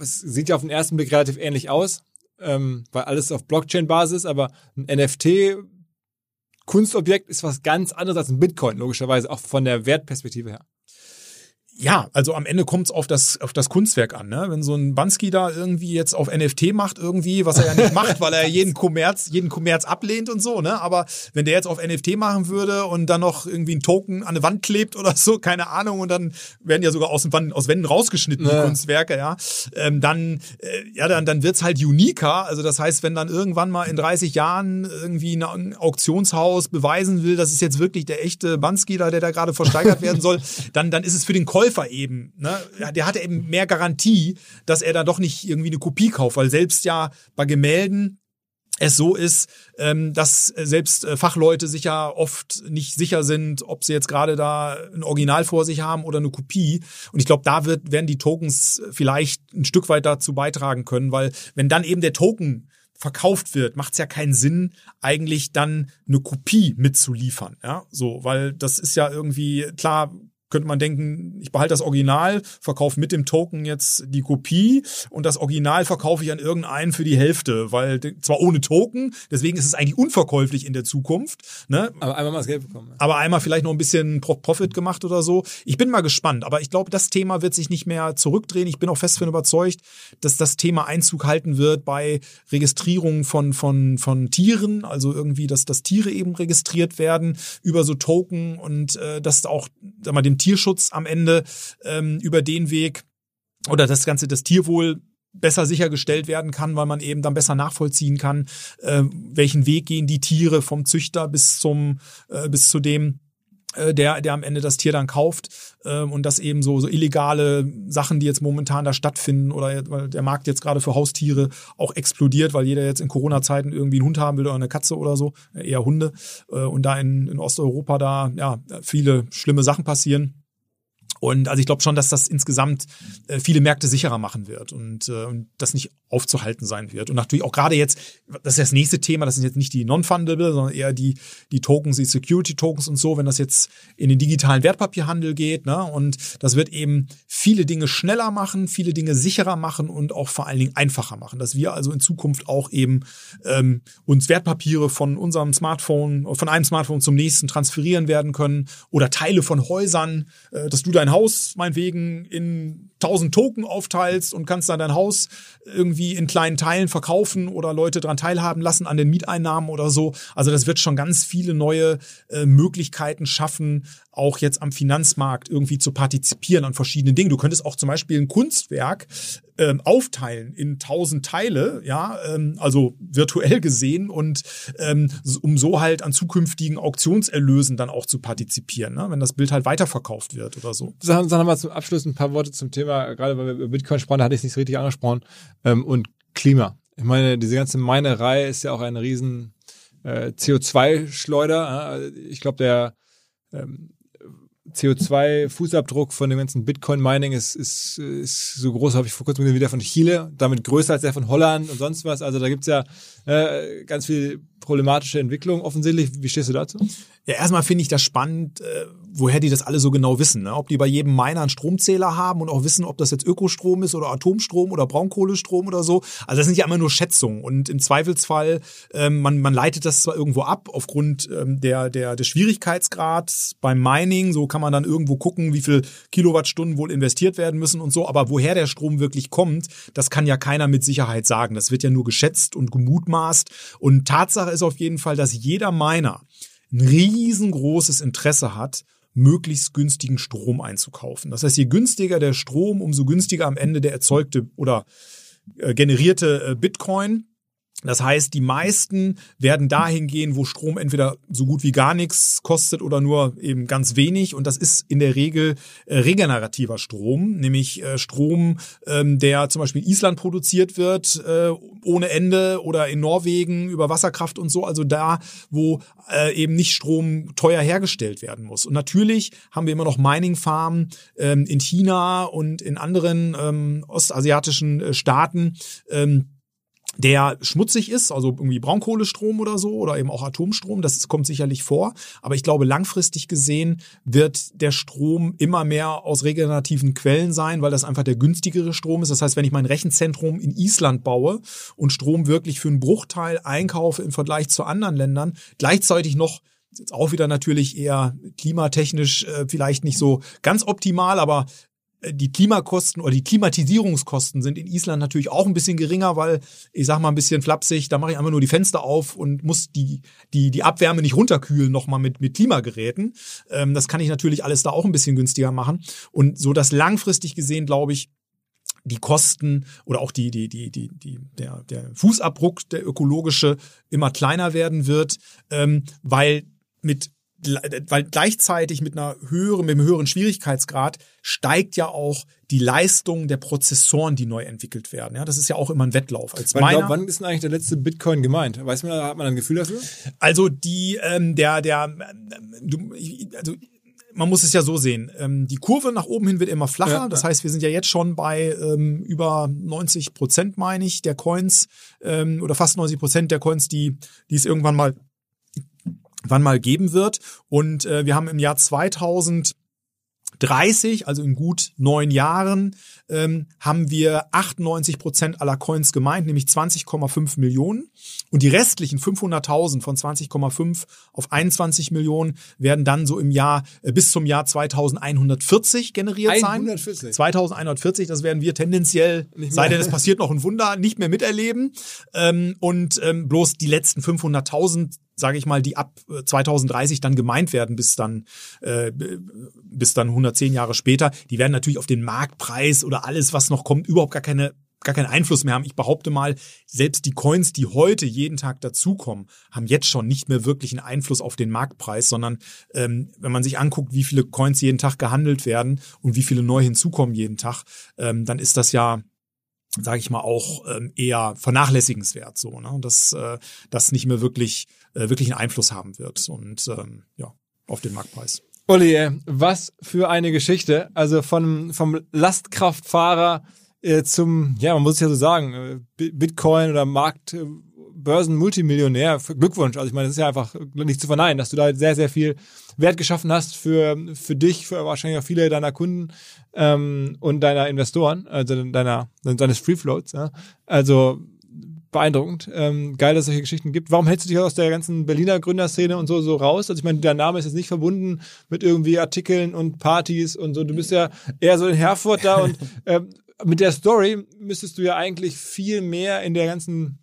es sieht ja auf den ersten Blick relativ ähnlich aus, ähm, weil alles auf Blockchain-Basis, aber ein NFT Kunstobjekt ist was ganz anderes als ein Bitcoin, logischerweise, auch von der Wertperspektive her. Ja, also am Ende kommt es auf das, auf das Kunstwerk an. Ne? Wenn so ein Bansky da irgendwie jetzt auf NFT macht, irgendwie, was er ja nicht macht, weil er jeden Kommerz, jeden Kommerz ablehnt und so, ne? Aber wenn der jetzt auf NFT machen würde und dann noch irgendwie ein Token an eine Wand klebt oder so, keine Ahnung, und dann werden ja sogar aus, Wand, aus Wänden rausgeschnitten, die Kunstwerke, ja, ähm, dann, äh, ja, dann, dann wird's halt uniker. Also das heißt, wenn dann irgendwann mal in 30 Jahren irgendwie ein Auktionshaus beweisen will, das ist jetzt wirklich der echte Bansky da, der da gerade versteigert werden soll, dann, dann ist es für den Käufer Käufer eben, ne, der hatte eben mehr Garantie, dass er da doch nicht irgendwie eine Kopie kauft, weil selbst ja bei Gemälden es so ist, ähm, dass selbst äh, Fachleute sich ja oft nicht sicher sind, ob sie jetzt gerade da ein Original vor sich haben oder eine Kopie. Und ich glaube, da wird, werden die Tokens vielleicht ein Stück weit dazu beitragen können, weil wenn dann eben der Token verkauft wird, macht es ja keinen Sinn, eigentlich dann eine Kopie mitzuliefern. Ja, so, weil das ist ja irgendwie, klar, könnte man denken, ich behalte das Original, verkaufe mit dem Token jetzt die Kopie und das Original verkaufe ich an irgendeinen für die Hälfte, weil zwar ohne Token, deswegen ist es eigentlich unverkäuflich in der Zukunft. Ne? Aber einmal mal das Geld bekommen. Aber einmal vielleicht noch ein bisschen Profit gemacht oder so. Ich bin mal gespannt, aber ich glaube, das Thema wird sich nicht mehr zurückdrehen. Ich bin auch fest davon überzeugt, dass das Thema Einzug halten wird bei Registrierung von, von, von Tieren, also irgendwie, dass, dass Tiere eben registriert werden über so Token und äh, dass auch sag mal, dem Tierschutz am Ende ähm, über den Weg oder das ganze das Tierwohl besser sichergestellt werden kann, weil man eben dann besser nachvollziehen kann, äh, welchen Weg gehen die Tiere vom Züchter bis zum äh, bis zu dem der, der am Ende das Tier dann kauft ähm, und dass eben so, so illegale Sachen, die jetzt momentan da stattfinden oder weil der Markt jetzt gerade für Haustiere auch explodiert, weil jeder jetzt in Corona-Zeiten irgendwie einen Hund haben will oder eine Katze oder so, äh, eher Hunde äh, und da in, in Osteuropa da ja viele schlimme Sachen passieren und also ich glaube schon, dass das insgesamt äh, viele Märkte sicherer machen wird und, äh, und das nicht aufzuhalten sein wird. Und natürlich auch gerade jetzt, das ist das nächste Thema, das sind jetzt nicht die Non-Fundable, sondern eher die, die Tokens, die Security-Tokens und so, wenn das jetzt in den digitalen Wertpapierhandel geht. Ne? Und das wird eben viele Dinge schneller machen, viele Dinge sicherer machen und auch vor allen Dingen einfacher machen. Dass wir also in Zukunft auch eben ähm, uns Wertpapiere von unserem Smartphone, von einem Smartphone zum nächsten transferieren werden können oder Teile von Häusern, äh, dass du dein Haus meinetwegen in 1000 Token aufteilst und kannst dann dein Haus irgendwie in kleinen Teilen verkaufen oder Leute daran teilhaben lassen an den Mieteinnahmen oder so. Also das wird schon ganz viele neue äh, Möglichkeiten schaffen, auch jetzt am Finanzmarkt irgendwie zu partizipieren an verschiedenen Dingen. Du könntest auch zum Beispiel ein Kunstwerk ähm, aufteilen in tausend Teile, ja, ähm, also virtuell gesehen und ähm, um so halt an zukünftigen Auktionserlösen dann auch zu partizipieren, ne? wenn das Bild halt weiterverkauft wird oder so. Sagen, sagen wir mal zum Abschluss ein paar Worte zum Thema, gerade weil wir über Bitcoin sprachen, da hatte ich es nicht richtig angesprochen, ähm, und Klima. Ich meine, diese ganze Minerei ist ja auch eine riesen äh, CO2-Schleuder. Ich glaube, der ähm, CO2-Fußabdruck von dem ganzen Bitcoin-Mining ist, ist, ist so groß, habe ich vor kurzem wieder von Chile, damit größer als der von Holland und sonst was. Also da gibt's ja äh, ganz viel problematische Entwicklung offensichtlich. Wie stehst du dazu? Ja, erstmal finde ich das spannend, äh, woher die das alle so genau wissen. Ne? Ob die bei jedem Miner einen Stromzähler haben und auch wissen, ob das jetzt Ökostrom ist oder Atomstrom oder Braunkohlestrom oder so. Also das sind ja immer nur Schätzungen. Und im Zweifelsfall, ähm, man, man leitet das zwar irgendwo ab aufgrund ähm, der, der, des Schwierigkeitsgrads beim Mining. So kann man dann irgendwo gucken, wie viel Kilowattstunden wohl investiert werden müssen und so. Aber woher der Strom wirklich kommt, das kann ja keiner mit Sicherheit sagen. Das wird ja nur geschätzt und gemutmaßt. Und Tatsache ist auf jeden Fall, dass jeder Miner ein riesengroßes Interesse hat, möglichst günstigen Strom einzukaufen. Das heißt, je günstiger der Strom, umso günstiger am Ende der erzeugte oder äh, generierte äh, Bitcoin. Das heißt, die meisten werden dahin gehen, wo Strom entweder so gut wie gar nichts kostet oder nur eben ganz wenig. Und das ist in der Regel äh, regenerativer Strom, nämlich äh, Strom, ähm, der zum Beispiel in Island produziert wird, äh, ohne Ende oder in Norwegen über Wasserkraft und so. Also da, wo eben nicht Strom teuer hergestellt werden muss. Und natürlich haben wir immer noch Mining-Farmen ähm, in China und in anderen ähm, ostasiatischen Staaten. Der schmutzig ist, also irgendwie Braunkohlestrom oder so oder eben auch Atomstrom, das kommt sicherlich vor. Aber ich glaube, langfristig gesehen wird der Strom immer mehr aus regenerativen Quellen sein, weil das einfach der günstigere Strom ist. Das heißt, wenn ich mein Rechenzentrum in Island baue und Strom wirklich für einen Bruchteil einkaufe im Vergleich zu anderen Ländern, gleichzeitig noch jetzt auch wieder natürlich eher klimatechnisch äh, vielleicht nicht so ganz optimal, aber die Klimakosten oder die Klimatisierungskosten sind in Island natürlich auch ein bisschen geringer, weil ich sag mal ein bisschen flapsig, da mache ich einfach nur die Fenster auf und muss die die die Abwärme nicht runterkühlen nochmal mit mit Klimageräten. Ähm, das kann ich natürlich alles da auch ein bisschen günstiger machen und so dass langfristig gesehen glaube ich die Kosten oder auch die, die, die, die, die, der, der Fußabdruck, der ökologische, immer kleiner werden wird, ähm, weil mit weil gleichzeitig mit einer höheren, mit einem höheren Schwierigkeitsgrad steigt ja auch die Leistung der Prozessoren, die neu entwickelt werden. Ja, das ist ja auch immer ein Wettlauf. Als wann, glaub, wann ist denn eigentlich der letzte Bitcoin gemeint? Weiß man, hat man ein Gefühl dafür? Also die, ähm, der, der, du, also man muss es ja so sehen. Ähm, die Kurve nach oben hin wird immer flacher. Ja, das heißt, wir sind ja jetzt schon bei ähm, über 90 Prozent, meine ich, der Coins ähm, oder fast 90 Prozent der Coins, die, die es irgendwann mal wann mal geben wird. Und äh, wir haben im Jahr 2000 30, also in gut neun Jahren, ähm, haben wir 98 Prozent aller Coins gemeint, nämlich 20,5 Millionen. Und die restlichen 500.000 von 20,5 auf 21 Millionen werden dann so im Jahr äh, bis zum Jahr 2140 generiert 140. sein. 2140, das werden wir tendenziell, sei denn es passiert noch ein Wunder, nicht mehr miterleben. Ähm, und ähm, bloß die letzten 500.000 sage ich mal, die ab 2030 äh, dann gemeint werden, bis dann, äh, bis dann 110 Jahre später, die werden natürlich auf den Marktpreis oder alles, was noch kommt, überhaupt gar keine gar keinen Einfluss mehr haben. Ich behaupte mal, selbst die Coins, die heute jeden Tag dazukommen, haben jetzt schon nicht mehr wirklich einen Einfluss auf den Marktpreis, sondern ähm, wenn man sich anguckt, wie viele Coins jeden Tag gehandelt werden und wie viele neu hinzukommen jeden Tag, ähm, dann ist das ja sage ich mal, auch ähm, eher vernachlässigenswert, so, ne? dass äh, das nicht mehr wirklich, äh, wirklich einen Einfluss haben wird und ähm, ja, auf den Marktpreis. Olli, was für eine Geschichte. Also von, vom Lastkraftfahrer äh, zum, ja, man muss es ja so sagen, äh, Bitcoin oder Markt, äh, Börsen-Multimillionär. Glückwunsch. Also ich meine, das ist ja einfach nicht zu verneinen, dass du da sehr, sehr viel Wert geschaffen hast für, für dich, für wahrscheinlich auch viele deiner Kunden ähm, und deiner Investoren, also deiner, deines Free Floats. Ja. Also beeindruckend. Ähm, geil, dass es solche Geschichten gibt. Warum hältst du dich aus der ganzen Berliner Gründerszene und so so raus? Also ich meine, dein Name ist jetzt nicht verbunden mit irgendwie Artikeln und Partys und so. Du bist ja eher so in Herford da und ähm, mit der Story müsstest du ja eigentlich viel mehr in der ganzen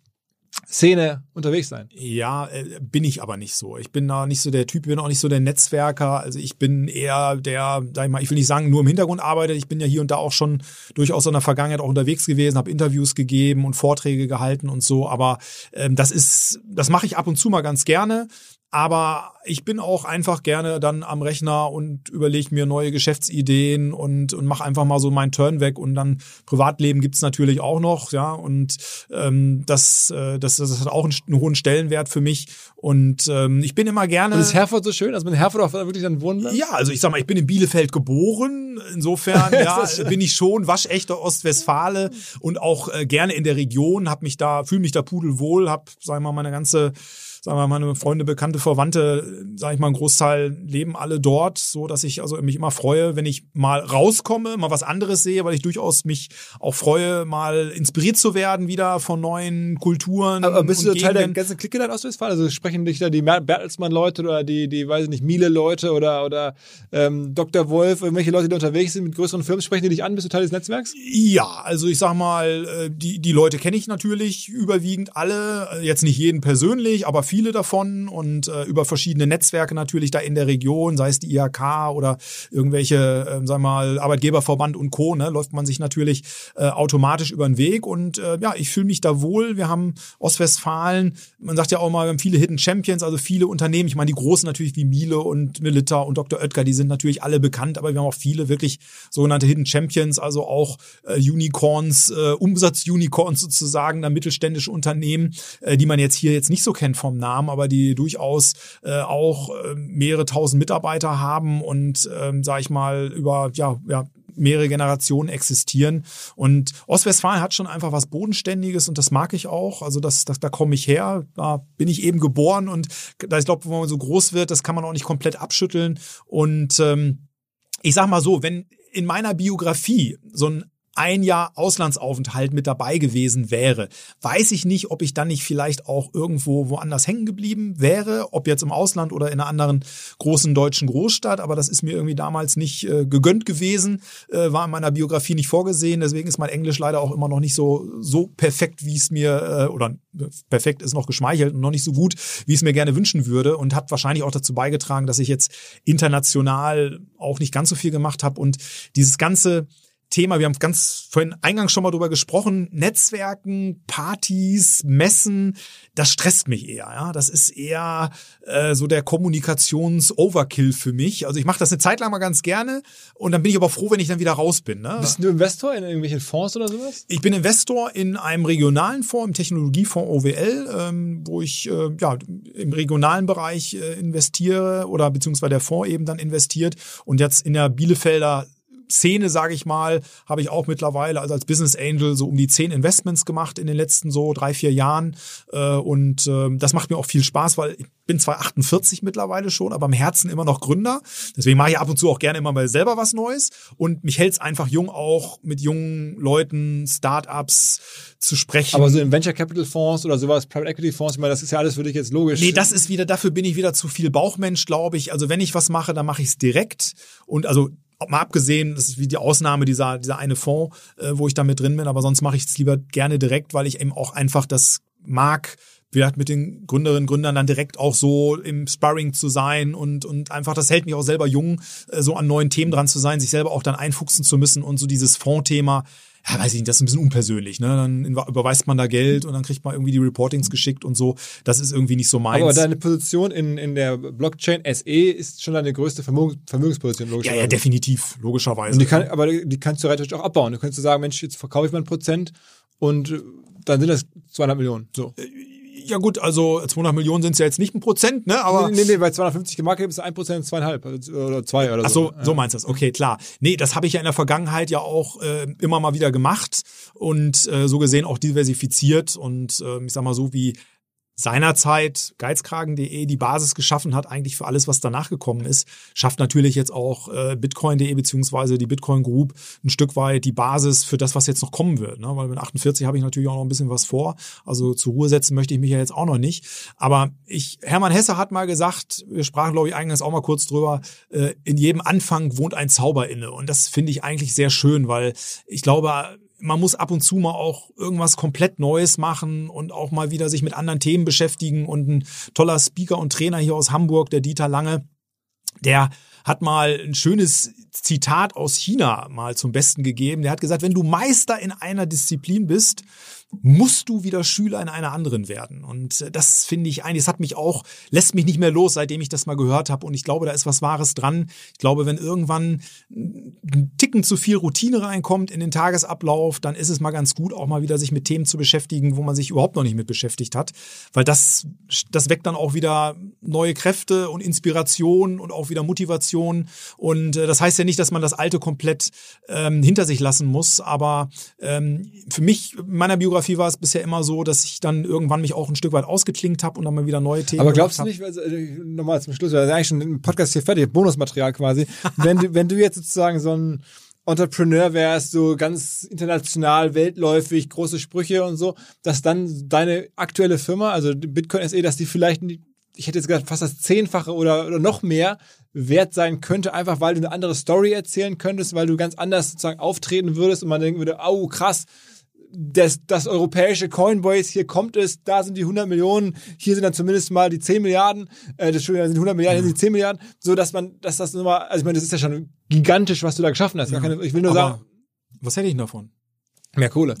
Szene unterwegs sein. Ja, äh, bin ich aber nicht so. Ich bin da nicht so der Typ, bin auch nicht so der Netzwerker. Also ich bin eher der, sag ich mal, ich will nicht sagen, nur im Hintergrund arbeitet. Ich bin ja hier und da auch schon durchaus in der Vergangenheit auch unterwegs gewesen, habe Interviews gegeben und Vorträge gehalten und so. Aber ähm, das ist, das mache ich ab und zu mal ganz gerne. Aber ich bin auch einfach gerne dann am Rechner und überlege mir neue Geschäftsideen und, und mache einfach mal so meinen Turn weg. Und dann Privatleben gibt's natürlich auch noch, ja. Und ähm, das, äh, das, das hat auch einen, einen hohen Stellenwert für mich. Und ähm, ich bin immer gerne. Und ist Herford so schön? Also mit Herford auch wirklich dann Wunder? Ja, also ich sag mal, ich bin in Bielefeld geboren. Insofern ja, bin ich schon waschechter Ostwestfale und auch äh, gerne in der Region, hab mich da, fühle mich da pudelwohl, hab, sag ich mal, meine ganze sagen wir mal, meine Freunde, Bekannte, Verwandte, sage ich mal, ein Großteil leben alle dort, so dass ich also mich immer freue, wenn ich mal rauskomme, mal was anderes sehe, weil ich durchaus mich auch freue, mal inspiriert zu werden wieder von neuen Kulturen. Aber bist du Teil der ganzen Clique dann Ostwestfalen? Also sprechen dich da die Bertelsmann-Leute oder die, die, weiß ich nicht, Miele-Leute oder, oder ähm, Dr. Wolf, irgendwelche Leute, die unterwegs sind mit größeren Firmen, sprechen die dich an? Bist du Teil des Netzwerks? Ja, also ich sag mal, äh, die, die Leute kenne ich natürlich überwiegend alle, jetzt nicht jeden persönlich, aber viele davon und äh, über verschiedene Netzwerke natürlich da in der Region, sei es die IHK oder irgendwelche, äh, sagen wir mal, Arbeitgeberverband und Co., ne, läuft man sich natürlich äh, automatisch über den Weg. Und äh, ja, ich fühle mich da wohl. Wir haben Ostwestfalen, man sagt ja auch mal, wir haben viele Hidden Champions, also viele Unternehmen. Ich meine, die großen natürlich wie Miele und Milita und Dr. Oetker, die sind natürlich alle bekannt, aber wir haben auch viele wirklich sogenannte Hidden Champions, also auch äh, Unicorns, äh, Umsatz-Unicorns sozusagen, da mittelständische Unternehmen, äh, die man jetzt hier jetzt nicht so kennt vom Namen, aber die durchaus äh, auch äh, mehrere tausend Mitarbeiter haben und, ähm, sag ich mal, über ja, ja, mehrere Generationen existieren. Und Ostwestfalen hat schon einfach was Bodenständiges und das mag ich auch. Also das, das da komme ich her, da bin ich eben geboren und da ich glaube, wenn man so groß wird, das kann man auch nicht komplett abschütteln. Und ähm, ich sag mal so, wenn in meiner Biografie so ein ein Jahr Auslandsaufenthalt mit dabei gewesen wäre, weiß ich nicht, ob ich dann nicht vielleicht auch irgendwo woanders hängen geblieben wäre, ob jetzt im Ausland oder in einer anderen großen deutschen Großstadt, aber das ist mir irgendwie damals nicht äh, gegönnt gewesen, äh, war in meiner Biografie nicht vorgesehen, deswegen ist mein Englisch leider auch immer noch nicht so so perfekt, wie es mir äh, oder perfekt ist noch geschmeichelt und noch nicht so gut, wie es mir gerne wünschen würde und hat wahrscheinlich auch dazu beigetragen, dass ich jetzt international auch nicht ganz so viel gemacht habe. Und dieses ganze Thema, wir haben ganz vorhin eingangs schon mal drüber gesprochen, Netzwerken, Partys, Messen, das stresst mich eher. Ja, Das ist eher äh, so der Kommunikations-Overkill für mich. Also ich mache das eine Zeit lang mal ganz gerne und dann bin ich aber froh, wenn ich dann wieder raus bin. Ne? Bist du Investor in irgendwelchen Fonds oder sowas? Ich bin Investor in einem regionalen Fonds, im Technologiefonds OWL, ähm, wo ich äh, ja im regionalen Bereich äh, investiere oder beziehungsweise der Fonds eben dann investiert und jetzt in der Bielefelder Szene, sage ich mal, habe ich auch mittlerweile also als Business Angel so um die zehn Investments gemacht in den letzten so drei, vier Jahren. Äh, und äh, das macht mir auch viel Spaß, weil ich bin zwar 48 mittlerweile schon, aber im Herzen immer noch Gründer. Deswegen mache ich ab und zu auch gerne immer mal selber was Neues. Und mich hält es einfach jung auch mit jungen Leuten, Startups zu sprechen. Aber so in Venture Capital Fonds oder sowas, Private Equity Fonds, ich meine, das ist ja alles für dich jetzt logisch. Nee, das ist wieder, dafür bin ich wieder zu viel Bauchmensch, glaube ich. Also wenn ich was mache, dann mache ich es direkt. Und also mal abgesehen, das ist wie die Ausnahme dieser, dieser eine Fonds, äh, wo ich da mit drin bin, aber sonst mache ich es lieber gerne direkt, weil ich eben auch einfach das mag, vielleicht mit den Gründerinnen und Gründern dann direkt auch so im Sparring zu sein und, und einfach, das hält mich auch selber jung, äh, so an neuen Themen dran zu sein, sich selber auch dann einfuchsen zu müssen und so dieses Fondsthema, ja, weiß ich nicht, das ist ein bisschen unpersönlich, ne? Dann überweist man da Geld und dann kriegt man irgendwie die Reportings geschickt und so. Das ist irgendwie nicht so meins. Aber deine Position in, in der Blockchain SE ist schon deine größte Vermögens Vermögensposition, logischerweise. Ja, ja, definitiv, logischerweise. Und die kann, aber die kannst du theoretisch auch abbauen. Du könntest sagen, Mensch, jetzt verkaufe ich mal ein Prozent und dann sind das 200 Millionen. So. Ja gut, also 200 Millionen sind es ja jetzt nicht ein Prozent, ne? Aber nee, nee, nee bei 250 gemarket ist es ein Prozent, zweieinhalb also, oder zwei oder so. Ach so, so meinst du das. Okay, klar. Nee, das habe ich ja in der Vergangenheit ja auch äh, immer mal wieder gemacht und äh, so gesehen auch diversifiziert und äh, ich sag mal so wie seinerzeit geizkragen.de die Basis geschaffen hat, eigentlich für alles, was danach gekommen ist, schafft natürlich jetzt auch äh, Bitcoin.de beziehungsweise die Bitcoin Group ein Stück weit die Basis für das, was jetzt noch kommen wird. Ne? Weil mit 48 habe ich natürlich auch noch ein bisschen was vor. Also zur Ruhe setzen möchte ich mich ja jetzt auch noch nicht. Aber ich, Hermann Hesse hat mal gesagt, wir sprachen, glaube ich, eingangs auch mal kurz drüber, äh, in jedem Anfang wohnt ein Zauber inne. Und das finde ich eigentlich sehr schön, weil ich glaube, man muss ab und zu mal auch irgendwas komplett Neues machen und auch mal wieder sich mit anderen Themen beschäftigen. Und ein toller Speaker und Trainer hier aus Hamburg, der Dieter Lange, der hat mal ein schönes Zitat aus China mal zum Besten gegeben. Der hat gesagt, wenn du Meister in einer Disziplin bist, musst du wieder Schüler in einer anderen werden. Und äh, das finde ich eigentlich, das hat mich auch, lässt mich nicht mehr los, seitdem ich das mal gehört habe. Und ich glaube, da ist was Wahres dran. Ich glaube, wenn irgendwann ein Ticken zu viel Routine reinkommt in den Tagesablauf, dann ist es mal ganz gut, auch mal wieder sich mit Themen zu beschäftigen, wo man sich überhaupt noch nicht mit beschäftigt hat. Weil das, das weckt dann auch wieder neue Kräfte und Inspiration und auch wieder Motivation. Und äh, das heißt ja nicht, dass man das Alte komplett ähm, hinter sich lassen muss. Aber ähm, für mich, meiner Biografie, Fotografie war es bisher immer so, dass ich dann irgendwann mich auch ein Stück weit ausgeklinkt habe und dann mal wieder neue Themen. Aber glaubst du nicht, also, nochmal zum Schluss, sind eigentlich schon im Podcast hier fertig, Bonusmaterial quasi. wenn du, wenn du jetzt sozusagen so ein Entrepreneur wärst, so ganz international, weltläufig, große Sprüche und so, dass dann deine aktuelle Firma, also Bitcoin SE, dass die vielleicht, ich hätte jetzt gesagt, fast das Zehnfache oder, oder noch mehr wert sein könnte, einfach weil du eine andere Story erzählen könntest, weil du ganz anders sozusagen auftreten würdest und man denken würde, oh krass, das, das europäische Coinbase, hier kommt es, da sind die 100 Millionen, hier sind dann zumindest mal die 10 Milliarden, äh, das sind die 100 Milliarden, hier sind die 10 Milliarden, so dass man, dass das nochmal, also ich meine, das ist ja schon gigantisch, was du da geschaffen hast. Ja. Keine, ich will nur Aber sagen, was hätte ich davon? mehr Kohle.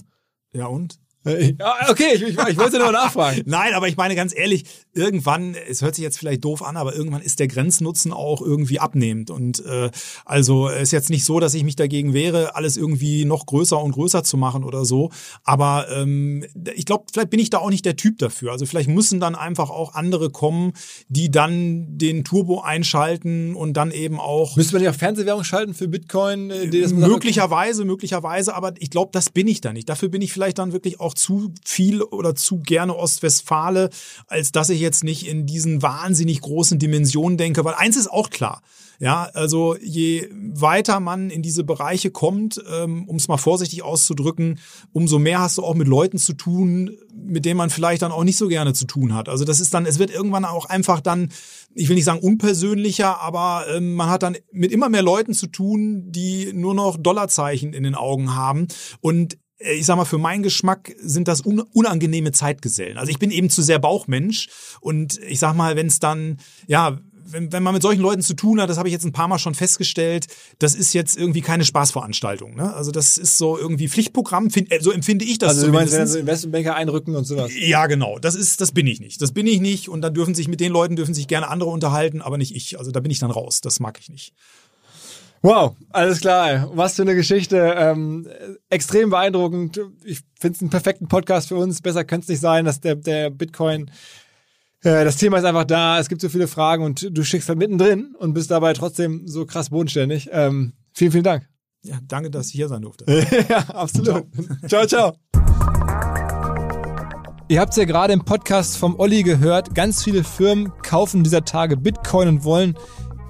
Ja und? Ja, okay, ich, ich, ich wollte nur nachfragen. Nein, aber ich meine ganz ehrlich, irgendwann, es hört sich jetzt vielleicht doof an, aber irgendwann ist der Grenznutzen auch irgendwie abnehmend. Und äh, also ist jetzt nicht so, dass ich mich dagegen wehre, alles irgendwie noch größer und größer zu machen oder so. Aber ähm, ich glaube, vielleicht bin ich da auch nicht der Typ dafür. Also vielleicht müssen dann einfach auch andere kommen, die dann den Turbo einschalten und dann eben auch Müsste man auch Fernsehwerbung schalten für Bitcoin? äh, möglicherweise, möglicherweise, aber ich glaube, das bin ich da nicht. Dafür bin ich vielleicht dann wirklich auch zu viel oder zu gerne Ostwestfale, als dass ich jetzt nicht in diesen wahnsinnig großen Dimensionen denke. Weil eins ist auch klar. Ja, also je weiter man in diese Bereiche kommt, ähm, um es mal vorsichtig auszudrücken, umso mehr hast du auch mit Leuten zu tun, mit denen man vielleicht dann auch nicht so gerne zu tun hat. Also das ist dann, es wird irgendwann auch einfach dann, ich will nicht sagen unpersönlicher, aber ähm, man hat dann mit immer mehr Leuten zu tun, die nur noch Dollarzeichen in den Augen haben und ich sag mal, für meinen Geschmack sind das un unangenehme Zeitgesellen. Also ich bin eben zu sehr Bauchmensch und ich sag mal, wenn es dann, ja, wenn, wenn man mit solchen Leuten zu tun hat, das habe ich jetzt ein paar Mal schon festgestellt, das ist jetzt irgendwie keine Spaßveranstaltung. Ne? Also das ist so irgendwie Pflichtprogramm, find, äh, so empfinde ich das Also du meinst, wenn so Investmentbanker einrücken und sowas. Ja, genau. Das ist, das bin ich nicht. Das bin ich nicht. Und dann dürfen sich mit den Leuten dürfen sich gerne andere unterhalten, aber nicht ich. Also da bin ich dann raus. Das mag ich nicht. Wow, alles klar. Was für eine Geschichte. Ähm, extrem beeindruckend. Ich finde es einen perfekten Podcast für uns. Besser könnte es nicht sein, dass der, der Bitcoin, äh, das Thema ist einfach da. Es gibt so viele Fragen und du schickst halt mittendrin und bist dabei trotzdem so krass bodenständig. Ähm, vielen, vielen Dank. Ja, danke, dass ich hier sein durfte. ja, absolut. Ciao, ciao. Ihr habt es ja gerade im Podcast vom Olli gehört. Ganz viele Firmen kaufen dieser Tage Bitcoin und wollen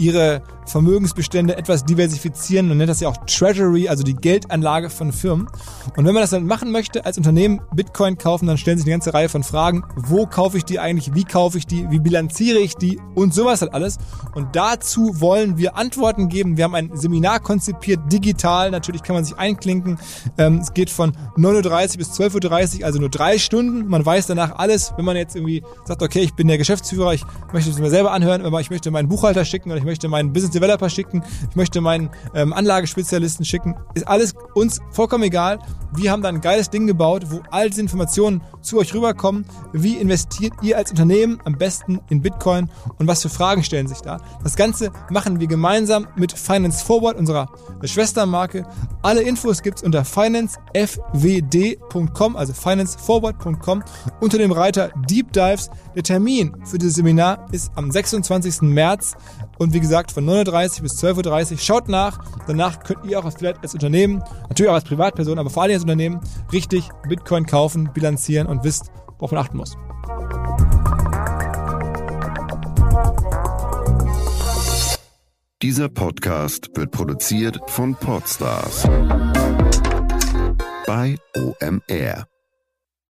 ihre Vermögensbestände etwas diversifizieren. Man nennt das ja auch Treasury, also die Geldanlage von Firmen. Und wenn man das dann machen möchte, als Unternehmen Bitcoin kaufen, dann stellen sich eine ganze Reihe von Fragen. Wo kaufe ich die eigentlich? Wie kaufe ich die? Wie bilanziere ich die? Und sowas halt alles. Und dazu wollen wir Antworten geben. Wir haben ein Seminar konzipiert, digital. Natürlich kann man sich einklinken. Ähm, es geht von 9.30 Uhr bis 12.30 Uhr, also nur drei Stunden. Man weiß danach alles, wenn man jetzt irgendwie sagt, okay, ich bin der Geschäftsführer, ich möchte es mir selber anhören, aber ich möchte meinen Buchhalter schicken oder ich möchte meinen Business Developer schicken, ich möchte meinen ähm, Anlagespezialisten schicken. Ist alles uns vollkommen egal. Wir haben da ein geiles Ding gebaut, wo all diese Informationen zu euch rüberkommen. Wie investiert ihr als Unternehmen am besten in Bitcoin und was für Fragen stellen sich da? Das Ganze machen wir gemeinsam mit Finance Forward, unserer Schwestermarke. Alle Infos gibt's unter financefwd.com, also financeforward.com, unter dem Reiter Deep Dives. Der Termin für dieses Seminar ist am 26. März und wie gesagt von 9.30 bis 12.30 Uhr. Schaut nach. Danach könnt ihr auch vielleicht als Unternehmen, natürlich auch als Privatperson, aber vor allem als Unternehmen richtig Bitcoin kaufen, bilanzieren und wisst, worauf man achten muss. Dieser Podcast wird produziert von Podstars bei OMR.